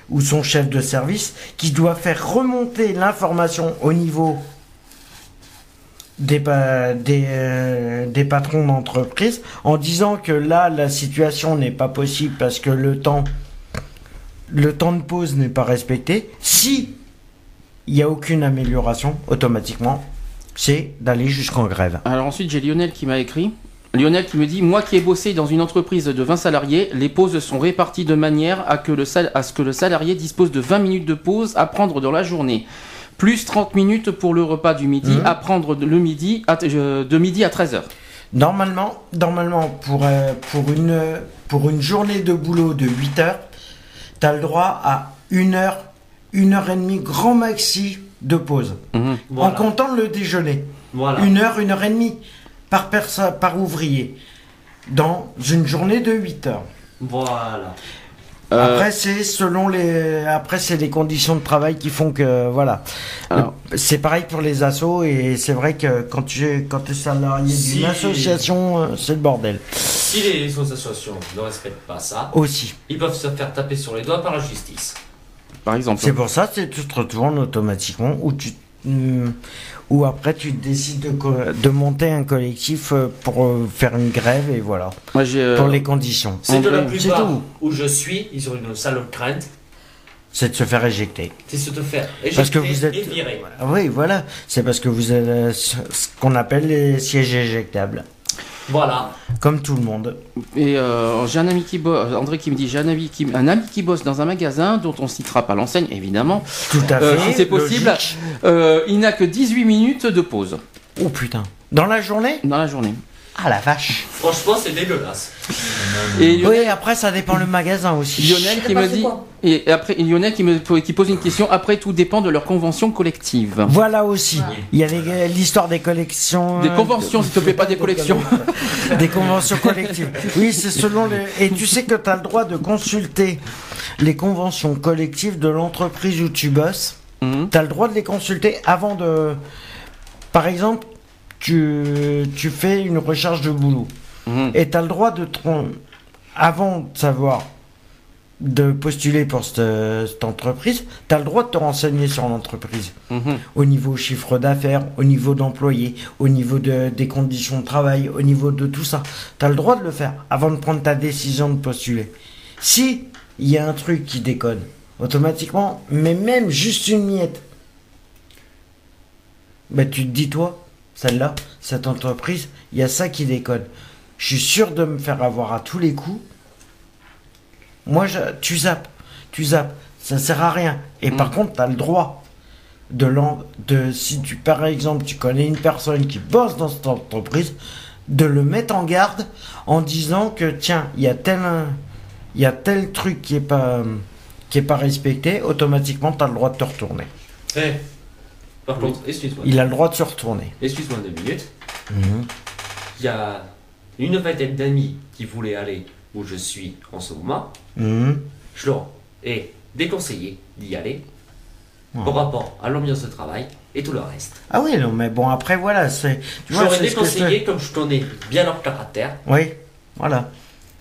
[SPEAKER 2] ou son chef de service, qui doit faire remonter l'information au niveau des, euh, patrons d'entreprise en disant que là la situation n'est pas possible parce que le temps le temps de pause n'est pas respecté. Si il n'y a aucune amélioration automatiquement c'est d'aller jusqu'en grève
[SPEAKER 1] Alors ensuite, j'ai Lionel qui m'a écrit. Lionel qui me dit Moi qui ai bossé dans une entreprise de 20 salariés, les pauses sont réparties de manière à, que le sal- à ce que le salarié dispose de 20 minutes de pause à prendre dans la journée. Plus 30 minutes pour le repas du midi,
[SPEAKER 2] Mhm.
[SPEAKER 1] à prendre de- le midi à- euh, de midi à 13h.
[SPEAKER 2] normalement normalement pour, euh, pour, une, pour une journée de boulot de 8 heures tu as le droit à une heure une heure et demie grand maxi de pause en
[SPEAKER 5] Voilà.
[SPEAKER 2] comptant le déjeuner
[SPEAKER 5] Voilà.
[SPEAKER 2] une heure, une heure et demie par personne, par ouvrier, dans une journée de 8 heures.
[SPEAKER 5] Voilà.
[SPEAKER 1] Euh,
[SPEAKER 2] Après, c'est selon les, après c'est les conditions de travail qui font que, voilà.
[SPEAKER 1] Alors.
[SPEAKER 2] C'est pareil pour les assos et c'est vrai que quand tu es, quand tu es salarié
[SPEAKER 5] Si-
[SPEAKER 2] d'une association, euh, c'est le bordel.
[SPEAKER 5] Si les associations ne respectent pas ça,
[SPEAKER 2] Aussi.
[SPEAKER 5] ils peuvent se faire taper sur les doigts par la justice.
[SPEAKER 1] Par exemple.
[SPEAKER 2] C'est pour ça que tu te retournes automatiquement ou tu, ou après tu décides de, de monter un collectif euh, pour euh, faire une grève et voilà.
[SPEAKER 1] Moi, euh,
[SPEAKER 2] Pour les conditions.
[SPEAKER 5] C'est que la plupart
[SPEAKER 2] tout.
[SPEAKER 5] où je suis, ils ont une sale crainte,
[SPEAKER 2] C'est de se faire éjecter.
[SPEAKER 5] c'est de se faire
[SPEAKER 2] Parce que
[SPEAKER 5] éjecter
[SPEAKER 2] vous êtes.
[SPEAKER 5] et virer.
[SPEAKER 2] Oui, voilà. C'est parce que vous êtes ce qu'on appelle les sièges éjectables.
[SPEAKER 5] Voilà.
[SPEAKER 2] Comme tout le monde.
[SPEAKER 1] Et euh, j'ai un ami qui bosse, André qui me dit, j'ai un ami qui, un ami qui bosse dans un magasin dont on citera pas l'enseigne, évidemment.
[SPEAKER 2] Tout à
[SPEAKER 1] Euh,
[SPEAKER 2] fait.
[SPEAKER 1] si c'est possible. Euh, il n'a que 18 minutes de pause
[SPEAKER 2] Oh putain. Dans la journée?
[SPEAKER 1] Dans la journée.
[SPEAKER 2] Ah la vache.
[SPEAKER 5] Franchement, c'est dégueulasse.
[SPEAKER 1] Et Lionel,
[SPEAKER 2] Oui, après ça dépend le magasin aussi.
[SPEAKER 1] Lionel qui me dit, et après Lionel qui me qui pose une question. Après, tout dépend de leur convention collective.
[SPEAKER 2] Voilà aussi. Il y a les- l'histoire des collections.
[SPEAKER 1] Des
[SPEAKER 2] euh,
[SPEAKER 1] conventions, s'il te plaît, pas des collections.
[SPEAKER 2] des conventions collectives. Oui, c'est selon les. Et tu sais que tu as le droit de consulter les conventions collectives de l'entreprise où tu bosses.
[SPEAKER 1] Mhm.
[SPEAKER 2] Tu as le droit de les consulter avant de. Par exemple, tu, tu fais une recherche de boulot.
[SPEAKER 1] Mhm.
[SPEAKER 2] Et tu as le droit de. te Avant de savoir. De postuler pour cette, cette entreprise, tu as le droit de te renseigner sur l'entreprise
[SPEAKER 1] Mhm.
[SPEAKER 2] au niveau chiffre d'affaires, au niveau d'employés, au niveau de, des conditions de travail, au niveau de tout ça. Tu as le droit de le faire avant de prendre ta décision de postuler. Si il y a un truc qui déconne, automatiquement, mais même juste une miette, ben tu te dis toi, celle-là, cette entreprise, il y a ça qui déconne. Je suis sûr de me faire avoir à tous les coups. Moi, je, tu zappes, tu zappes, ça sert à rien. Et par contre, tu as le droit de, l'en- de si tu par exemple tu connais une personne qui bosse dans cette entreprise de le mettre en garde en disant que tiens il y a tel il y a tel truc qui est pas qui est pas respecté automatiquement tu as le droit de te retourner
[SPEAKER 5] Eh, Par contre, excuse-moi.
[SPEAKER 2] il a le droit de se retourner
[SPEAKER 5] Excuse-moi deux minutes. Il y a une vingtaine d'amis qui voulaient aller où je suis en ce moment.
[SPEAKER 2] Mhm.
[SPEAKER 5] Je leur ai déconseillé d'y aller
[SPEAKER 2] Ouais.
[SPEAKER 5] par rapport à l'ambiance de travail et tout le reste.
[SPEAKER 2] ah oui non mais bon après voilà c'est tu vois, ce que je
[SPEAKER 5] déconseillé comme je connais bien leur caractère.
[SPEAKER 2] oui voilà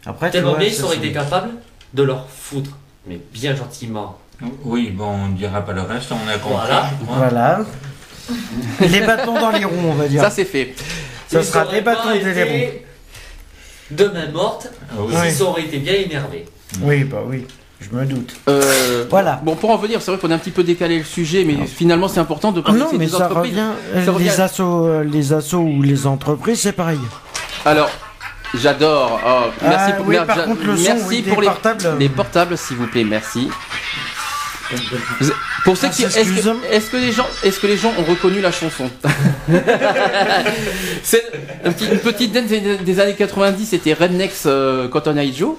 [SPEAKER 5] Après, Tellement bien, ils auraient été capables de leur foutre, mais bien gentiment.
[SPEAKER 3] Oui, bon, on ne dira pas le reste, on a compris.
[SPEAKER 2] Voilà. les bâtons dans les roues, on va dire.
[SPEAKER 1] Ça, c'est fait.
[SPEAKER 2] Ça sera des bâtons et des roues.
[SPEAKER 5] De main morte, ah ils auraient été bien énervés.
[SPEAKER 2] Oui, bah oui. Je me doute.
[SPEAKER 1] Euh, voilà. Bon, pour en venir, c'est vrai qu'on a un petit peu décalé le sujet, mais finalement, c'est important de parler
[SPEAKER 2] non, mais
[SPEAKER 1] des
[SPEAKER 2] ça entreprises. Revient, les, Assos, euh, les assos ou les entreprises, c'est pareil.
[SPEAKER 1] Alors, j'adore. Oh, merci
[SPEAKER 2] ah pour, oui, par contre, le
[SPEAKER 1] merci
[SPEAKER 2] pour
[SPEAKER 1] les
[SPEAKER 2] portables.
[SPEAKER 1] Les portables, s'il vous plaît, merci. Pour ceux qui, est-ce que, les gens, est-ce que les gens ont reconnu la chanson C'est une petite dance des, années 90, c'était Rednex euh, Cotton Eye Joe.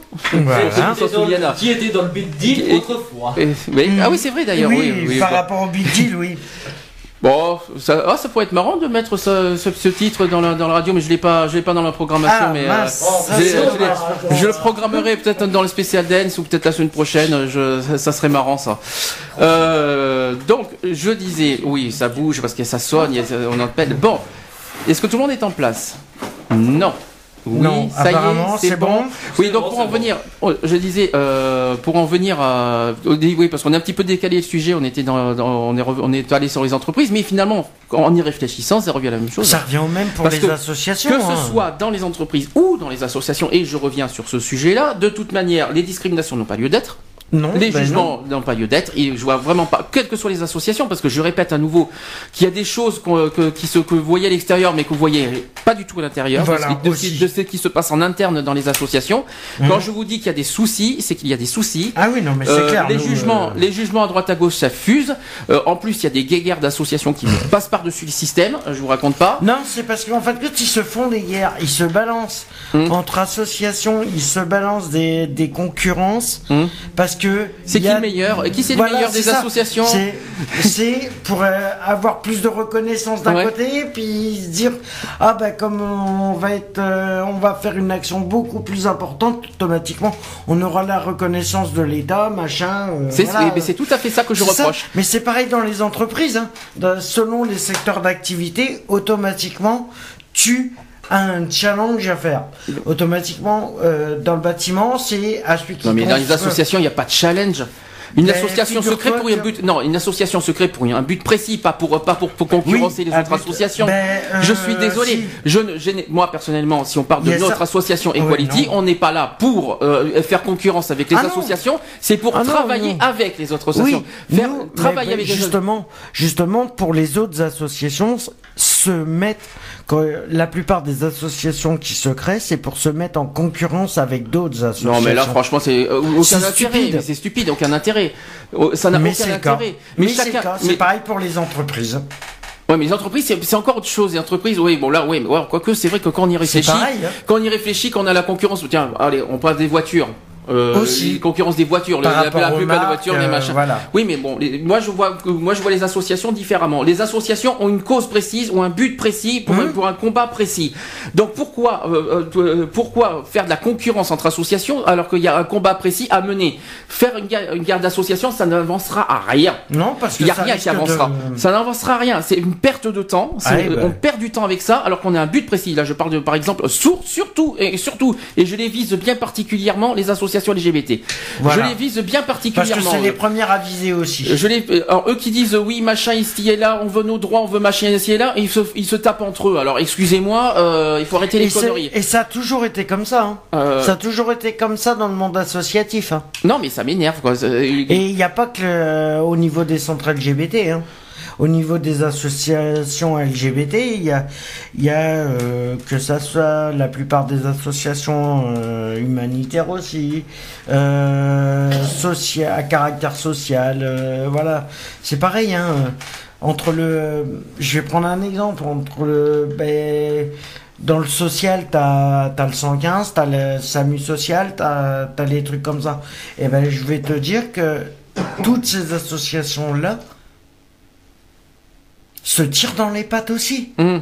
[SPEAKER 5] Qui était dans le Big Deal autrefois.
[SPEAKER 1] Ah oui, c'est vrai d'ailleurs.
[SPEAKER 2] Oui, par rapport au Big Deal, oui.
[SPEAKER 1] Bon, ça, oh, ça pourrait être marrant de mettre ce, ce, titre dans la, dans la radio, mais je l'ai pas, je l'ai pas dans la programmation.
[SPEAKER 2] Ah,
[SPEAKER 1] mais
[SPEAKER 2] euh,
[SPEAKER 1] je, le programmerai peut-être dans le spécial dance ou peut-être la semaine prochaine. Je, ça, serait marrant ça. Euh, donc, je disais, oui, ça bouge parce que ça sonne, on appelle. Bon, est-ce que tout le monde est en place? Non.
[SPEAKER 2] Oui, non, ça y est, c'est bon.
[SPEAKER 1] Oui, donc pour en venir, oh, je disais, euh, pour en venir à, oui, parce qu'on a un petit peu décalé le sujet, on était dans, on est, on est allé sur les entreprises, mais finalement, en y réfléchissant, ça revient à la même chose.
[SPEAKER 2] Ça revient au même pour les associations.
[SPEAKER 1] Que ce hein. soit dans les entreprises ou dans les associations, et je reviens sur ce sujet-là, de toute manière, les discriminations n'ont pas lieu d'être.
[SPEAKER 2] Non,
[SPEAKER 1] les ben jugements n'ont pas lieu d'être et je vois vraiment pas, quelles que soient les associations, parce que je répète à nouveau qu'il y a des choses que, qui se, que vous voyez à l'extérieur, mais que vous voyez pas du tout à l'intérieur, de, ce qui se passe en interne dans les associations. Mmh. Quand je vous dis qu'il y a des soucis, c'est qu'il y a des soucis.
[SPEAKER 2] Ah oui, non, mais c'est euh, clair.
[SPEAKER 1] Les jugements, euh, les jugements à droite à gauche, ça fuse. Euh, en plus, il y a des guéguerres d'associations qui passent par-dessus le système. Je vous raconte pas.
[SPEAKER 2] Non, c'est parce qu'en fait, quand ils se font des guerres, ils se balancent mmh. entre associations, ils se balancent des, des concurrences, mmh. parce que
[SPEAKER 1] c'est qui le meilleur? Qui c'est le meilleur des associations?
[SPEAKER 2] C'est pour euh, avoir plus de reconnaissance d'un côté, puis se dire ah ben comme on va être, euh, on va faire une action beaucoup plus importante, automatiquement on aura la reconnaissance de l'État, machin.
[SPEAKER 1] Euh, c'est tout à fait ça que je reproche.
[SPEAKER 2] Mais c'est pareil dans les entreprises, hein. selon les secteurs d'activité, automatiquement tu un challenge à faire. Automatiquement, euh, dans le bâtiment, c'est à celui qui.
[SPEAKER 1] Non, mais dans les associations, il n'y a pas de challenge. Une ben, association secrète pour un but, non, une association secrète pour un but précis, pas pour pas pour, concurrencer les autres associations. Ben, je suis euh, désolé. Je, moi personnellement, si on parle de notre association Equality, on n'est pas là pour euh, faire concurrence avec les ah associations. C'est pour ah travailler avec les autres associations.
[SPEAKER 2] faire travailler avec justement, justement pour les autres associations se mettre la plupart des associations qui se créent, c'est pour se mettre en concurrence avec d'autres associations.
[SPEAKER 1] Non, mais là, franchement, c'est euh, aucun intérêt. C'est stupide, aucun intérêt. Oh, ça n'a aucun intérêt.
[SPEAKER 2] Mais, chacun. C'est pareil pour les entreprises.
[SPEAKER 1] Ouais, mais les entreprises, c'est encore autre chose. Les entreprises, oui, bon là, oui, mais quoique c'est vrai que quand on y réfléchit,
[SPEAKER 2] pareil, hein.
[SPEAKER 1] quand on y réfléchit, quand on a la concurrence, tiens, allez, on passe des voitures. Euh,
[SPEAKER 2] Aussi.
[SPEAKER 1] concurrence des voitures,
[SPEAKER 2] la, la, plupart des voitures, les
[SPEAKER 1] euh, machins. Oui, mais bon, moi je vois, moi je vois les associations différemment. Les associations ont une cause précise, ont un but précis pour, pour un combat précis. Donc pourquoi, euh, euh, pourquoi faire de la concurrence entre associations alors qu'il y a un combat précis à mener? Faire une guerre, une guerre d'association, ça n'avancera à rien.
[SPEAKER 2] Non, parce
[SPEAKER 1] qu'il
[SPEAKER 2] y
[SPEAKER 1] a rien qui avancera. Ça n'avancera à rien. C'est une perte de temps. Ah, bah. On perd du temps avec ça alors qu'on a un but précis. Là, je parle de, par exemple, surtout et surtout, et je les vise bien particulièrement les associations LGBT. Je les vise bien particulièrement.
[SPEAKER 2] Parce que c'est les premières à viser aussi.
[SPEAKER 1] Je les, alors eux qui disent oui machin ici et là, on veut nos droits, on veut machin ici et là, ils se, ils se tapent entre eux. Alors excusez-moi, euh, il faut arrêter les conneries.
[SPEAKER 2] Et ça a toujours été comme ça. Hein. Euh... Ça a toujours été comme ça dans le monde associatif. Hein.
[SPEAKER 1] Non mais ça m'énerve quoi.
[SPEAKER 2] Et il n'y a pas que le, au niveau des centres LGBT. Hein au niveau des associations LGBT, il y a, euh, que ça soit la plupart des associations euh, humanitaires aussi, euh, à caractère social, voilà. C'est pareil, hein. Entre le, je vais prendre un exemple entre le, ben, dans le social, t'as as le 115, t'as le SAMU social, t'as as les trucs comme ça. Et ben, je vais te dire que toutes ces associations-là, se tirent dans les pattes aussi.
[SPEAKER 1] Hmm.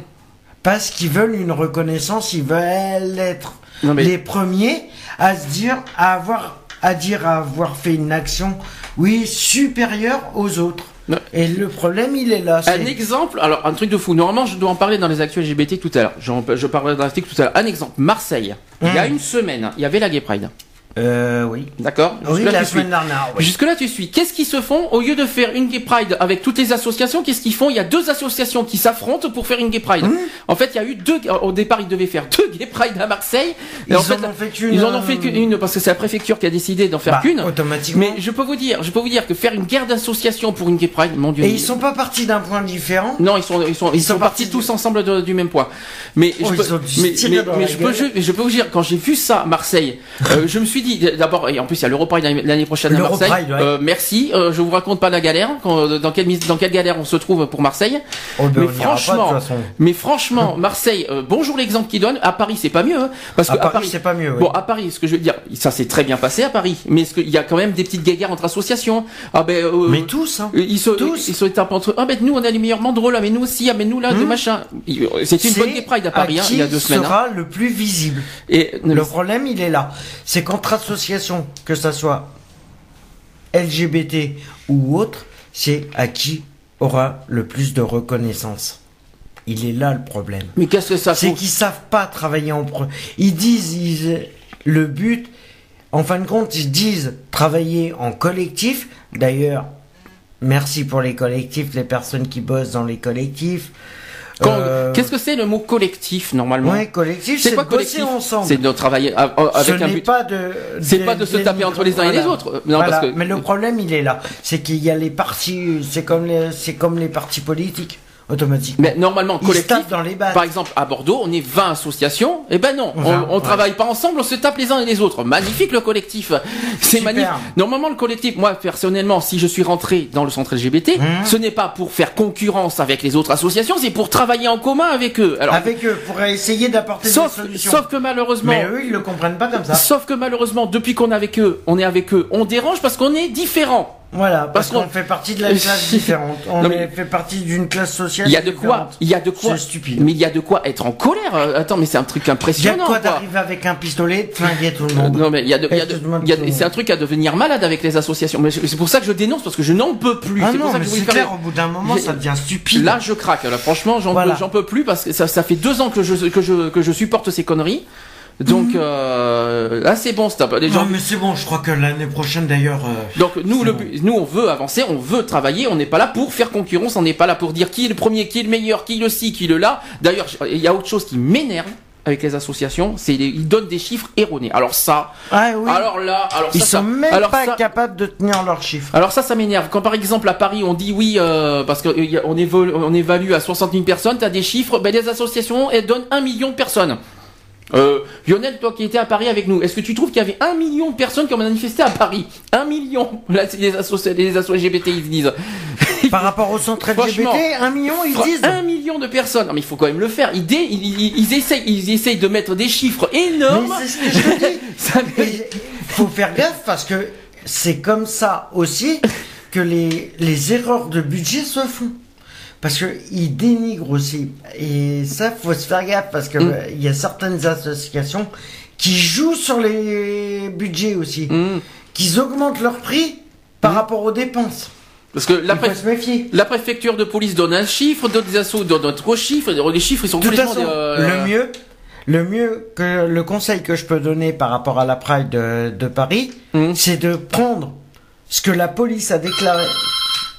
[SPEAKER 2] Parce qu'ils veulent une reconnaissance, ils veulent être les premiers à se dire, à avoir à dire avoir fait une action, oui, supérieure aux autres. Et le problème, il est là.
[SPEAKER 1] Un exemple, alors un truc de fou. Normalement, je dois en parler dans les actions LGBT tout à l'heure. Je, je parlerai dans l'article tout à l'heure. Un exemple, Marseille. Il y a hum. une semaine, il y avait la Gay Pride.
[SPEAKER 2] Euh, oui.
[SPEAKER 1] D'accord.
[SPEAKER 2] Oui, la semaine dernière.
[SPEAKER 1] Jusque là, tu suis. Qu'est-ce qu'ils se font au lieu de faire une gay pride avec toutes les associations Qu'est-ce qu'ils font? Il y a deux associations qui s'affrontent pour faire une gay pride. Mmh. En fait, il y a eu deux. Au départ, ils devaient faire deux gay pride à Marseille.
[SPEAKER 2] Ils en, fait, ont fait qu'une.
[SPEAKER 1] Ils en ont fait euh, qu'une parce que c'est la préfecture qui a décidé d'en faire bah, qu'une.
[SPEAKER 2] Automatiquement.
[SPEAKER 1] Mais je peux vous dire, je peux vous dire que faire une guerre d'associations pour une gay pride, mon dieu.
[SPEAKER 2] Et ils sont pas partis d'un point différent?
[SPEAKER 1] Non, ils sont ils sont ils, sont, partis, tous ensemble du même point. Mais
[SPEAKER 2] oh, je peux, mais,
[SPEAKER 1] je peux je peux vous dire quand j'ai vu ça Marseille, euh, je me suis dit d'abord en plus il y a l'Europride l'année prochaine à Marseille. Euh, merci, euh, je vous raconte pas la galère, euh, dans quelle dans quelle galère on se trouve pour Marseille.
[SPEAKER 2] Oh, ben, mais, franchement,
[SPEAKER 1] mais franchement, Marseille, bonjour l'exemple qu'il donne. À Paris c'est pas mieux, hein, parce
[SPEAKER 2] à que Paris, Paris c'est pas mieux.
[SPEAKER 1] Bon à Paris, ce que je veux dire, ça s'est très bien passé à Paris, mais ce qu'il y a quand même des petites guéguerres entre associations? Ah ben.
[SPEAKER 2] mais tous, hein.
[SPEAKER 1] Ils se tous. ils sont entre ah ben nous on a les meilleurs banderoles, là, mais nous aussi, ah mais nous là, de hmm. machin. C'était une bonne pride à Paris hein, il y a deux semaines.
[SPEAKER 2] sera le plus visible. Et le problème il est là, c'est qu'entre associations que ça soit LGBT ou autre, c'est à qui aura le plus de reconnaissance. Il est là le problème.
[SPEAKER 1] Mais qu'est-ce que ça
[SPEAKER 2] C'est qu'ils savent pas travailler en pro. Ils disent le but. En fin de compte, ils disent travailler en collectif. D'ailleurs, merci pour les collectifs, les personnes qui bossent dans les collectifs.
[SPEAKER 1] Euh, qu'est-ce que c'est le mot collectif normalement
[SPEAKER 2] Ouais, collectif, c'est quoi collectif ensemble.
[SPEAKER 1] C'est de travailler avec un but.
[SPEAKER 2] Pas de.
[SPEAKER 1] C'est pas de se taper entre les uns et les autres.
[SPEAKER 2] Non, parce que... Mais le problème, il est là, c'est qu'il y a les partis, c'est comme les, c'est comme les partis politiques automatiquement.
[SPEAKER 1] Mais normalement, collectif, dans les par exemple, à Bordeaux, on est 20 associations. Eh ben non, on, on travaille pas ensemble, on se tape les uns et les autres. Magnifique le collectif. C'est magnifique. Normalement, le collectif, moi, personnellement, si je suis rentré dans le centre LGBT, mmh. ce n'est pas pour faire concurrence avec les autres associations, c'est pour travailler en commun avec eux.
[SPEAKER 2] Alors, avec eux, pour essayer d'apporter des solutions.
[SPEAKER 1] Sauf que malheureusement.
[SPEAKER 2] Mais eux, ils le comprennent pas comme ça.
[SPEAKER 1] Sauf que malheureusement, depuis qu'on est avec eux, on est avec eux, on dérange parce qu'on est différents.
[SPEAKER 2] Voilà, parce, qu'on fait partie de la classe différente. On fait partie d'une classe sociale.
[SPEAKER 1] Il y a de quoi, il y a de quoi.
[SPEAKER 2] C'est stupide.
[SPEAKER 1] Mais il y a de quoi être en colère. Attends, mais c'est un truc impressionnant. Il y a de
[SPEAKER 2] quoi, d'arriver avec un pistolet, de flinguer tout le monde.
[SPEAKER 1] non, mais il y a de, c'est un truc à devenir malade avec les associations. Mais c'est pour ça que je dénonce parce que je n'en peux plus.
[SPEAKER 2] Ah c'est pour ça que je clair, au bout d'un moment, ça devient stupide.
[SPEAKER 1] Là, je craque. Là, franchement, j'en peux, peux plus parce que ça, ça fait deux ans que je, que je, que je supporte ces conneries. Donc euh, là c'est bon, stop.
[SPEAKER 2] Les gens... Non mais c'est bon, je crois que l'année prochaine d'ailleurs. Euh,
[SPEAKER 1] Donc nous le nous on veut avancer, on veut travailler, on n'est pas là pour faire concurrence, on n'est pas là pour dire qui est le premier, qui est le meilleur, qui est le ci, qui est le là. D'ailleurs il y a autre chose qui m'énerve avec les associations, c'est ils donnent des chiffres erronés. Alors ça,
[SPEAKER 2] ah oui.
[SPEAKER 1] alors là, alors
[SPEAKER 2] ils
[SPEAKER 1] ça,
[SPEAKER 2] sont même pas capables de tenir leurs chiffres.
[SPEAKER 1] Alors ça, ça m'énerve. Quand par exemple à Paris on dit oui euh, parce qu'on on, on évalue à 60 000 personnes, t'as des chiffres, ben les associations elles donnent un million de personnes. Euh, Lionel, toi qui étais à Paris avec nous, est-ce que tu trouves qu'il y avait un million de personnes qui ont manifesté à Paris? Un million Là, les associations les LGBT, ils disent.
[SPEAKER 2] Par rapport au centre LGBT, un million, ils disent
[SPEAKER 1] Un million de personnes Non, mais il faut quand même le faire. Ils, ils, essayent, ils essayent de mettre des chiffres énormes.
[SPEAKER 2] Mais c'est ce que je te dis. faut faire gaffe parce que c'est comme ça aussi que les, les erreurs de budget se font parce qu'ils dénigrent aussi. Et ça, faut se faire gaffe parce que mm. il y a certaines associations qui jouent sur les budgets aussi, mm. qui augmentent leur prix par mm. rapport aux dépenses.
[SPEAKER 1] Parce que la, la, préfecture de police donne un chiffre, d'autres assauts donnent d'autres chiffres. Les chiffres, ils sont
[SPEAKER 2] Tout complètement. Euh, le mieux, le mieux que le conseil que je peux donner par rapport à la Pride de, de Paris, c'est de prendre ce que la police a déclaré.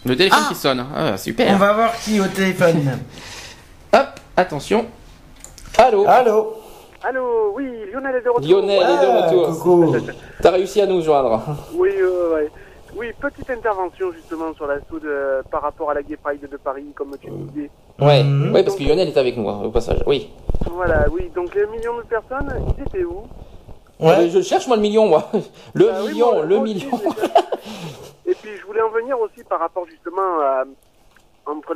[SPEAKER 1] Le téléphone ah qui sonne. Ah, super.
[SPEAKER 2] On va voir qui au téléphone.
[SPEAKER 1] Hop, attention. Allô
[SPEAKER 2] Allô
[SPEAKER 6] Allô, oui, Lionel est de retour.
[SPEAKER 1] Lionel est de retour.
[SPEAKER 2] Coucou.
[SPEAKER 1] T'as réussi à nous joindre.
[SPEAKER 6] Oui, euh, ouais. Oui, petite intervention justement sur l'assaut de, par rapport à la Gay Pride de Paris, comme tu disais.
[SPEAKER 1] Ouais, mhm. ouais parce que Lionel est avec nous, hein, au passage, oui.
[SPEAKER 6] Voilà, oui, donc les millions de personnes, ils étaient où?
[SPEAKER 1] Ouais. je cherche moi le million, moi. Le bah million, le million.
[SPEAKER 6] Et puis je voulais en venir aussi par rapport justement à, entre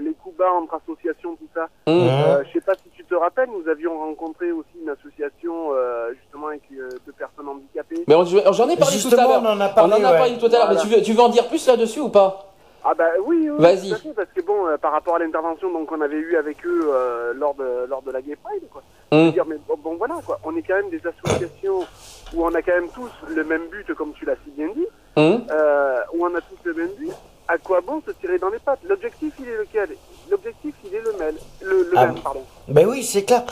[SPEAKER 6] les coups bas entre associations, tout ça. Mmh. Euh, je sais pas si tu te rappelles, nous avions rencontré aussi une association euh, justement avec euh, deux personnes handicapées.
[SPEAKER 1] Mais j'en ai parlé tout à l'heure. On en a parlé, tout à l'heure. Mais tu veux, tu veux en dire plus là-dessus ou pas?
[SPEAKER 6] Ah bah oui, oui
[SPEAKER 1] Vas-y.
[SPEAKER 6] parce que bon, par rapport à l'intervention donc on avait eu avec eux lors de lors de la Gay Pride, quoi. Mmh. Dire, mais bon, voilà quoi, on est quand même des associations où on a quand même tous le même but, comme tu l'as si bien dit, hum. euh, où on a tous le même but, à quoi bon se tirer dans les pattes? L'objectif, il est lequel? L'objectif, il est le même. Le, ah, même pardon.
[SPEAKER 2] Ben oui, c'est clair.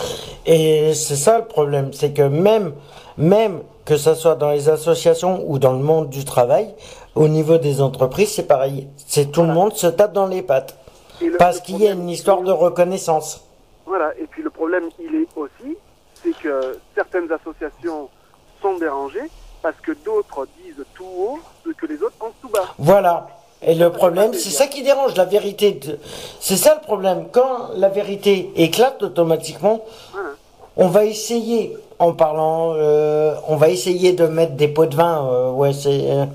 [SPEAKER 2] Et c'est ça le problème, c'est que même, même que ce soit dans les associations ou dans le monde du travail, au niveau des entreprises, c'est pareil. C'est tout le monde se tape dans les pattes. parce qu'il y a une histoire de reconnaissance.
[SPEAKER 6] Voilà, et puis le problème, il que certaines associations sont dérangées parce que d'autres disent tout haut ce que les autres pensent tout bas.
[SPEAKER 2] Voilà. Et le problème, c'est ça qui dérange, la vérité. C'est ça le problème. Quand la vérité éclate automatiquement, on va essayer, en parlant, euh, on va essayer de mettre des pots de vin. Euh, ouais, c'est. Euh,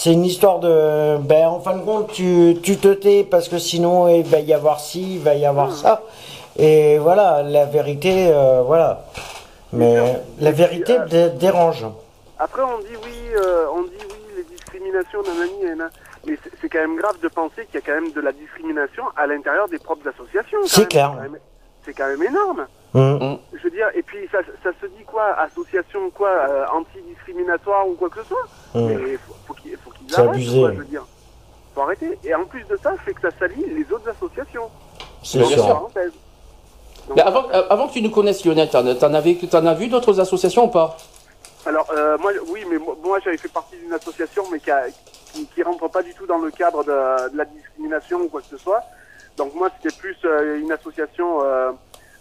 [SPEAKER 2] c'est une histoire de ben en fin de compte tu, tu te tais parce que sinon il va y avoir ci il va y avoir ça et voilà la vérité voilà mais la vérité dérange
[SPEAKER 6] après on dit oui on dit oui les discriminations nanani mais c'est quand même grave de penser qu'il y a quand même de la discrimination à l'intérieur des propres associations.
[SPEAKER 2] C'est clair.
[SPEAKER 6] C'est quand, même énorme. Mmh. Je veux dire, et puis ça, ça se dit quoi Association quoi euh, Anti-discriminatoire ou quoi que ce soit? Mmh. Mais faut, faut qu'ils qu arrêtent, quoi, je veux dire. Faut arrêter. Et en plus de ça, c'est que ça salit les autres associations.
[SPEAKER 1] C'est sûr. Mais avant, euh, avant que tu nous connaisses, Lionel, t'en, en, avais, en as vu d'autres associations ou pas?
[SPEAKER 6] Alors, euh, moi, oui, mais moi, j'avais fait partie d'une association, mais qui a, qui, qui rentre pas du tout dans le cadre de, de, la discrimination ou quoi que ce soit. Donc moi, c'était plus euh, une association, euh,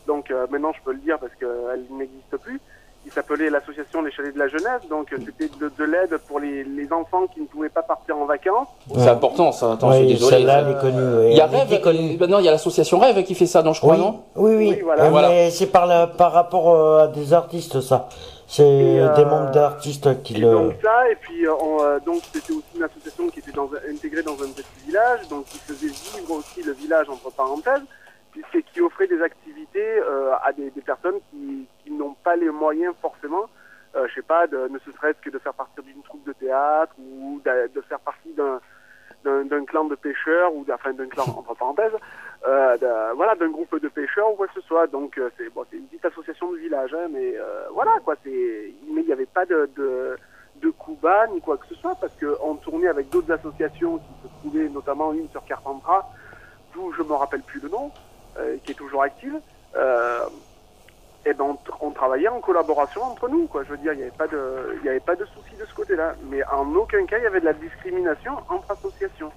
[SPEAKER 6] donc euh, maintenant je peux le dire parce qu'elle n'existe plus, qui s'appelait l'association Les Chalets de la Jeunesse. Donc c'était de, de l'aide pour les, les, enfants qui ne pouvaient pas partir en vacances.
[SPEAKER 1] C'est important ça, attends,
[SPEAKER 2] oui,
[SPEAKER 1] je suis désolé.
[SPEAKER 2] Là, est connue,
[SPEAKER 1] il y a Rêve, maintenant il y a l'association Rêve qui fait ça, non je crois,
[SPEAKER 2] oui.
[SPEAKER 1] non
[SPEAKER 2] Oui, oui, oui voilà. mais c'est par, par rapport à des artistes ça. C'est euh, des membres d'artistes qui le.
[SPEAKER 6] Donc ça, et puis euh, euh, donc c'était aussi une association qui était dans, intégrée dans un petit village, donc qui faisait vivre aussi le village entre parenthèses, puisque qui offrait des activités à des, des, personnes qui, qui n'ont pas les moyens forcément, je sais pas, de, ne serait-ce que de faire partie d'une troupe de théâtre ou de, faire partie d'un d'un clan de pêcheurs ou enfin d'un clan entre parenthèses euh, voilà d'un groupe de pêcheurs ou quoi que ce soit. Donc euh, c'est une petite association de village hein, mais euh, voilà quoi c'est mais il n'y avait pas de, de de ni quoi que ce soit parce que on tournait avec d'autres associations qui se trouvaient notamment une sur Carpentras d'où je me rappelle plus le nom euh, qui est toujours active euh, et ben on, on, travaillait en collaboration entre nous quoi. Je veux dire il n'y avait pas de il n'y avait pas de souci de ce côté-là. Mais en aucun cas il y avait de la discrimination entre associations.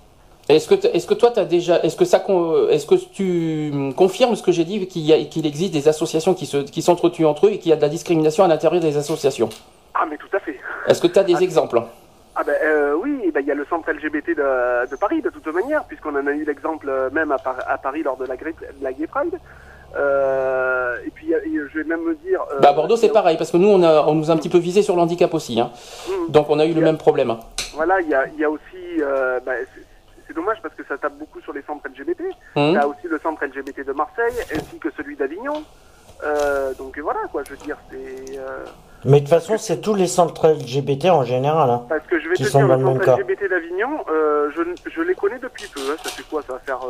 [SPEAKER 1] Est-ce que, est-ce que toi, as déjà, est-ce que ça, est-ce que tu confirmes ce que j'ai dit, qu'il, y a, qu'il existe des associations qui, se, qui s'entretuent entre eux et qu'il y a de la discrimination à l'intérieur des associations?
[SPEAKER 6] Ah, mais tout à fait.
[SPEAKER 1] Est-ce que tu as des ah, exemples?
[SPEAKER 6] Ah ben euh, oui, ben, il y a le centre LGBT de, de, Paris, de toute manière, puisqu'on en a eu l'exemple euh, même à, à Paris lors de la, de la Gay Pride. Euh, et puis je vais même me dire.
[SPEAKER 1] Euh, bah à Bordeaux c'est pareil parce que nous on, a, on nous a un petit peu visé sur le handicap aussi, hein. Mmh. donc on a eu le même problème.
[SPEAKER 6] Voilà, il y a, y a, aussi, euh, bah, c'est dommage parce que ça tape beaucoup sur les centres LGBT. Mmh. Il y a aussi le centre LGBT de Marseille ainsi que celui d'Avignon. Euh, donc voilà quoi, je veux dire, c'est. Euh...
[SPEAKER 2] Mais de toute façon, c'est tous les centres LGBT en général. Hein,
[SPEAKER 6] parce que je vais te dire, le centre LGBT d'Avignon, euh, je, je, les connais depuis peu. Hein. Ça fait quoi Ça va faire.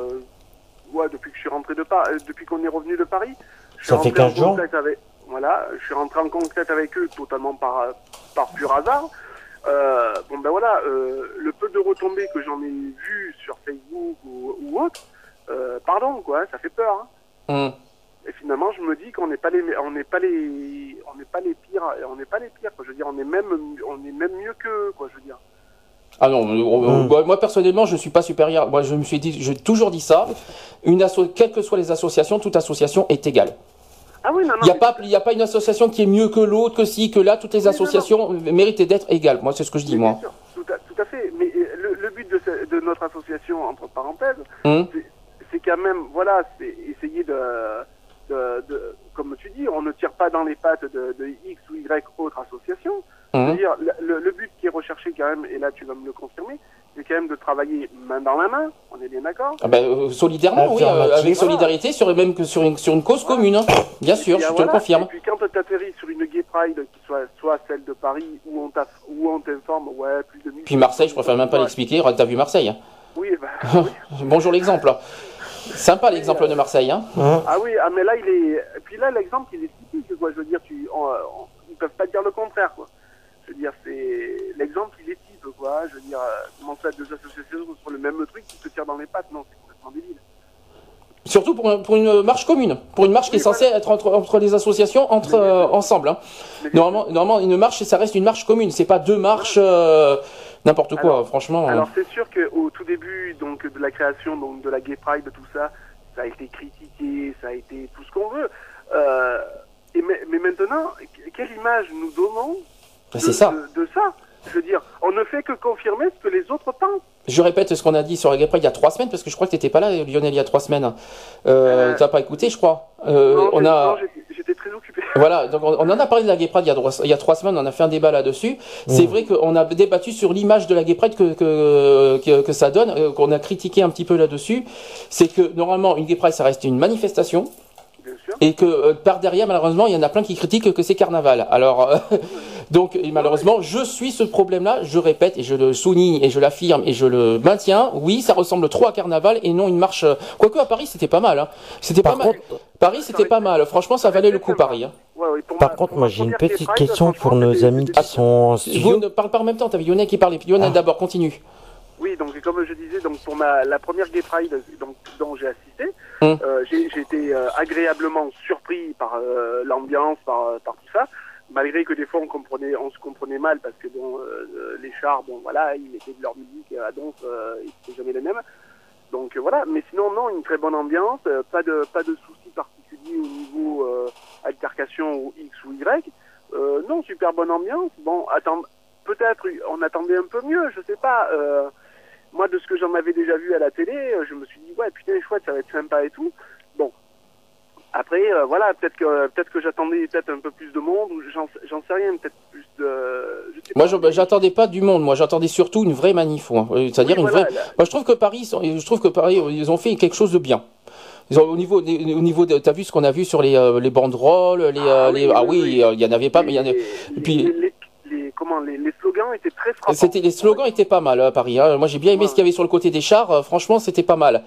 [SPEAKER 6] Euh, ouais, depuis que je suis rentré de Paris, euh, depuis qu'on est revenu de Paris. Je
[SPEAKER 2] ça fait 15 jours.
[SPEAKER 6] Avec, voilà, je suis rentré en contact avec eux totalement par, par pur hasard. Euh, bon ben voilà, euh, le peu de retombées que j'en ai vu sur Facebook ou, ou autre, euh, pardon quoi, ça fait peur. Hein. Mm. Et finalement, je me dis qu'on n'est pas les, on n'est pas les, on n'est pas les pires, on n'est pas les pires. Quoi. Je veux dire, on est même, on est même mieux que quoi. Je veux dire.
[SPEAKER 1] Ah non, mm. moi personnellement, je ne suis pas supérieur. Moi, je me suis dit, j'ai toujours dit ça. Une asso quelles que soient les associations, toute association est égale.
[SPEAKER 6] Ah oui, non,
[SPEAKER 1] Il n'y a, pas, il a pas une association qui est mieux que l'autre, que si, que là. Toutes les associations méritent d'être égales. Moi, c'est ce que je dis, moi.
[SPEAKER 6] sûr, tout, à, tout, à, fait. Mais euh, le, le but de, ce, de, notre association, entre parenthèses, hum. c'est quand même, voilà, c'est essayer de, de, de, comme tu dis, on ne tire pas dans les pattes de, de X ou Y autre association. Hum. dire le, le, but qui est recherché quand même, et là tu vas me le confirmer, c'est quand même de travailler main dans la main, on est bien d'accord
[SPEAKER 1] ah ben, euh, Solidairement, oui, euh, avec solidarité, sur, même que sur une, sur une cause commune, hein. bien sûr, je te le confirme. Et
[SPEAKER 6] puis quand tu atterris sur une Gay Pride, qui soit, soit celle de Paris, où on t'informe, ouais, plus de 1000...
[SPEAKER 1] Puis Marseille, je préfère même pas l'expliquer, t'as vu Marseille. Hein.
[SPEAKER 6] Oui, bah,
[SPEAKER 1] Bonjour l'exemple. Sympa l'exemple de Marseille. Hein.
[SPEAKER 6] Ah oui, ah, mais là, il est... Et puis là, l'exemple, il est typique, quoi. Je veux dire, tu... On, on... ils peuvent pas dire le contraire, quoi. Dire, c'est l'exemple, il est type, quoi. Je veux dire, euh, comment ça, deux associations sur le même truc qui se tirent dans les pattes Non, c'est complètement débile.
[SPEAKER 1] Surtout pour, pour, une marche commune, pour une marche qui est censée être entre, entre les associations, entre euh, ensemble. Hein. Normalement, normalement, une marche, ça reste une marche commune. C'est pas deux marches, euh, n'importe quoi. franchement.
[SPEAKER 6] Alors c'est sûr qu'au tout début, donc de la création, donc de la Gay Pride, tout ça, ça a été critiqué, ça a été tout ce qu'on veut. et mais, mais, maintenant, quelle image nous donnons
[SPEAKER 1] ben, de, ça.
[SPEAKER 6] de ça Je veux dire, on ne fait que confirmer ce que les autres pensent.
[SPEAKER 1] Je répète ce qu'on a dit sur Pride il y a trois semaines, parce que je crois que tu n'étais pas là, Lionel, il y a trois semaines. Euh, euh tu n'as pas écouté, je crois.
[SPEAKER 6] Euh, non, on a... j'étais très occupé.
[SPEAKER 1] Voilà, donc on, en a parlé de la Gay Pride il y a, trois, il y a trois semaines, on a fait un débat là-dessus. C'est mmh. vrai qu'on a débattu sur l'image de la Gay Pride que, que, que, ça donne, euh, qu'on a critiqué un petit peu là-dessus. C'est que normalement, une Gay Pride, ça reste une manifestation. Et que euh, par derrière, malheureusement, il y en a plein qui critiquent que c'est carnaval. Alors, euh, donc malheureusement, je suis ce problème-là. Je répète et je le souligne et je l'affirme et je le maintiens. Oui, ça ressemble trop à carnaval et non une marche. Euh, quoique à Paris, c'était pas mal. Hein. C'était pas mal. Paris, c'était pas mal. Franchement, ça valait le coup, Paris. Hein.
[SPEAKER 2] Par contre, moi, j'ai une petite question pour nos amis qui sont en
[SPEAKER 1] studio. Vous ne parlez pas en même temps. T'avais Yonel qui parlait. Yonel, ah. d'abord, continue.
[SPEAKER 6] Oui, donc comme je disais, donc pour ma la première Gay Pride donc, dont j'ai assisté, hum. euh, j'ai été euh, agréablement surpris par euh, l'ambiance, par, par tout ça, malgré que des fois on comprenait, on se comprenait mal parce que bon, les chars, bon voilà, ils mettaient de leur musique à donc ils n'étaient jamais les mêmes. Donc voilà, mais sinon non, une très bonne ambiance, pas de pas de soucis particuliers au niveau altercation ou X ou Y. non, super bonne ambiance. Bon, attends, peut-être on attendait un peu mieux, je sais pas moi, de ce que j'en avais déjà vu à la télé, euh, je me suis dit, ouais, putain, chouette, ça va être sympa et tout. Bon. Après, euh, voilà, peut-être que, peut-être que j'attendais peut-être un peu plus de monde, ou j'en, sais rien, peut-être plus de.
[SPEAKER 1] moi, j'attendais pas du monde, moi, j'attendais surtout une vraie manif, hein. euh, c'est-à-dire une vraie. Moi, je trouve que Paris, je trouve que Paris, ils ont fait quelque chose de bien. au niveau, au niveau, de, t'as vu ce qu'on a vu sur les, les banderoles, les, ah, oui, ah oui, il y en avait pas, mais il y en a. Et puis
[SPEAKER 6] comment les, slogans étaient très frappants. C'était
[SPEAKER 1] les slogans étaient pas mal à Paris. Hein. Moi j'ai bien aimé ce qu'il y avait sur le côté des chars. Euh, franchement c'était pas mal.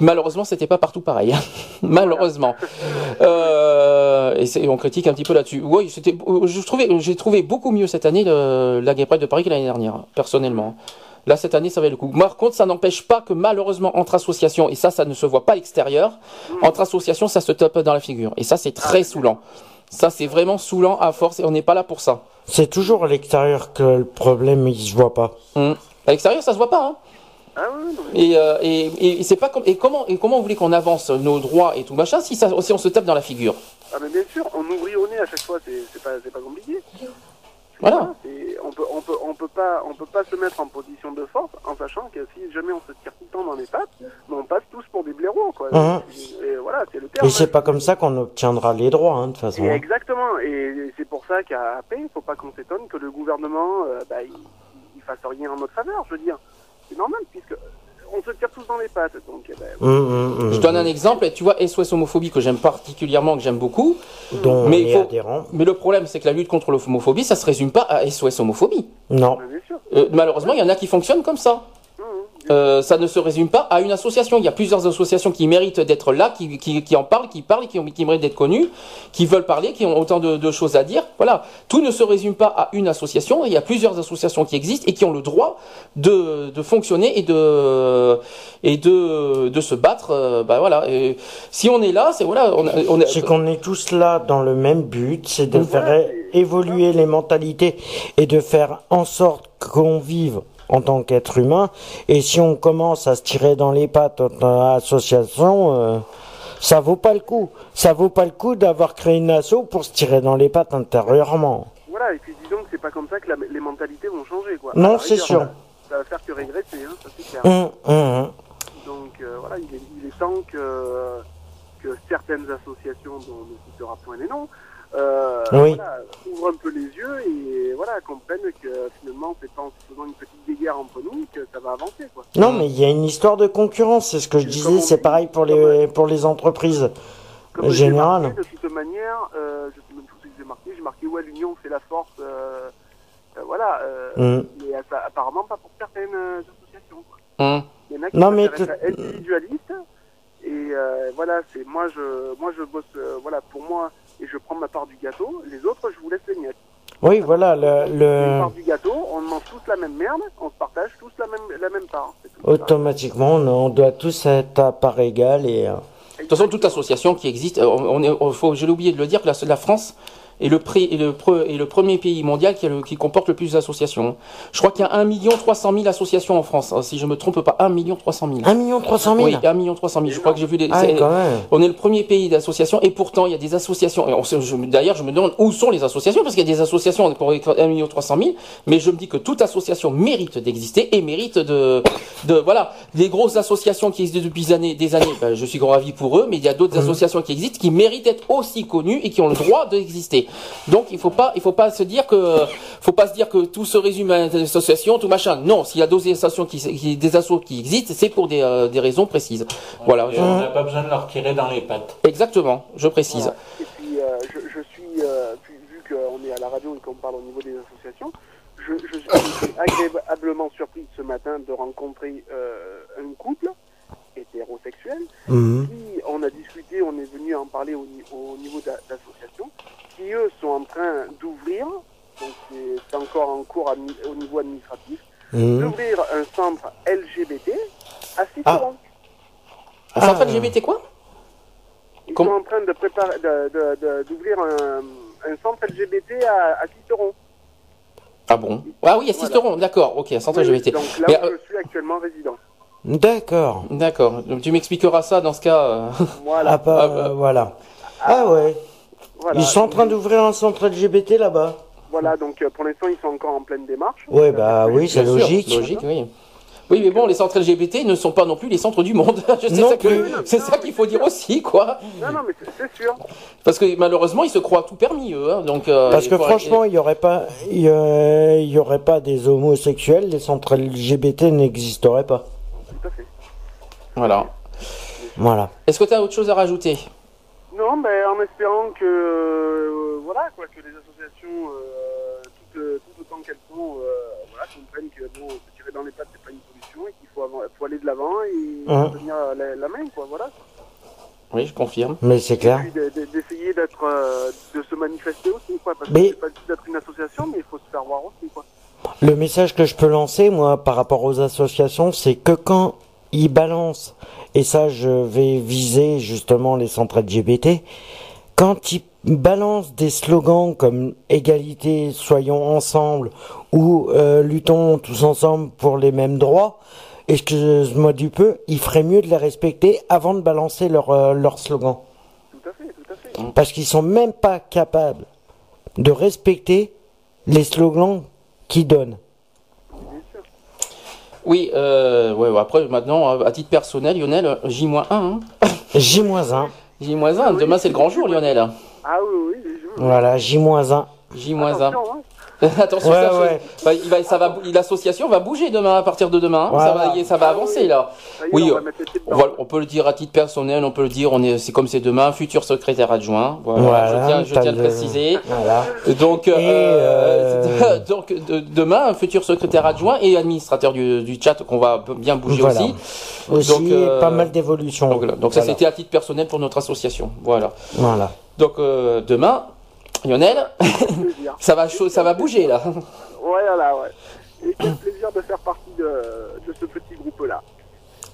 [SPEAKER 1] Malheureusement c'était pas partout pareil. Hein. Malheureusement. euh, et on critique un petit peu là-dessus. Oui c'était. Je trouvais j'ai trouvé beaucoup mieux cette année le, la Gay Pride de Paris que l'année dernière personnellement. Là, cette année, ça va le coup. Par contre, ça n'empêche pas que malheureusement, entre associations, et ça, ça ne se voit pas à l'extérieur, hmm. entre associations, ça se tape dans la figure. Et ça, c'est très ah, saoulant. Ça, c'est vraiment saoulant à force et on n'est pas là pour ça.
[SPEAKER 2] C'est toujours à l'extérieur que le problème il se voit pas.
[SPEAKER 1] Hum. À l'extérieur ça se voit pas. Hein. Ah et, euh, et, et, c'est pas comme et comment et comment vous voulez qu'on avance nos droits et tout machin si ça si on se tape dans la figure?
[SPEAKER 6] Ah mais bien sûr, on ouvrit au nez à chaque fois, c'est pas c'est pas compliqué.
[SPEAKER 1] Voilà.
[SPEAKER 6] on peut on peut on peut pas on peut pas se mettre en position de force en sachant que si jamais on se tire tout le temps dans les pattes, on passe tous pour des blaireaux quoi.
[SPEAKER 2] Et, voilà, c'est le terme. Et c'est pas comme ça qu'on obtiendra les droits hein, de toute façon.
[SPEAKER 6] exactement. Et c'est pour ça qu'à il faut pas qu'on s'étonne que le gouvernement euh, bah, il, il, fasse rien en notre faveur. Je veux dire, c'est normal puisque on se tire tous dans les pattes. Donc, eh ben,
[SPEAKER 1] hum, hum, hum. Je donne un exemple. Tu vois, SOS homophobie que j'aime particulièrement, que j'aime beaucoup.
[SPEAKER 2] mais,
[SPEAKER 1] mais le problème, c'est que la lutte contre l'homophobie, ça se résume pas à SOS homophobie.
[SPEAKER 2] Non.
[SPEAKER 1] Euh, malheureusement, il y en a qui fonctionnent comme ça. Euh, ça ne se résume pas à une association. Il y a plusieurs associations qui méritent d'être là, qui, qui, qui, en parlent, qui parlent, qui, qui méritent d'être connues, qui veulent parler, qui ont autant de, de, choses à dire. Voilà. Tout ne se résume pas à une association. Il y a plusieurs associations qui existent et qui ont le droit de, de fonctionner et de, et de, de se battre. Euh, bah voilà. Et si on est là, c'est voilà. On, on
[SPEAKER 2] c'est qu'on est tous là dans le même but, c'est de faire évoluer les mentalités et de faire en sorte qu'on vive en tant qu'être humain. Et si on commence à se tirer dans les pattes en association, euh, ça vaut pas le coup. Ça vaut pas le coup d'avoir créé une asso pour se tirer dans les pattes intérieurement.
[SPEAKER 6] Voilà, et puis disons que c'est pas comme ça que les mentalités vont changer, quoi.
[SPEAKER 2] Non, c'est sûr.
[SPEAKER 6] Ça, va faire que régresser, hein, ça c'est clair.
[SPEAKER 2] Hum, hum, hum.
[SPEAKER 6] Donc euh, voilà, il est, il est temps que, que certaines associations, dont on ne citera point les noms, euh, voilà, ouvrent un peu les yeux et voilà, comprennent que finalement c'est pas en faisant une petite guerre entre nous que ça va avancer. Quoi.
[SPEAKER 2] Non, mais il y a une histoire de concurrence, c'est ce que je disais, c'est pareil pour les, pour les entreprises générales.
[SPEAKER 6] De toute manière, euh, je sais même plus ce que j'ai marqué, j'ai marqué ouais, l'union fait la force, euh, euh voilà, euh, mm. mais apparemment pas pour certaines associations. Quoi. Mm. Il y en a qui non, mais individualistes et voilà, c'est moi je, moi je bosse, voilà, pour moi et je prends ma part du gâteau. Les autres, je vous laisse les miettes.
[SPEAKER 2] Oui, voilà, le... le...
[SPEAKER 6] part du gâteau, on mange tous la même merde, on se partage tous la même, la même part.
[SPEAKER 2] Automatiquement, on doit tous être à part égale et... Euh,
[SPEAKER 1] de toute façon, toute association qui existe, euh, on, est, faut, je l'ai oublié de le dire, la, la France est le, et le, et le premier pays mondial qui, qui comporte le plus d'associations. Je crois qu'il y a 1 300 000 associations en France, hein, si je me trompe pas, 1 300 000.
[SPEAKER 2] 1 300 000
[SPEAKER 1] Oui, 1 300 000. Je crois que j'ai vu des.
[SPEAKER 2] Ah,
[SPEAKER 1] on est le premier pays d'associations et pourtant il y a des associations. D'ailleurs, je me demande où sont les associations parce qu'il y a des associations pour 1 300 000, mais je me dis que toute association mérite d'exister et mérite de, de voilà, des grosses associations qui existent depuis des années, des années. Ben, je suis grand ravi pour eux, mais il y a d'autres mmh. associations qui existent qui méritent d'être aussi connues et qui ont le droit d'exister. Donc il faut pas, il faut pas se dire que, faut pas se dire que tout se résume à une association, tout machin. Non, s'il y a d'autres associations qui, des assos qui existent, c'est pour des, euh, des, raisons précises. voilà.
[SPEAKER 3] on n'a pas besoin de leur tirer dans les pattes.
[SPEAKER 1] Exactement, je précise.
[SPEAKER 6] Et puis euh, je, je, suis, euh, vu qu'on est à la radio et qu'on parle au niveau des associations, je, je suis agréablement surpris ce matin de rencontrer un couple hétérosexuel. Mmh. on a discuté, on est venu en parler au, au niveau d'association qui eux sont en train d'ouvrir, donc c'est encore en cours au niveau administratif, mmh. d'ouvrir un centre LGBT à Citeron.
[SPEAKER 1] Ah. Un centre LGBT quoi?
[SPEAKER 6] Ils sont en train de préparer, d'ouvrir un, centre LGBT à, à Citeron.
[SPEAKER 1] Ah bon? Ah oui, à Citeron, d'accord, ok, un centre LGBT.
[SPEAKER 6] Donc là où euh, je suis actuellement résident.
[SPEAKER 2] D'accord.
[SPEAKER 1] D'accord. Donc tu m'expliqueras ça dans ce cas. Euh.
[SPEAKER 6] Voilà.
[SPEAKER 2] Ah, pas, euh, voilà. Ah, ah Ils sont en train d'ouvrir un centre LGBT là-bas.
[SPEAKER 6] Voilà, donc euh, pour l'instant, ils sont encore en pleine démarche.
[SPEAKER 2] Ouais, bah oui, c'est logique.
[SPEAKER 1] logique, oui. Oui, mais bon, les centres LGBT ne sont pas non plus les centres du monde. c'est ça qu'il faut dire aussi, quoi.
[SPEAKER 6] Non, non, mais c'est sûr.
[SPEAKER 1] Parce que malheureusement, ils se croient tout permis, eux. Hein, donc. Euh,
[SPEAKER 2] Parce que franchement, il y aurait pas, il y, aurait pas des homosexuels, les centres LGBT n'existeraient pas.
[SPEAKER 6] Tout à fait.
[SPEAKER 1] Voilà.
[SPEAKER 2] Voilà.
[SPEAKER 1] Est-ce que tu as autre chose à rajouter?
[SPEAKER 6] Non, mais en espérant que euh, voilà quoi, que les associations, euh, euh, tout, autant qu'elles sont, voilà, comprennent que bon, se tirer dans les pattes c'est pas une solution et qu'il faut, faut, aller de l'avant et hein. tenir la, main, quoi, voilà.
[SPEAKER 1] Oui, je confirme.
[SPEAKER 2] Mais c'est clair.
[SPEAKER 6] Et puis d'essayer d'être, de se manifester aussi, quoi, parce mais... que c'est pas juste d'être une association, mais il faut se faire voir aussi, quoi.
[SPEAKER 2] Le message que je peux lancer, moi, par rapport aux associations, c'est que quand ils balancent et ça je vais viser justement les centres LGBT, quand ils balancent des slogans comme égalité, soyons ensemble ou euh, luttons tous ensemble pour les mêmes droits, excuse-moi du peu, il ferait mieux de les respecter avant de balancer leur, euh, leur slogan.
[SPEAKER 6] Tout à fait, tout à fait.
[SPEAKER 2] Parce qu'ils sont même pas capables de respecter les slogans qu'ils donnent.
[SPEAKER 1] Oui, euh, ouais, après, maintenant, à titre personnel, Lionel, J-1. Hein
[SPEAKER 2] J-1.
[SPEAKER 1] J-1, demain c'est le grand jour, Lionel.
[SPEAKER 6] Ah oui, oui,
[SPEAKER 2] Voilà, J-1.
[SPEAKER 1] J-1. Attention, ça, va, l'association va bouger demain à partir de demain. Ça va, ça va avancer là. Oui, on, peut le dire à titre personnel, on peut le dire. On est, c'est comme c'est demain, futur secrétaire adjoint. Voilà, je tiens, je tiens à le préciser. Donc, euh, euh, donc demain, futur secrétaire adjoint et administrateur du, chat qu'on va bien bouger aussi.
[SPEAKER 2] Aussi, donc, euh, pas mal d'évolutions.
[SPEAKER 1] Donc, ça, c'était à titre personnel pour notre association. Voilà.
[SPEAKER 2] Voilà.
[SPEAKER 1] Donc demain, Lionel, ça va ça va bouger là.
[SPEAKER 6] Ouais, là, ouais. Et quel plaisir de faire partie de, de ce petit.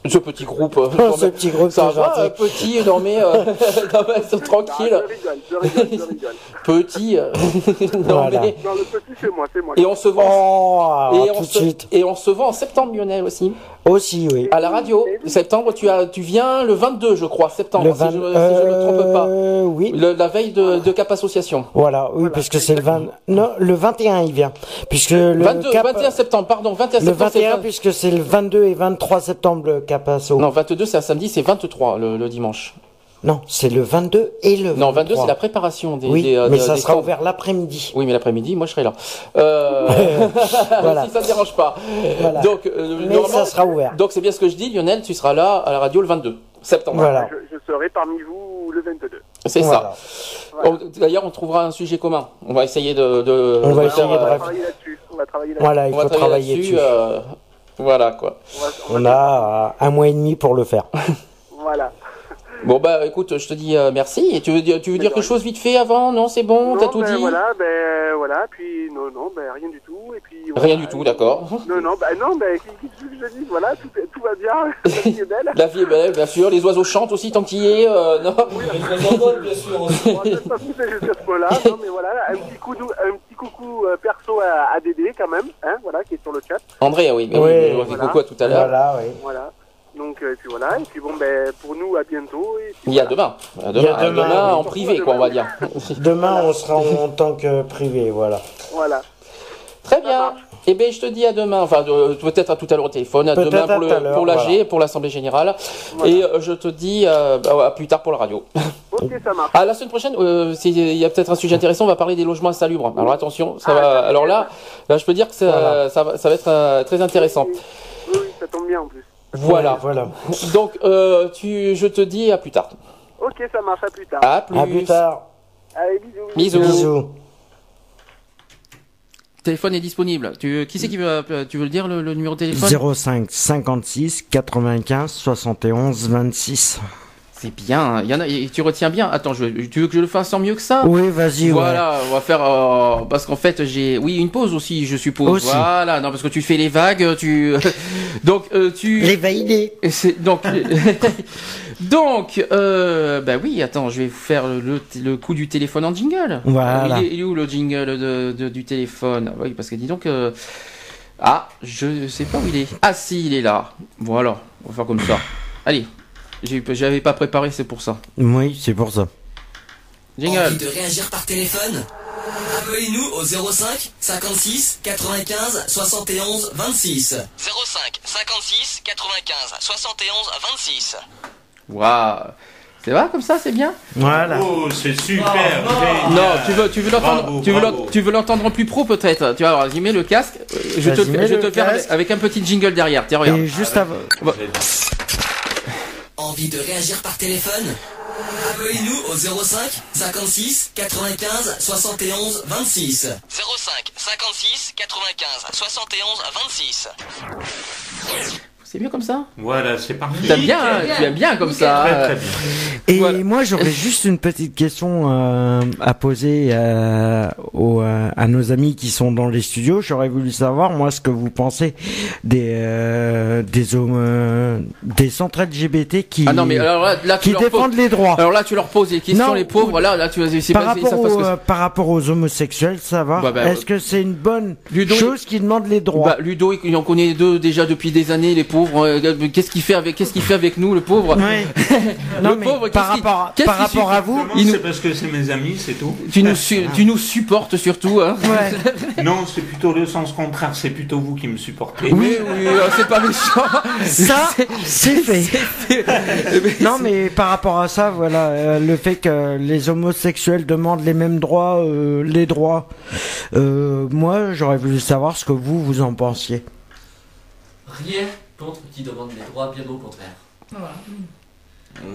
[SPEAKER 1] Ce petit groupe. Euh,
[SPEAKER 2] ce petit groupe,
[SPEAKER 1] ça va, euh, petit, non mais, euh, tranquille.
[SPEAKER 6] Ah, je rigole, je rigole, je rigole.
[SPEAKER 1] Petit, euh,
[SPEAKER 6] non mais. Non, le petit c'est moi, c'est moi.
[SPEAKER 1] Et on se vend.
[SPEAKER 2] Oh,
[SPEAKER 1] et, on se, et on se vend en septembre, Lionel aussi.
[SPEAKER 2] Aussi, oui.
[SPEAKER 1] À la radio. Septembre, tu as, tu viens le 22, je crois, septembre, si, je, ne me trompe pas.
[SPEAKER 2] Oui.
[SPEAKER 1] la veille de, de Cap Association.
[SPEAKER 2] Voilà, oui, puisque c'est le 20, non, le 21, il vient. Puisque le
[SPEAKER 1] 22, 21 septembre, pardon, 21 septembre.
[SPEAKER 2] Le 21, puisque c'est le 22 et 23 septembre, le
[SPEAKER 1] Non, 22, c'est un samedi, c'est 23, le, le dimanche.
[SPEAKER 2] Non, c'est le 22 et le 23.
[SPEAKER 1] Non, 22, c'est la préparation des.
[SPEAKER 2] Oui,
[SPEAKER 1] des,
[SPEAKER 2] mais ça sera ouvert l'après-midi.
[SPEAKER 1] Oui, mais l'après-midi, moi, je serai là. Euh... voilà. si ça ne dérange pas.
[SPEAKER 2] Voilà.
[SPEAKER 1] Donc, euh,
[SPEAKER 2] mais ça sera ouvert.
[SPEAKER 1] Donc, c'est bien ce que je dis, Lionel, tu seras là à la radio le 22 septembre.
[SPEAKER 6] Voilà. Je, serai parmi vous le 22.
[SPEAKER 1] C'est ça. D'ailleurs, on trouvera un sujet commun. On va essayer de. de
[SPEAKER 2] on va essayer de.
[SPEAKER 6] On va travailler là-dessus. On va travailler là-dessus.
[SPEAKER 2] Voilà, il faut travailler, dessus.
[SPEAKER 1] Euh, voilà, quoi.
[SPEAKER 2] On, a un mois et demi pour le faire.
[SPEAKER 6] voilà.
[SPEAKER 1] Bon bah écoute, je te dis euh, merci. Et tu veux dire, tu veux dire quelque chose vite fait avant? Non, c'est bon, t'as tout
[SPEAKER 6] ben,
[SPEAKER 1] dit.
[SPEAKER 6] Voilà, ben voilà, puis non, non, ben rien du tout, et puis. voilà.
[SPEAKER 1] Rien du tout, d'accord.
[SPEAKER 6] Non, non, ben non, ben je dis Voilà, tout, tout va bien, la vie est belle.
[SPEAKER 1] La vie est belle, bien sûr. Les oiseaux chantent aussi tant qu'il y est. euh, non.
[SPEAKER 5] bien sûr aussi.
[SPEAKER 6] On va peut-être pas pousser jusqu'à ce point-là, non, mais voilà, un petit, coup, un petit coucou euh, perso à, à Dédé quand même, hein, voilà, qui est sur le chat.
[SPEAKER 1] André, oui, mais
[SPEAKER 2] Oui,
[SPEAKER 1] oui, on fait
[SPEAKER 6] voilà.
[SPEAKER 1] coucou à tout à l'heure.
[SPEAKER 2] Voilà, oui.
[SPEAKER 6] Voilà. Donc, euh, et puis voilà, et puis bon, ben pour nous, à bientôt. Et puis
[SPEAKER 1] Il y a
[SPEAKER 6] voilà.
[SPEAKER 1] demain. À
[SPEAKER 2] Il y
[SPEAKER 1] demain,
[SPEAKER 2] a
[SPEAKER 1] à
[SPEAKER 2] demain,
[SPEAKER 1] demain,
[SPEAKER 2] oui.
[SPEAKER 1] en privé, quoi, on va dire.
[SPEAKER 2] Demain, on sera en tant que privé, voilà.
[SPEAKER 6] Voilà.
[SPEAKER 1] Très bien. Eh bien, je te dis à demain. Enfin, de- peut-être à tout à l'heure au téléphone. À demain
[SPEAKER 2] à
[SPEAKER 1] pour,
[SPEAKER 2] tout
[SPEAKER 1] le,
[SPEAKER 2] à l'heure,
[SPEAKER 1] pour l'AG,
[SPEAKER 2] voilà.
[SPEAKER 1] pour l'Assemblée Générale.
[SPEAKER 6] Voilà.
[SPEAKER 1] Et euh, je te dis euh, bah, à plus tard pour la radio.
[SPEAKER 6] Ok, ça marche.
[SPEAKER 1] Ah, la semaine prochaine, euh, il y a peut-être un sujet intéressant. On va parler des logements insalubres. Alors attention, ça
[SPEAKER 6] Ah,
[SPEAKER 1] va.
[SPEAKER 6] ça
[SPEAKER 1] Alors là, là, je peux dire que ça,
[SPEAKER 2] Voilà.
[SPEAKER 1] ça, va, ça va être euh, très intéressant.
[SPEAKER 6] Oui, oui, ça tombe bien en plus.
[SPEAKER 1] Voilà.
[SPEAKER 2] Voilà.
[SPEAKER 1] Donc, euh, tu, je te dis à plus tard.
[SPEAKER 6] Ok, ça marche, à plus tard.
[SPEAKER 1] À plus.
[SPEAKER 2] À plus tard.
[SPEAKER 6] Allez, bisous.
[SPEAKER 1] Bisous.
[SPEAKER 2] Bisous.
[SPEAKER 1] Téléphone est disponible. Tu, qui c'est qui veut, euh, tu veux le dire le, le numéro de téléphone?
[SPEAKER 2] 05 56 95 71 26.
[SPEAKER 1] C'est bien. Il y en a. et Tu retiens bien. Attends, je, tu veux que je le fasse en mieux que ça?
[SPEAKER 2] Oui, vas-y, ouais.
[SPEAKER 1] Voilà, on va faire euh, parce qu'en fait j'ai oui une pause aussi, je suppose.
[SPEAKER 2] Aussi.
[SPEAKER 1] Voilà, non parce que tu fais les vagues, tu donc euh, tu
[SPEAKER 2] Les
[SPEAKER 1] c'est donc donc euh, bah oui, attends, je vais vous faire le, le coup du téléphone en jingle.
[SPEAKER 2] Voilà.
[SPEAKER 1] Il est, il est où le jingle de, de- du téléphone? Oui, parce que dis donc euh, ah, je sais pas où il est. Ah si, il est là. Voilà, on va faire comme ça. Allez. J'ai- J'avais pas préparé, c'est pour ça.
[SPEAKER 2] Oui, c'est pour ça.
[SPEAKER 1] Jingle.
[SPEAKER 7] Envie de réagir par téléphone Appelez-nous au 05 56 95 71 26. 05 56 95 71 26.
[SPEAKER 1] Waouh. C'est vrai comme ça, c'est bien?
[SPEAKER 2] Voilà.
[SPEAKER 3] Oh, c'est super.
[SPEAKER 5] Oh,
[SPEAKER 1] Non, tu veux, tu veux l'entendre, tu veux tu veux l'entendre en plus pro peut-être. Tu vas vas-y, mets le casque. euh, Je te, je
[SPEAKER 2] le
[SPEAKER 1] te avec, avec un petit jingle derrière. Tiens, regarde.
[SPEAKER 2] Et juste avant.
[SPEAKER 7] Envie de réagir par téléphone Appelez-nous au 05 56 95 71 26. 05 56 95 71 26.
[SPEAKER 1] C'est mieux comme ça
[SPEAKER 3] Voilà, c'est parfait.
[SPEAKER 1] T'aimes bien, hein, tu aimes bien comme ça.
[SPEAKER 3] Très très bien.
[SPEAKER 2] Et
[SPEAKER 1] Voilà.
[SPEAKER 2] moi, j'aurais juste une petite question euh, à poser euh, aux, euh, à nos amis qui sont dans les studios. J'aurais voulu savoir, moi, ce que vous pensez des euh, des hommes, euh, des centres LGBT qui
[SPEAKER 1] Ah non, mais alors là, là tu
[SPEAKER 2] qui défendent
[SPEAKER 1] poses,
[SPEAKER 2] les droits.
[SPEAKER 1] alors là, tu leur poses des questions,
[SPEAKER 2] Non,
[SPEAKER 1] les pauvres. Là, là, tu vas,
[SPEAKER 2] par
[SPEAKER 1] pas,
[SPEAKER 2] rapport,
[SPEAKER 1] ça
[SPEAKER 2] aux,
[SPEAKER 1] que
[SPEAKER 2] par rapport aux homosexuels, savoir
[SPEAKER 1] Bah, bah,
[SPEAKER 2] est-ce que c'est une bonne
[SPEAKER 1] Ludo,
[SPEAKER 2] chose qui demande les droits
[SPEAKER 1] Bah, Ludo, il en connaît deux déjà depuis des années, les pauvres. Euh, Qu'est-ce qu'il fait avec, qu'est-ce qu'il fait avec nous, le pauvre
[SPEAKER 2] Ouais.
[SPEAKER 1] Le
[SPEAKER 2] non,
[SPEAKER 1] pauvre,
[SPEAKER 2] par rapport, à-
[SPEAKER 1] qu'est-ce
[SPEAKER 2] par
[SPEAKER 1] qu'il
[SPEAKER 2] rapport à vous,
[SPEAKER 1] nous-
[SPEAKER 3] C'est parce que c'est mes amis, c'est tout.
[SPEAKER 1] tu nous, su- tu nous supportes surtout, hein
[SPEAKER 2] ouais.
[SPEAKER 3] Non, c'est plutôt le sens contraire. C'est plutôt vous qui me supportez.
[SPEAKER 1] Oui, oui, euh, c'est pas méchant.
[SPEAKER 2] ça, c'est fait. Non, mais par rapport à ça, voilà, euh, le fait que les homosexuels demandent les mêmes droits, euh, les droits. euh, moi, j'aurais voulu savoir ce que vous vous en pensiez.
[SPEAKER 5] Rien contre qui demande les droits, bien au contraire.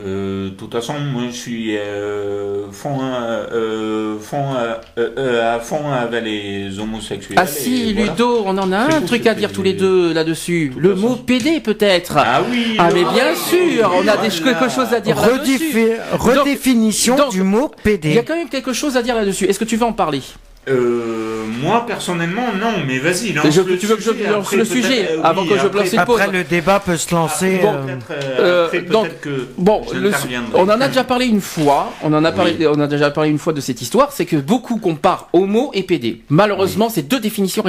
[SPEAKER 3] Euh, de toute façon, moi je suis euh, fond, euh, euh, fond, à fond avec les homosexuels.
[SPEAKER 1] Ah si,
[SPEAKER 3] voilà.
[SPEAKER 1] Ludo, on en a un truc à dire tous les deux là-dessus. Le mot. PD peut-être.
[SPEAKER 3] Ah oui
[SPEAKER 1] Ah, mais bien sûr, on a des,
[SPEAKER 3] Voilà.
[SPEAKER 1] quelque chose à dire là-dessus.
[SPEAKER 2] Redéfi- redéfinition
[SPEAKER 1] donc,
[SPEAKER 2] du mot
[SPEAKER 1] Il y a
[SPEAKER 2] PD.
[SPEAKER 1] quand même quelque chose à dire là-dessus. Est-ce que tu veux en parler?
[SPEAKER 3] Euh, moi personnellement, non, mais vas-y, lance
[SPEAKER 1] Je-
[SPEAKER 3] le
[SPEAKER 1] tu veux que je
[SPEAKER 3] sujet,
[SPEAKER 1] lance
[SPEAKER 3] après,
[SPEAKER 1] le sujet
[SPEAKER 3] euh,
[SPEAKER 1] avant
[SPEAKER 3] oui,
[SPEAKER 1] que je
[SPEAKER 3] après-
[SPEAKER 1] lance une
[SPEAKER 2] Après,
[SPEAKER 1] pause
[SPEAKER 2] le débat peut se lancer.
[SPEAKER 3] Bon,
[SPEAKER 2] euh,
[SPEAKER 3] peut-être, euh, après,
[SPEAKER 1] donc,
[SPEAKER 3] que
[SPEAKER 1] Bon, le- on en a déjà parlé une fois. On en a parlé,
[SPEAKER 3] Oui.
[SPEAKER 1] on a déjà parlé une fois de cette histoire. C'est que beaucoup comparent homo et PD. Malheureusement, c'est deux définitions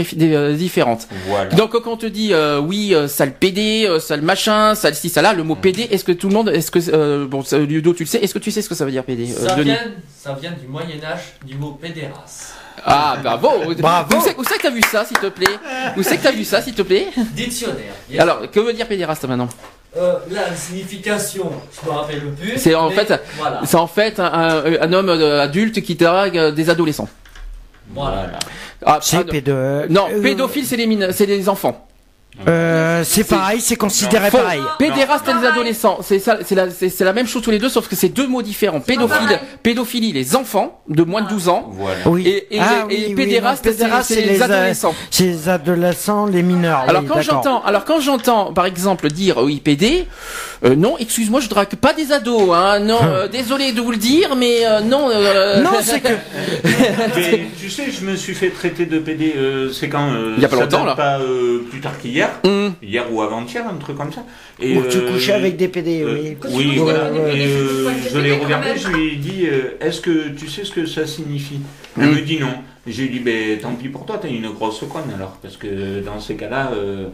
[SPEAKER 1] différentes.
[SPEAKER 3] Voilà.
[SPEAKER 1] Donc quand on te dit euh, oui, sale PD, sale machin, sale ci, ça là, le mot PD, est-ce que tout le monde, est-ce que euh, bon, Ludo, tu le sais, est-ce que tu sais ce que ça veut dire PD,
[SPEAKER 5] Ça vient, ça vient du Moyen-Âge, du mot pédérace.
[SPEAKER 1] Ah bravo,
[SPEAKER 2] Bravo.
[SPEAKER 1] Où c'est où c'est que t'as vu ça, s'il te plaît? Où c'est que t'as vu ça, s'il te plaît?
[SPEAKER 5] Dictionnaire. Yes.
[SPEAKER 1] Alors, que veut dire pédéraste maintenant?
[SPEAKER 5] Euh, la signification, je me rappelle plus.
[SPEAKER 1] C'est en
[SPEAKER 5] mais
[SPEAKER 1] fait-
[SPEAKER 5] Voilà.
[SPEAKER 1] C'est en fait un, un- un homme euh, adulte qui drague euh, des adolescents.
[SPEAKER 5] Voilà.
[SPEAKER 1] Ah,
[SPEAKER 2] c'est pédo-
[SPEAKER 1] non, pédophile, c'est les mine- c'est les enfants.
[SPEAKER 2] Euh, c'est pareil, c'est considéré pareil.
[SPEAKER 1] Pédéraste et les adolescents, c'est ça, c'est la, c'est, c'est la même chose tous les deux, sauf que c'est deux mots différents. Pédophile, pédophilie, les enfants de moins de 12 ans.
[SPEAKER 2] Oui.
[SPEAKER 1] Et, et,
[SPEAKER 2] Ah
[SPEAKER 1] et
[SPEAKER 2] oui, oui,
[SPEAKER 1] pédéraste,
[SPEAKER 2] non, pédéraste,
[SPEAKER 1] c'est les,
[SPEAKER 2] a-
[SPEAKER 1] adolescents.
[SPEAKER 2] C'est les adolescents, les mineurs.
[SPEAKER 1] Alors
[SPEAKER 2] oui,
[SPEAKER 1] quand
[SPEAKER 2] d'accord.
[SPEAKER 1] j'entends, alors quand j'entends, par exemple, dire oui PD, euh, non, excuse-moi, je drague pas des ados, hein, non, euh, désolé de vous le dire, mais euh, non. euh,
[SPEAKER 2] Non, c'est que
[SPEAKER 3] Mais tu sais, je me suis fait traiter de PD, euh, c'est quand euh,
[SPEAKER 1] Il y a pas
[SPEAKER 3] ça
[SPEAKER 1] longtemps,
[SPEAKER 3] date
[SPEAKER 1] là.
[SPEAKER 3] Pas euh, plus tard qu'hier,
[SPEAKER 1] Hum.
[SPEAKER 3] hier ou avant-hier, un truc comme ça. Et,
[SPEAKER 2] Ou tu
[SPEAKER 3] euh,
[SPEAKER 2] couchais avec des PD,
[SPEAKER 3] euh,
[SPEAKER 2] oui.
[SPEAKER 3] oui,
[SPEAKER 2] Ouais,
[SPEAKER 3] voilà. Et, euh, je l'ai regardé, je lui ai dit, euh, est-ce que tu sais ce que ça signifie? Elle
[SPEAKER 1] Mm.
[SPEAKER 3] me dit non. J'ai dit, ben tant pis pour toi, t'es une grosse conne alors, parce que dans ces cas-là, euh,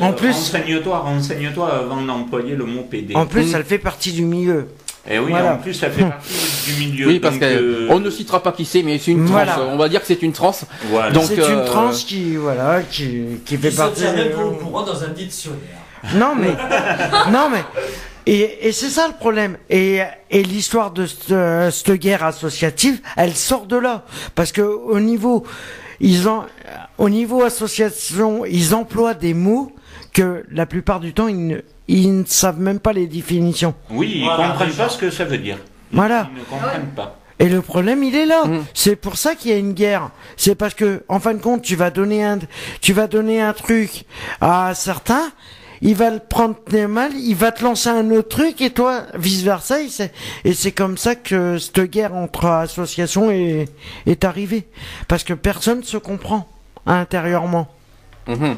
[SPEAKER 2] En
[SPEAKER 3] euh,
[SPEAKER 2] plus-
[SPEAKER 3] renseigne-toi, renseigne-toi avant d'employer le mot PD.
[SPEAKER 2] En plus,
[SPEAKER 1] Mm.
[SPEAKER 2] elle fait partie du milieu.
[SPEAKER 3] Et oui,
[SPEAKER 2] Voilà.
[SPEAKER 3] en plus, ça fait partie du milieu.
[SPEAKER 1] Oui, parce
[SPEAKER 3] donc, euh,
[SPEAKER 1] qu'on ne citera pas qui c'est, mais c'est une transe.
[SPEAKER 2] Voilà.
[SPEAKER 1] On va dire que c'est une transe.
[SPEAKER 3] Voilà.
[SPEAKER 1] Donc,
[SPEAKER 2] c'est
[SPEAKER 1] euh,
[SPEAKER 2] une trans qui, voilà, qui, qui fait
[SPEAKER 5] Qui
[SPEAKER 2] partie.
[SPEAKER 5] même
[SPEAKER 2] euh,
[SPEAKER 5] courant dans un dictionnaire.
[SPEAKER 2] Non mais, non mais, et, et c'est ça le problème. Et, et l'histoire de cette, euh, cette guerre associative, elle sort de là, parce que au niveau, ils ont, au niveau association, ils emploient des mots que la plupart du temps ils ne, ils ne savent même pas les définitions.
[SPEAKER 3] Oui, ils
[SPEAKER 5] Voilà,
[SPEAKER 3] comprennent pas ce que ça veut dire.
[SPEAKER 2] Voilà.
[SPEAKER 3] Ils ne comprennent pas.
[SPEAKER 2] Et le problème, il est là.
[SPEAKER 1] Mm.
[SPEAKER 2] C'est pour ça qu'il y a une guerre. C'est parce que, en fin de compte, tu vas donner un, tu vas donner un truc à certains, il va le prendre mal, il va te lancer un autre truc et toi, vice versa. Et c'est, comme ça que cette guerre entre associations est, est arrivée. Parce que personne se comprend intérieurement.
[SPEAKER 1] Mhm.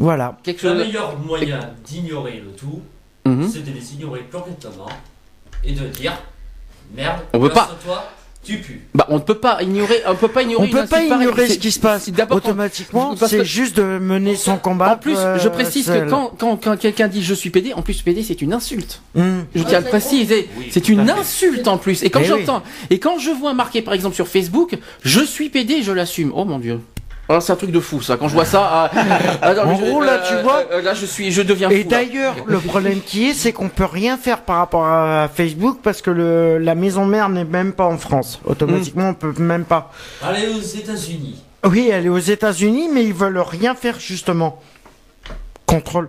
[SPEAKER 2] Voilà.
[SPEAKER 1] Quelque
[SPEAKER 5] Le
[SPEAKER 1] chose.
[SPEAKER 5] meilleur moyen d'ignorer le tout,
[SPEAKER 1] Mhm.
[SPEAKER 5] c'est de les ignorer complètement et de dire merde,
[SPEAKER 1] On peut pas.
[SPEAKER 5] toi tu pues.
[SPEAKER 1] Bah, on ne peut pas ignorer, on peut pas ignorer.
[SPEAKER 2] On peut pas ignorer ce qui se passe. Automatiquement, c'est
[SPEAKER 1] que-
[SPEAKER 2] juste de mener son combat.
[SPEAKER 1] En plus,
[SPEAKER 2] euh,
[SPEAKER 1] je précise que quand, quand, quand quelqu'un dit je suis PD, en plus PD c'est une insulte.
[SPEAKER 2] Hmm.
[SPEAKER 1] Je tiens à le préciser,
[SPEAKER 3] Oui,
[SPEAKER 1] c'est une insulte en plus. Et quand
[SPEAKER 2] Eh
[SPEAKER 1] j'entends, et quand je vois marqué par exemple sur Facebook, je suis PD, je l'assume. Oh mon dieu. Alors c'est un truc de fou ça. Quand je vois ça, ah, ah, non,
[SPEAKER 2] En
[SPEAKER 1] je-
[SPEAKER 2] gros, là, tu vois-
[SPEAKER 1] euh, là je suis, je deviens
[SPEAKER 2] Et d'ailleurs, le problème qui est, c'est qu'on peut rien faire par rapport à Facebook parce que le, la maison mère n'est même pas en France. Automatiquement, on peut même pas.
[SPEAKER 5] Allez aux États-Unis.
[SPEAKER 2] Oui, elle est aux États-Unis, mais ils veulent rien faire justement contre le-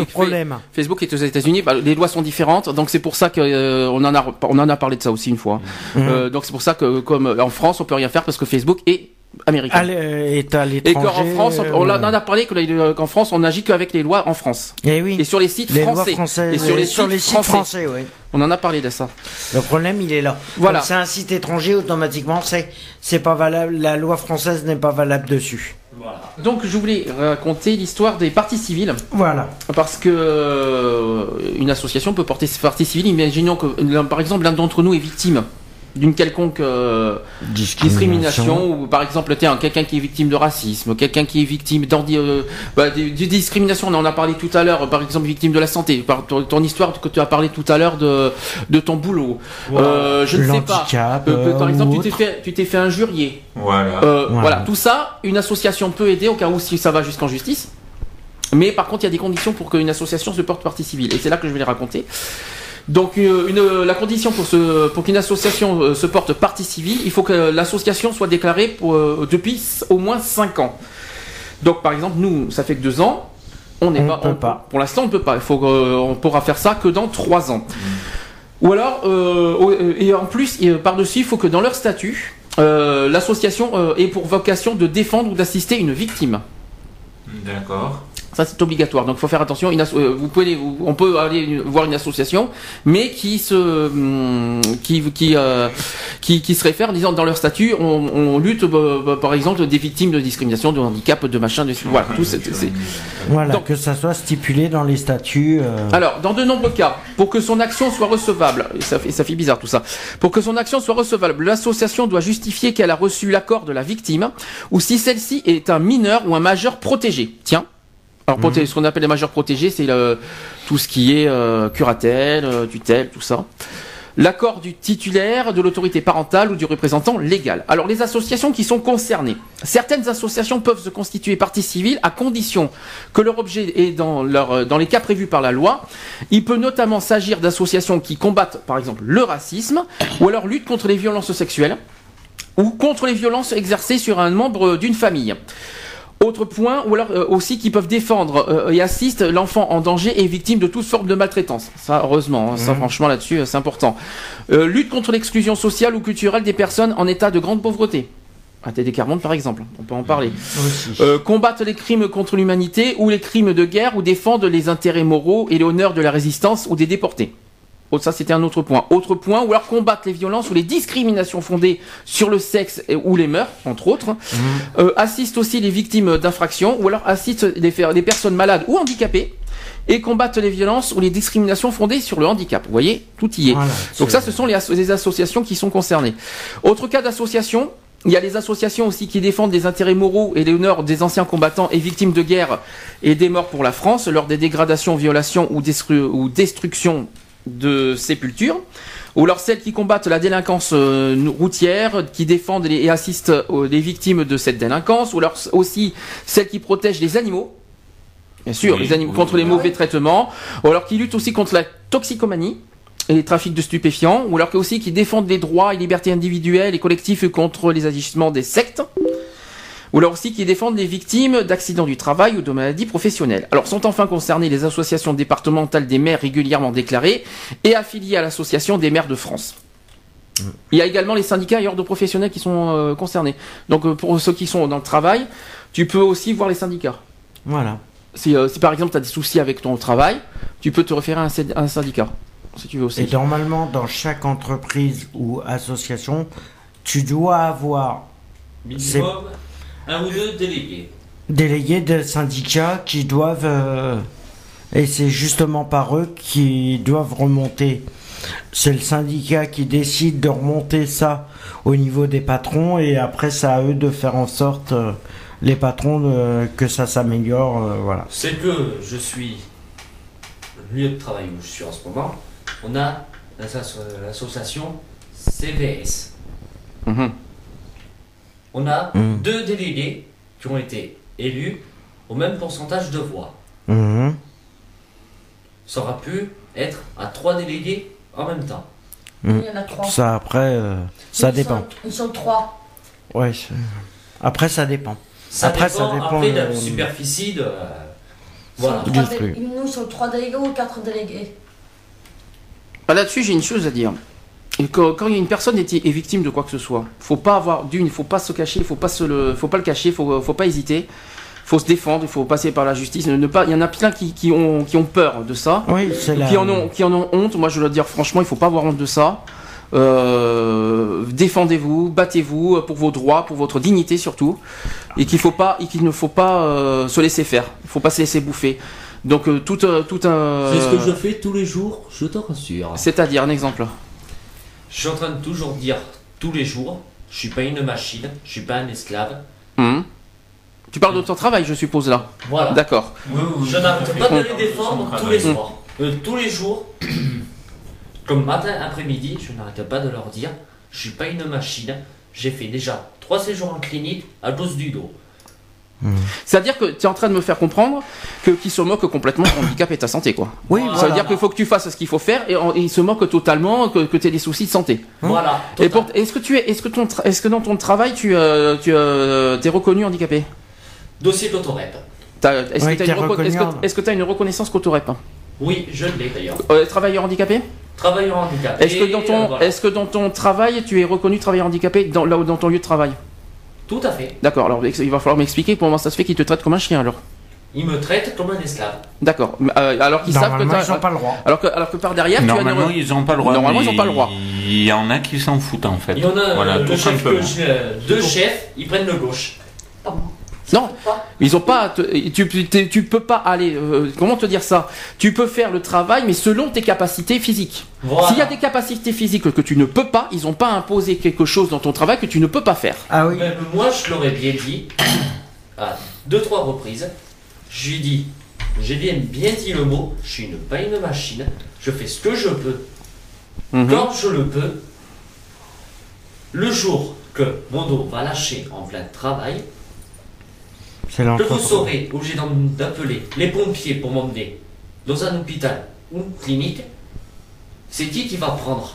[SPEAKER 1] Oui,
[SPEAKER 2] problème.
[SPEAKER 1] Facebook est aux États-Unis, bah, les lois sont différentes, donc c'est pour ça que euh, en a, on en a parlé de ça aussi une fois. Euh, donc c'est pour ça que comme euh, en France on peut rien faire parce que Facebook est américain.
[SPEAKER 2] Euh, est à
[SPEAKER 1] Et
[SPEAKER 2] l'étranger.
[SPEAKER 1] qu'en France, on, on en a parlé que les- qu'en France, on n'agit qu'avec les lois en France.
[SPEAKER 2] Et oui.
[SPEAKER 1] Et sur les sites
[SPEAKER 2] les lois
[SPEAKER 1] français.
[SPEAKER 2] françaises.
[SPEAKER 1] Et sur les,
[SPEAKER 2] sur
[SPEAKER 1] sites,
[SPEAKER 2] les sites
[SPEAKER 1] français.
[SPEAKER 2] français, oui.
[SPEAKER 1] On en a parlé de ça.
[SPEAKER 2] Le problème, il est là.
[SPEAKER 1] Voilà.
[SPEAKER 2] C'est un site étranger, automatiquement, c'est c'est pas valable. La loi française n'est pas valable dessus.
[SPEAKER 5] Voilà.
[SPEAKER 1] Donc je voulais raconter l'histoire des partis civils
[SPEAKER 2] Voilà.
[SPEAKER 1] parce que euh, une association peut porter ses parties civiles. Imaginons que par exemple l'un d'entre nous est victime d'une quelconque euh, discrimination ou par exemple t'es un quelqu'un qui est victime de racisme, quelqu'un qui est victime d'ordi- euh, bah, de, de discrimination. On en a parlé tout à l'heure. Par exemple victime de la santé. Par ton, ton histoire que tu as parlé tout à l'heure de de ton boulot. Euh, je ne sais pas. Euh, par
[SPEAKER 2] euh,
[SPEAKER 1] exemple, tu t'es fait tu t'es fait injurier.
[SPEAKER 3] Voilà.
[SPEAKER 1] Euh,
[SPEAKER 2] Voilà.
[SPEAKER 1] voilà. tout ça, une association peut aider au cas où si ça va jusqu'en justice. Mais par contre, il y a des conditions pour qu'une association se porte partie civile. Et c'est là que je vais les raconter. Donc, une, la condition pour, ce, pour qu'une association euh, se porte partie civile, il faut que l'association soit déclarée pour, euh, depuis au moins 5 ans. Donc, par exemple, nous, ça fait que 2 ans. On n'est
[SPEAKER 2] On
[SPEAKER 1] pas,
[SPEAKER 2] peut pas.
[SPEAKER 1] Pour l'instant, on peut pas. Il faut, euh, on pourra faire ça que dans 3 ans. Ou alors, euh, et en plus, par-dessus, il faut que dans leur statut, euh, l'association euh, ait pour vocation de défendre ou d'assister une victime.
[SPEAKER 3] D'accord.
[SPEAKER 1] Ça, c'est obligatoire. Donc, il faut faire attention. Une euh, vous pouvez, vous- on peut aller voir une association, mais qui se, hum, qui, qui, euh, qui, qui se réfère en disant dans leur statut, on, on lutte, euh, bah, par exemple, des victimes de discrimination, de handicap, de machin, de voilà, tout. c'est-
[SPEAKER 2] Voilà,
[SPEAKER 1] Donc-
[SPEAKER 2] que ça soit stipulé dans les statuts. euh,
[SPEAKER 1] Alors, dans de nombreux cas, pour que son action soit recevable, et ça fait, ça fait bizarre tout ça, pour que son action soit recevable, l'association doit justifier qu'elle a reçu l'accord de la victime, ou si celle-ci est un mineur ou un majeur protégé. Tiens. Alors, proté- ce qu'on appelle les majeurs protégés, c'est le- tout ce qui est euh, curatelle, euh, tutelle, tout ça. L'accord du titulaire, de l'autorité parentale ou du représentant légal. Alors, les associations qui sont concernées. Certaines associations peuvent se constituer partie civile à condition que leur objet est dans, leur, euh, dans les cas prévus par la loi. Il peut notamment s'agir d'associations qui combattent, par exemple, le racisme ou alors luttent contre les violences sexuelles ou contre les violences exercées sur un membre d'une famille. Autre point, ou alors euh, aussi qui peuvent défendre euh, et assistent l'enfant en danger et victime de toute forme de maltraitance. Ça, heureusement, hein, ça
[SPEAKER 2] Mhm.
[SPEAKER 1] franchement là-dessus, euh, c'est important. Euh, lutte contre l'exclusion sociale ou culturelle des personnes en état de grande pauvreté. Un TD 40 par exemple, on peut en parler. Euh, combattre les crimes contre l'humanité ou les crimes de guerre ou défendre les intérêts moraux et l'honneur de la résistance ou des déportés. Oh, ça, c'était un autre point. Autre point, ou alors combattre les violences ou les discriminations fondées sur le sexe et- ou les mœurs, entre autres. Euh, assiste aussi les victimes d'infractions, ou alors assiste les, personnes malades ou handicapées. Et combattre les violences ou les discriminations fondées sur le handicap. Vous voyez, tout y est.
[SPEAKER 2] Voilà,
[SPEAKER 1] Donc ça, ce sont les, asso- les associations qui sont concernées. Autre cas d'association, il y a les associations aussi qui défendent les intérêts moraux et l'honneur des anciens combattants et victimes de guerre et des morts pour la France lors des dégradations, violations ou, destru- ou destructions de sépultures. Ou alors celles qui combattent la délinquance euh, routière, qui défendent et assistent les victimes de cette délinquance. Ou alors aussi celles qui protègent les animaux. Bien sûr,
[SPEAKER 3] Oui,
[SPEAKER 1] les animaux
[SPEAKER 3] oui,
[SPEAKER 1] contre
[SPEAKER 3] oui.
[SPEAKER 1] les mauvais traitements. Ou alors qui luttent aussi contre la toxicomanie et les trafics de stupéfiants, ou alors aussi qui défendent les droits et libertés individuelles et collectifs contre les agissements des sectes, ou alors aussi qui défendent les victimes d'accidents du travail ou de maladies professionnelles. Alors sont enfin concernées les associations départementales des maires régulièrement déclarées et affiliées à l'association des maires de France. Il y a également les syndicats et ordres professionnels qui sont euh, concernés. Donc euh, pour ceux qui sont dans le travail, tu peux aussi voir les syndicats.
[SPEAKER 2] Voilà.
[SPEAKER 1] Si, euh, si par exemple tu as des soucis avec ton travail, tu peux te référer à un, à un syndicat. Si tu veux aussi.
[SPEAKER 2] Et normalement, dans chaque entreprise ou association, tu dois avoir
[SPEAKER 5] Minimum, un ou deux délégués.
[SPEAKER 2] délégués de syndicats qui doivent... euh, et c'est justement par eux qui doivent remonter. C'est le syndicat qui décide de remonter ça au niveau des patrons et après c'est à eux de faire en sorte, euh, les patrons, de- que ça s'améliore. euh, voilà.
[SPEAKER 5] C'est que je suis le lieu de travail où je suis en ce moment. On a l'asso- l'association CVS.
[SPEAKER 1] Mhm.
[SPEAKER 5] On a
[SPEAKER 2] Mhm.
[SPEAKER 5] deux délégués qui ont été élus au même pourcentage de voix.
[SPEAKER 2] Mhm.
[SPEAKER 5] Ça aura pu être à trois délégués en même temps.
[SPEAKER 2] Mhm.
[SPEAKER 4] Il y en a trois.
[SPEAKER 2] Ça après, euh, ça
[SPEAKER 4] Ils
[SPEAKER 2] dépend.
[SPEAKER 4] sont- ils sont trois.
[SPEAKER 2] Ouais. c'est- Après ça dépend.
[SPEAKER 5] Ça
[SPEAKER 2] Après,
[SPEAKER 5] dépend,
[SPEAKER 2] ça dépend,
[SPEAKER 5] après de la
[SPEAKER 2] euh,
[SPEAKER 5] superficie de... Voilà.
[SPEAKER 2] Du flux.
[SPEAKER 4] Nous, sont trois délégués ou quatre délégués?
[SPEAKER 1] Ah, Là-dessus, j'ai une chose à dire. Et quand, quand il y a une personne est, est victime de quoi que ce soit, faut pas avoir d'une, il faut pas se cacher, il faut pas se le, faut pas le cacher, faut, faut pas hésiter, faut se défendre, il faut passer par la justice. Ne pas, il y en a plein qui, qui ont, qui ont peur de ça,
[SPEAKER 2] Oui, c'est la...
[SPEAKER 1] qui en ont, qui en ont honte. Moi, je dois dire franchement, il faut pas avoir honte de ça. Euh, défendez-vous, battez-vous pour vos droits, pour votre dignité surtout, et qu'il faut pas, et qu'il ne faut pas euh, se laisser faire. Il faut pas se laisser bouffer. Donc euh, tout, euh, tout un.
[SPEAKER 5] C'est ce que je fais tous les jours, je te rassure.
[SPEAKER 1] C'est-à-dire un exemple.
[SPEAKER 5] Je suis en train de toujours dire tous les jours, je suis pas une machine, je suis pas un esclave.
[SPEAKER 1] Mhm. Tu parles de ton travail, je suppose là.
[SPEAKER 5] Voilà.
[SPEAKER 1] D'accord.
[SPEAKER 3] Oui, oui,
[SPEAKER 5] Je n'arrête pas de les défendre tous les soirs. Euh, tous les jours, comme matin, après-midi, je n'arrête pas de leur dire, je suis pas une machine. J'ai fait déjà trois séjours en clinique à cause du dos.
[SPEAKER 1] C'est-à-dire que tu es en train de me faire comprendre que qui se moque complètement de ton handicap et ta santé, quoi.
[SPEAKER 2] Oui,
[SPEAKER 5] Voilà.
[SPEAKER 1] Ça veut dire qu'il faut que tu fasses ce qu'il faut faire et, en- et il se moque totalement que, que tu aies des soucis de santé.
[SPEAKER 5] Voilà.
[SPEAKER 1] Et est-ce que tu es, est-ce que ton, tra- est-ce que dans ton travail tu, euh, tu euh, t'es reconnu handicapé?
[SPEAKER 5] Dossier d'autorep.
[SPEAKER 1] Est-ce
[SPEAKER 2] Oui,
[SPEAKER 1] que tu as, une,
[SPEAKER 2] en-
[SPEAKER 1] reconnaissance qu'autorep?
[SPEAKER 5] Oui, je l'ai d'ailleurs.
[SPEAKER 1] euh, Travailleur handicapé?
[SPEAKER 5] Travailleur handicapé.
[SPEAKER 1] Est-ce que dans ton,
[SPEAKER 5] euh, voilà.
[SPEAKER 1] est-ce que dans ton travail tu es reconnu travailleur handicapé dans, là où- dans ton lieu de travail?
[SPEAKER 5] Tout à fait.
[SPEAKER 1] D'accord. Alors il va falloir m'expliquer comment ça se fait qu'ils te traitent comme un chien alors.
[SPEAKER 5] Il me traite comme un esclave.
[SPEAKER 1] D'accord. Euh, alors qu'ils savent que
[SPEAKER 2] Normalement,
[SPEAKER 1] t'as-
[SPEAKER 2] ils n'ont pas le droit.
[SPEAKER 1] alors que alors que par derrière tu as
[SPEAKER 3] Normalement, ils n'ont pas le droit.
[SPEAKER 1] Normalement, ils ont pas le droit.
[SPEAKER 3] Il y en a qui s'en foutent en fait.
[SPEAKER 5] Il y en a
[SPEAKER 3] voilà,
[SPEAKER 5] euh,
[SPEAKER 3] tout
[SPEAKER 5] le chef
[SPEAKER 3] simplement.
[SPEAKER 5] que je- euh, deux chefs, ils prennent le gauche.
[SPEAKER 4] Pardon.
[SPEAKER 1] Non, ils ont pas. tu, tu, tu peux pas aller. euh, comment te dire ça? Tu peux faire le travail, mais selon tes capacités physiques.
[SPEAKER 5] Voilà.
[SPEAKER 1] S'il y a des capacités physiques que tu ne peux pas, ils ont pas imposé quelque chose dans ton travail que tu ne peux pas faire.
[SPEAKER 2] Ah oui.
[SPEAKER 5] Même moi, je l'aurais bien dit à deux, trois reprises. Je lui dis, j'ai bien, bien dit le mot, je suis une, pas une machine, je fais ce que je peux,
[SPEAKER 1] Mhm.
[SPEAKER 5] quand je le peux. Le jour que mon dos va lâcher en plein travail, que vous serez obligé d'appeler les pompiers pour m'emmener dans un hôpital ou une clinique, c'est qui qui va prendre?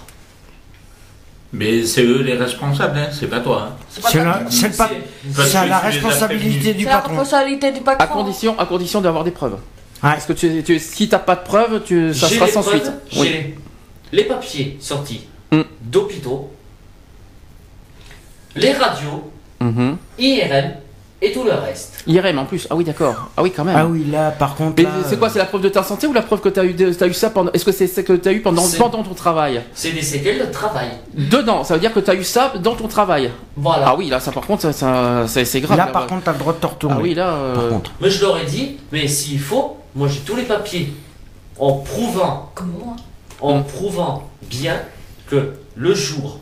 [SPEAKER 3] Mais c'est eux les responsables, hein, c'est pas toi. hein.
[SPEAKER 5] C'est pas
[SPEAKER 2] la, c'est le pa-
[SPEAKER 3] Parce
[SPEAKER 2] c'est
[SPEAKER 3] que
[SPEAKER 2] à la
[SPEAKER 3] tu les as
[SPEAKER 2] responsabilité du
[SPEAKER 4] C'est la
[SPEAKER 2] patron.
[SPEAKER 4] responsabilité du
[SPEAKER 1] À
[SPEAKER 4] patron.
[SPEAKER 1] condition, à condition d'avoir des preuves.
[SPEAKER 2] Ouais.
[SPEAKER 1] Parce que tu, tu, si t'as pas de preuves, tu, ça
[SPEAKER 5] J'ai
[SPEAKER 1] sera
[SPEAKER 5] les
[SPEAKER 1] sans
[SPEAKER 5] preuves,
[SPEAKER 1] suite.
[SPEAKER 5] j'ai
[SPEAKER 1] Oui.
[SPEAKER 5] les, papiers sortis
[SPEAKER 1] Mm.
[SPEAKER 5] d'hôpitaux, les radios. IRM et tout le reste.
[SPEAKER 1] IRM en plus. Ah oui, d'accord. Ah oui, quand même.
[SPEAKER 2] Ah oui, là, par contre.
[SPEAKER 1] Mais
[SPEAKER 2] là,
[SPEAKER 1] c'est quoi C'est la preuve de ta santé ou la preuve que t'as eu, de- t'as eu ça pendant Est-ce que c'est ce que t'as eu pendant,
[SPEAKER 5] C'est-
[SPEAKER 1] pendant ton travail?
[SPEAKER 5] C'est des séquelles de travail.
[SPEAKER 1] Dedans, ça veut dire que t'as eu ça dans ton travail.
[SPEAKER 5] Voilà.
[SPEAKER 1] Ah oui, là, ça par contre, ça, ça- c'est c'est grave.
[SPEAKER 2] Là, par contre, t'as le droit de te retourner.
[SPEAKER 1] ah oui, là. euh,
[SPEAKER 2] Par contre.
[SPEAKER 5] Mais je leur ai dit, mais s'il faut, moi j'ai tous les papiers en prouvant,
[SPEAKER 4] Comme moi.
[SPEAKER 5] en prouvant bien que le jour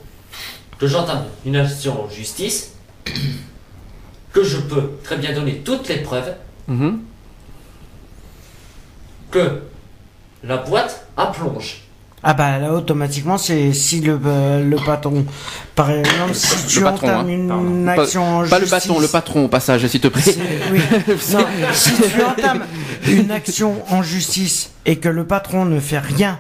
[SPEAKER 5] que j'entame une action en justice, que je peux très bien donner toutes les preuves
[SPEAKER 1] mhm.
[SPEAKER 5] que la boîte à plonge.
[SPEAKER 2] Ah bah là, automatiquement, c'est si le, euh, le patron, par exemple, si tu
[SPEAKER 1] patron,
[SPEAKER 2] entames
[SPEAKER 1] hein,
[SPEAKER 2] une
[SPEAKER 1] pardon. Pas-
[SPEAKER 2] action en
[SPEAKER 1] Pas le
[SPEAKER 2] justice...
[SPEAKER 1] bâton, le patron au passage, s'il te plaît.
[SPEAKER 2] C'est- oui. Non, si tu entames une action en justice et que le patron ne fait rien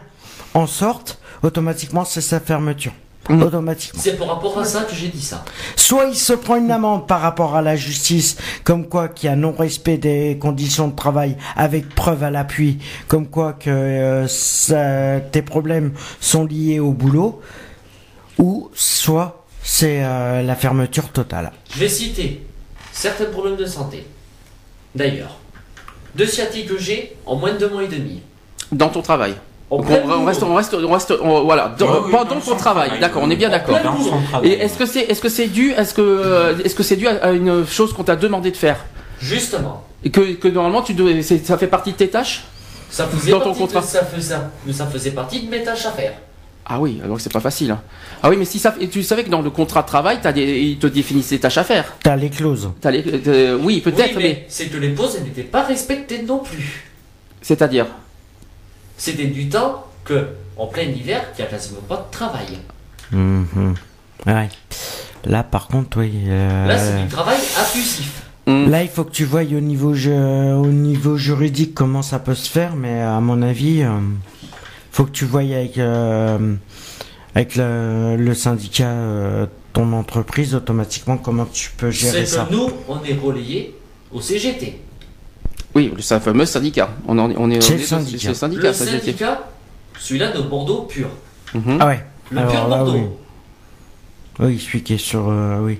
[SPEAKER 2] en sorte, automatiquement c'est sa fermeture. Automatiquement.
[SPEAKER 5] C'est par rapport à ça que j'ai dit ça.
[SPEAKER 2] Soit il se prend une amende par rapport à la justice, comme quoi qu'il y a non-respect des conditions de travail avec preuve à l'appui, comme quoi que euh, ça- tes problèmes sont liés au boulot, ou soit c'est euh, la fermeture totale.
[SPEAKER 5] Je vais citer certains problèmes de santé. D'ailleurs, de sciatique que j'ai en moins de deux mois et demi.
[SPEAKER 1] Dans ton travail. On, reste, on reste, on reste, on- voilà, dans-
[SPEAKER 3] Ouais, oui,
[SPEAKER 1] pendant
[SPEAKER 3] dans
[SPEAKER 1] ton
[SPEAKER 3] son
[SPEAKER 1] travail.
[SPEAKER 3] travail.
[SPEAKER 1] D'accord, on est bien
[SPEAKER 5] En
[SPEAKER 1] d'accord. Et est-ce que c'est, est-ce que c'est dû, est-ce que, euh, est-ce que c'est dû à, à une chose qu'on t'a demandé de faire?
[SPEAKER 5] Justement,
[SPEAKER 1] et que, que normalement tu devais, ça fait partie de tes tâches?
[SPEAKER 5] Ça faisait,
[SPEAKER 1] Dans ton
[SPEAKER 5] partie de-
[SPEAKER 1] contrat.
[SPEAKER 5] ça, faisait, ça faisait partie de mes tâches à faire.
[SPEAKER 1] Ah oui, alors c'est pas facile. hein. Ah oui, mais si ça, et tu savais que dans le contrat de travail, des, ils te définissent les tâches à faire.
[SPEAKER 2] T'as les clauses.
[SPEAKER 1] T'as les- euh, oui, peut-être,
[SPEAKER 5] oui,
[SPEAKER 1] mais,
[SPEAKER 5] mais c'est que les pauses elles n'étaient pas respectées non plus.
[SPEAKER 1] c'est-à-dire?
[SPEAKER 5] C'était du temps que, en plein hiver, il n'y a quasiment pas de travail.
[SPEAKER 2] Mhm. Ouais. Là, par contre, oui. euh,
[SPEAKER 5] Là, c'est du travail abusif.
[SPEAKER 1] Hmm.
[SPEAKER 2] Là, il faut que tu voyes au niveau, au niveau juridique comment ça peut se faire, mais à mon avis, euh, faut que tu voyes avec, euh, avec le, le syndicat, euh, ton entreprise, automatiquement, comment tu peux gérer
[SPEAKER 5] C'est
[SPEAKER 2] ça.
[SPEAKER 5] que nous, on est relayés au CGT.
[SPEAKER 1] Oui, c'est un fameux syndicat. On, en, on est,
[SPEAKER 2] C'est
[SPEAKER 1] on
[SPEAKER 2] le
[SPEAKER 1] est-
[SPEAKER 2] syndicat.
[SPEAKER 1] C'est le syndicat.
[SPEAKER 5] Le
[SPEAKER 1] ça,
[SPEAKER 5] syndicat, celui-là de Bordeaux pur.
[SPEAKER 1] Mhm.
[SPEAKER 2] Ah ouais.
[SPEAKER 5] Le
[SPEAKER 2] Alors
[SPEAKER 5] pur
[SPEAKER 2] là,
[SPEAKER 5] Bordeaux.
[SPEAKER 2] oui. Oui, celui qui est sur. euh, oui.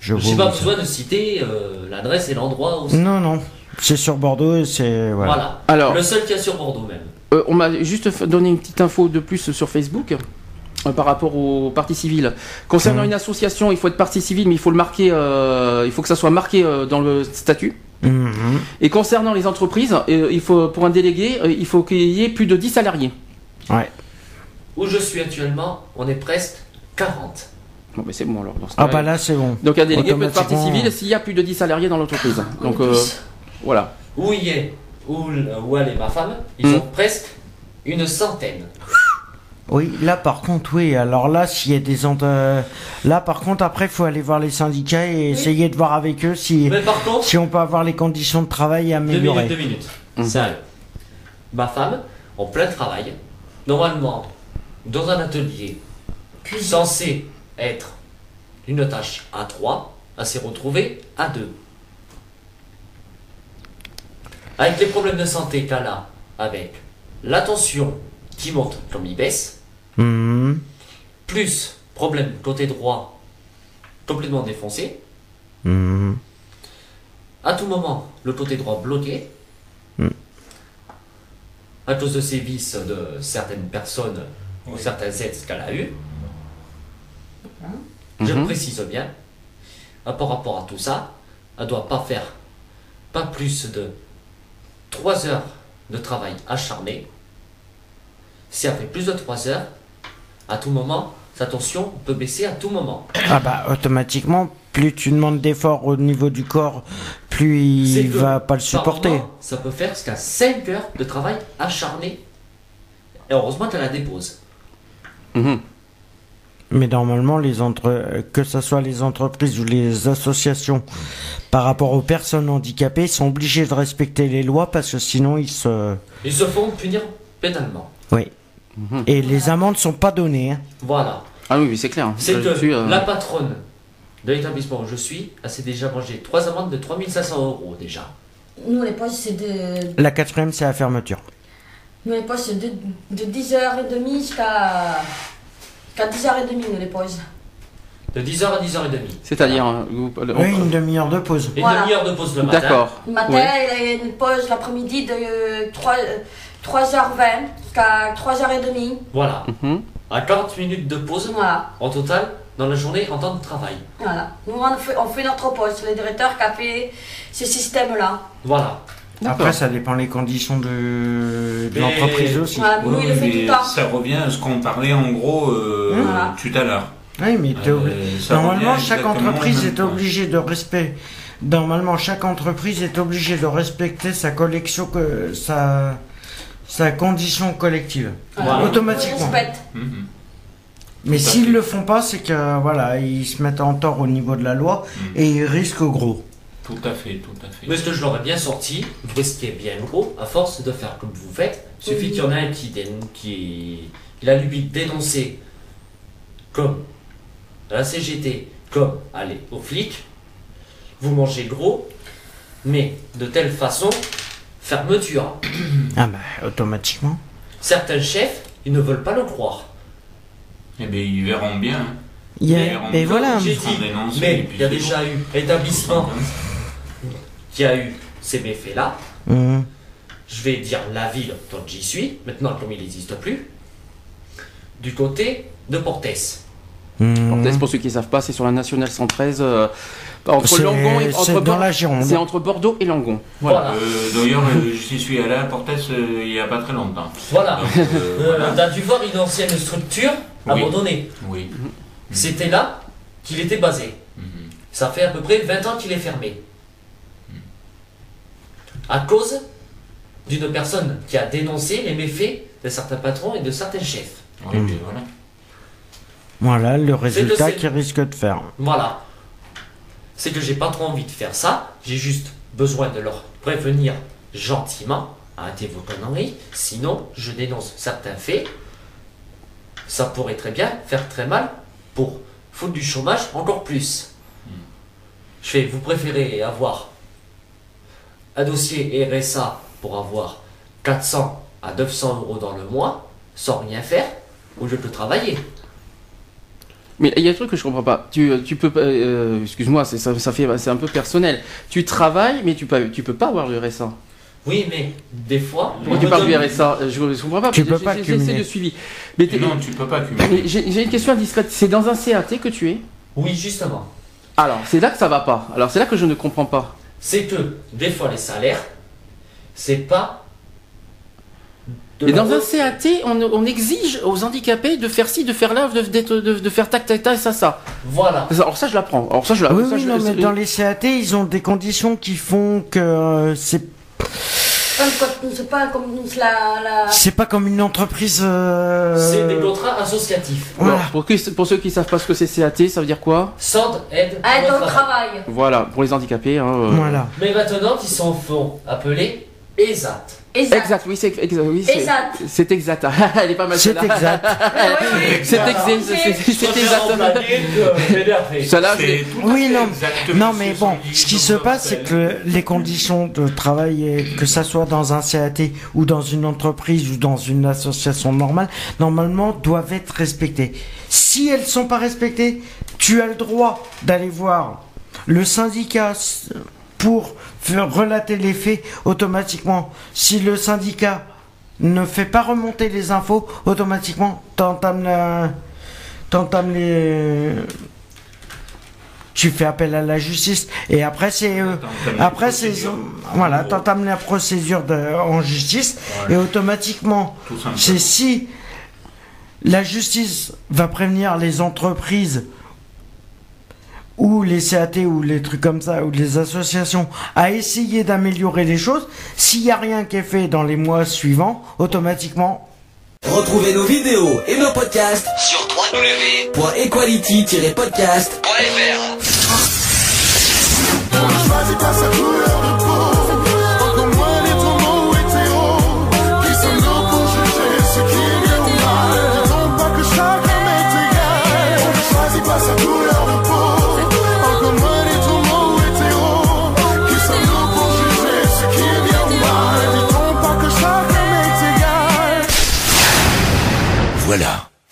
[SPEAKER 2] Je
[SPEAKER 5] J'ai
[SPEAKER 2] vois
[SPEAKER 5] pas besoin de citer euh, l'adresse et l'endroit où
[SPEAKER 2] c'est. Non, non. C'est sur Bordeaux et c'est. Voilà.
[SPEAKER 5] Voilà.
[SPEAKER 1] Alors,
[SPEAKER 5] Le seul qui a sur Bordeaux même.
[SPEAKER 1] Euh, on m'a juste donné une petite info de plus sur Facebook par rapport aux parties civiles. Concernant
[SPEAKER 2] Mhm.
[SPEAKER 1] une association, il faut être partie civile, mais il faut le marquer, euh, il faut que ça soit marqué euh, dans le statut. Et concernant les entreprises, euh, il faut pour un délégué, euh, il faut qu'il y ait plus de 10 salariés.
[SPEAKER 2] Ouais.
[SPEAKER 5] Où je suis actuellement, on est presque 40.
[SPEAKER 1] Bon, mais c'est bon alors. dans ce
[SPEAKER 2] Ah bah là, c'est bon.
[SPEAKER 1] Donc un délégué peut être partie civile s'il y a plus de 10 salariés dans l'entreprise. Donc euh, voilà.
[SPEAKER 5] Où y est, où, où elle est ma femme, ils
[SPEAKER 1] Hmm.
[SPEAKER 5] sont presque une centaine.
[SPEAKER 2] Oui, là par contre, oui. Alors là, s'il y a des ent- euh, là par contre, après, faut aller voir les syndicats et essayer de voir avec eux si
[SPEAKER 5] Mais par contre,
[SPEAKER 2] si on peut avoir les conditions de travail
[SPEAKER 5] deux
[SPEAKER 2] améliorées.
[SPEAKER 5] minutes, deux minutes.
[SPEAKER 1] Mhm.
[SPEAKER 5] Sérieux. Ma femme, en plein travail, normalement, dans un atelier censé être une tâche à 3, elle s'est retrouvée à 2. Avec les problèmes de santé qu'elle a, avec la tension qui monte comme il baisse,
[SPEAKER 2] Mhm.
[SPEAKER 5] plus problème côté droit complètement défoncé,
[SPEAKER 2] Mhm.
[SPEAKER 5] à tout moment le côté droit bloqué,
[SPEAKER 2] Mm.
[SPEAKER 5] à cause de ces vices de certaines personnes ou
[SPEAKER 3] Oui.
[SPEAKER 5] certaines aides qu'elle a eues. Je
[SPEAKER 1] Mhm.
[SPEAKER 5] précise bien, par rapport à tout ça, elle doit pas faire pas plus de 3 heures de travail acharné. Si elle fait plus de 3 heures, à tout moment, sa tension peut baisser à tout moment.
[SPEAKER 2] Ah bah automatiquement, plus tu demandes d'efforts au niveau du corps, plus il va pas le supporter.
[SPEAKER 5] moment, ça peut faire jusqu'à 5 heures de travail acharné. Et heureusement qu'elle la dépose.
[SPEAKER 2] Mais normalement, les entre... que ce soit les entreprises ou les associations, par rapport aux personnes handicapées, sont obligés de respecter les lois parce que sinon ils se.
[SPEAKER 5] Ils se font punir pénalement.
[SPEAKER 2] Oui.
[SPEAKER 1] Mhm.
[SPEAKER 2] Et les amendes sont pas données. hein.
[SPEAKER 5] Voilà.
[SPEAKER 1] Ah oui, c'est clair.
[SPEAKER 5] C'est que
[SPEAKER 1] Là-dessus, euh,
[SPEAKER 5] la patronne de l'établissement où je suis, elle s'est déjà mangé trois amendes de 3500 euros déjà.
[SPEAKER 4] Nous, les pauses, c'est de,
[SPEAKER 2] La quatrième, c'est la fermeture.
[SPEAKER 4] nous, les pauses, c'est de, de 10h30 jusqu'à jusqu'à 10h30, nous, les pauses.
[SPEAKER 5] De 10h à 10h30.
[SPEAKER 1] C'est-à-dire. euh, vous- le-
[SPEAKER 2] Oui, une demi-heure de pause.
[SPEAKER 5] Une
[SPEAKER 4] Voilà.
[SPEAKER 5] demi-heure de pause le matin.
[SPEAKER 1] D'accord.
[SPEAKER 4] Le matin,
[SPEAKER 1] Ouais.
[SPEAKER 4] il y a une pause l'après-midi de euh, 3, 3h20 jusqu'à 3h30.
[SPEAKER 5] Voilà.
[SPEAKER 1] Mhm.
[SPEAKER 5] À 40 minutes de pause
[SPEAKER 4] Voilà.
[SPEAKER 5] en total dans la journée en temps de travail.
[SPEAKER 4] Voilà. Nous, on fait, on fait notre pause. C'est le directeur qui a fait ce système-là.
[SPEAKER 5] Voilà.
[SPEAKER 2] Après, ça dépend les conditions de, l'entreprise aussi.
[SPEAKER 4] Voilà, nous, il le fait tout
[SPEAKER 3] mais
[SPEAKER 4] le temps.
[SPEAKER 3] ça revient à ce qu'on parlait en gros euh,
[SPEAKER 4] Voilà.
[SPEAKER 3] tout à l'heure.
[SPEAKER 2] Oui, mais
[SPEAKER 3] Euh,
[SPEAKER 2] Normalement, chaque entreprise est obligée de respect. Normalement, chaque entreprise est obligée de respecter sa collection, que sa, sa condition collective.
[SPEAKER 5] Voilà.
[SPEAKER 2] Automatiquement.
[SPEAKER 4] Respecte.
[SPEAKER 3] Mhm.
[SPEAKER 2] Mais s'ils le font pas, c'est que voilà, ils se mettent en tort au niveau de la loi
[SPEAKER 3] Mhm.
[SPEAKER 2] et ils risquent gros.
[SPEAKER 3] Tout à fait, tout à fait.
[SPEAKER 5] Mais ce que je l'aurais bien sorti, vous risquez bien gros, à force de faire comme vous faites? Il suffit
[SPEAKER 4] Oui.
[SPEAKER 5] qu'il y en a un qui, dén- qui, a lui dénoncé comme à la CGT, comme allez aux flics. Vous mangez gros, mais de telle façon, fermeture.
[SPEAKER 2] Ah bah, automatiquement.
[SPEAKER 5] Certains chefs, ils ne veulent pas le croire.
[SPEAKER 3] Eh bien, ils verront bien.
[SPEAKER 2] Il y a-
[SPEAKER 3] Mais
[SPEAKER 2] voilà.
[SPEAKER 5] J'ai
[SPEAKER 3] Ils seront
[SPEAKER 5] dit,
[SPEAKER 3] dénoncés, et
[SPEAKER 5] mais
[SPEAKER 3] puis
[SPEAKER 5] il y a
[SPEAKER 3] c'est
[SPEAKER 5] déjà eu établissement qui a eu ces méfaits-là.
[SPEAKER 2] Mhm.
[SPEAKER 5] je vais dire la ville dont j'y suis, maintenant comme il n'existe plus, du côté de Portes.
[SPEAKER 2] Mhm.
[SPEAKER 1] Portes, pour ceux qui ne savent pas, c'est sur la nationale 113. euh, entre Langon et entre
[SPEAKER 2] dans
[SPEAKER 1] Bor-
[SPEAKER 2] la Gironde.
[SPEAKER 1] C'est entre Bordeaux et Langon. Voilà.
[SPEAKER 5] Voilà.
[SPEAKER 3] Euh, D'ailleurs, euh, j'y suis allé à Portes euh, il n'y a pas très longtemps.
[SPEAKER 5] Voilà.
[SPEAKER 3] Donc, euh,
[SPEAKER 5] Euh,
[SPEAKER 3] voilà.
[SPEAKER 5] T'as dû voir une ancienne structure
[SPEAKER 3] Oui.
[SPEAKER 5] abandonnée.
[SPEAKER 3] Oui.
[SPEAKER 5] C'était là qu'il était basé.
[SPEAKER 3] Mhm.
[SPEAKER 5] Ça fait à peu près 20 ans qu'il est fermé. À cause d'une personne qui a dénoncé les méfaits de certains patrons et de certains chefs.
[SPEAKER 3] Oui,
[SPEAKER 2] Mhm.
[SPEAKER 3] voilà.
[SPEAKER 2] Voilà le résultat qu'ils risquent de faire.
[SPEAKER 5] Voilà. C'est que j'ai pas trop envie de faire ça. J'ai juste besoin de leur prévenir gentiment. Arrêtez vos conneries. Sinon, je dénonce certains faits. Ça pourrait très bien faire très mal pour foutre du chômage encore plus. Je fais, vous préférez avoir un dossier RSA pour avoir 400 à 900 euros dans le mois sans rien faire au lieu de travailler.
[SPEAKER 1] Mais il y a un truc que je comprends pas. Tu, tu peux pas. euh, Excuse-moi, c'est ça, ça fait, c'est un peu personnel. Tu travailles, mais tu peux, tu peux pas avoir le RSA.
[SPEAKER 5] Oui, mais des fois. On
[SPEAKER 1] tu
[SPEAKER 5] me
[SPEAKER 1] parles du RSA Euh, Je, je comprends pas.
[SPEAKER 2] Tu peux pas cumuler.
[SPEAKER 1] de suivi. Mais
[SPEAKER 3] non, tu peux pas cumuler.
[SPEAKER 1] mais j'ai j'ai une question indiscrète. C'est dans un CAT que tu es?
[SPEAKER 5] Oui, justement.
[SPEAKER 1] Alors, c'est là que ça va pas. Alors, c'est là que je ne comprends pas.
[SPEAKER 5] C'est que des fois les salaires, c'est pas. La
[SPEAKER 1] dans un CAT, on, on exige aux handicapés de faire ci, de faire là, de, d'être- de, de faire tac, tac, tac, ça, ça.
[SPEAKER 5] Voilà.
[SPEAKER 1] Alors ça, je l'apprends. Alors ça, je
[SPEAKER 2] oui,
[SPEAKER 1] l'apprends. ça,
[SPEAKER 2] oui,
[SPEAKER 1] je-
[SPEAKER 2] non, mais dans les CAT, ils ont des conditions qui font que euh, c'est
[SPEAKER 4] C'est pas comme la. la...
[SPEAKER 2] c'est pas comme une entreprise. euh,
[SPEAKER 5] C'est des contrats associatifs.
[SPEAKER 1] Alors,
[SPEAKER 2] Voilà.
[SPEAKER 1] pour, qui- pour ceux qui savent pas ce que c'est CAT, ça veut dire quoi
[SPEAKER 5] Sans aide.
[SPEAKER 4] Aide
[SPEAKER 5] au
[SPEAKER 4] au travail.
[SPEAKER 1] Voilà, pour les handicapés. Hein, euh,
[SPEAKER 2] Voilà.
[SPEAKER 5] Mais maintenant, ils s'en font appeler ESAT.
[SPEAKER 4] Exact.
[SPEAKER 1] Exact, oui, c'est exact. Oui, c'est-
[SPEAKER 4] Exact.
[SPEAKER 1] C'est exact. Elle est pas mal.
[SPEAKER 2] C'est exact.
[SPEAKER 1] C'est exact. c'est- exact.
[SPEAKER 3] à
[SPEAKER 2] Oui, non, non, mais bon, ce qui se passe, c'est que les conditions de travail, que ça soit dans un CAT ou dans une entreprise ou dans une association normale, normalement doivent être respectées. Si elles sont pas respectées, tu as le droit d'aller voir le syndicat pour relater les faits automatiquement. Si le syndicat ne fait pas remonter les infos, automatiquement, t'entames la- t'entames les tu fais appel à la justice et après c'est
[SPEAKER 3] les
[SPEAKER 2] Après c'est voilà, t'entames la procédure de, en justice et automatiquement c'est si la justice va prévenir les entreprises ou les CAT ou les trucs comme ça ou les associations à essayer d'améliorer les choses, s'il n'y a rien qui est fait dans les mois suivants, automatiquement
[SPEAKER 7] Retrouvez nos vidéos et nos podcasts sur www.equality-podcast.fr.